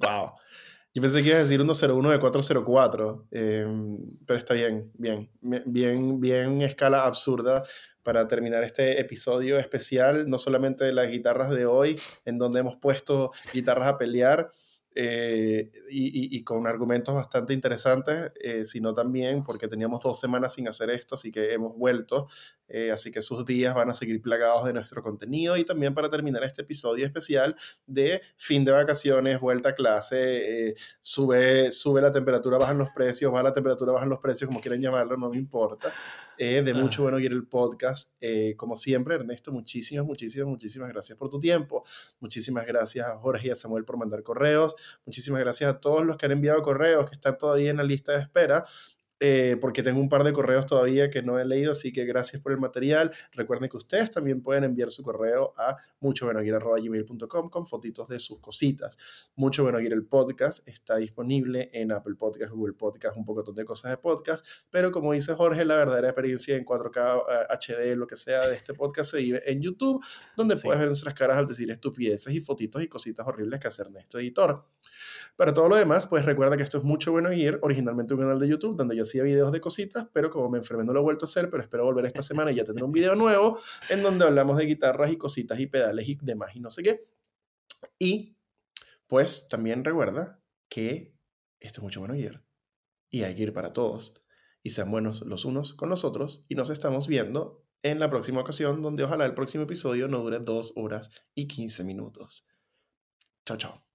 wow. Yo pensé que ibas a decir 101 de 404, eh, pero está bien, bien, bien, bien escala absurda para terminar este episodio especial, no solamente de las guitarras de hoy, en donde hemos puesto guitarras a pelear, eh, y, y- y con argumentos bastante interesantes, eh, sino también porque teníamos dos semanas sin hacer esto, así que hemos vuelto, eh, así que sus días van a seguir plagados de nuestro contenido y también para terminar este episodio especial de fin de vacaciones, vuelta a clase, eh, sube, sube la temperatura, bajan los precios, baja la temperatura, bajan los precios, como quieran llamarlo, no me importa. Eh, de mucho Ah. bueno ir el podcast. Eh, como siempre, Ernesto, muchísimas, muchísimas, muchísimas gracias por tu tiempo. Muchísimas gracias a Jorge y a Samuel por mandar correos. Muchísimas gracias a todos los que han enviado correos, que están todavía en la lista de espera. Eh, porque tengo un par de correos todavía que no he leído, así que gracias por el material. Recuerden que ustedes también pueden enviar su correo a muchobuenoguir.gmail.com con fotitos de sus cositas. Mucho Bueno Guir, el podcast, está disponible en Apple Podcast, Google Podcast, un poco de cosas de podcast, pero como dice Jorge, la verdadera experiencia en 4K, eh, HD, lo que sea de este podcast se vive en YouTube, donde Sí. puedes ver nuestras caras al decir estupideces y fotitos y cositas horribles que hace Ernesto Editor. Para todo lo demás, pues recuerda que esto es Mucho Bueno Gear, originalmente un canal de YouTube donde yo hacía videos de cositas, pero como me enfermé no lo he vuelto a hacer, pero espero volver esta semana y ya tener un video nuevo en donde hablamos de guitarras y cositas y pedales y demás y no sé qué. Y pues también recuerda que esto es Mucho Bueno Gear y hay que ir para todos. Y sean buenos los unos con los otros y nos estamos viendo en la próxima ocasión donde ojalá el próximo episodio no dure 2 horas y 15 minutos. Chao, chao.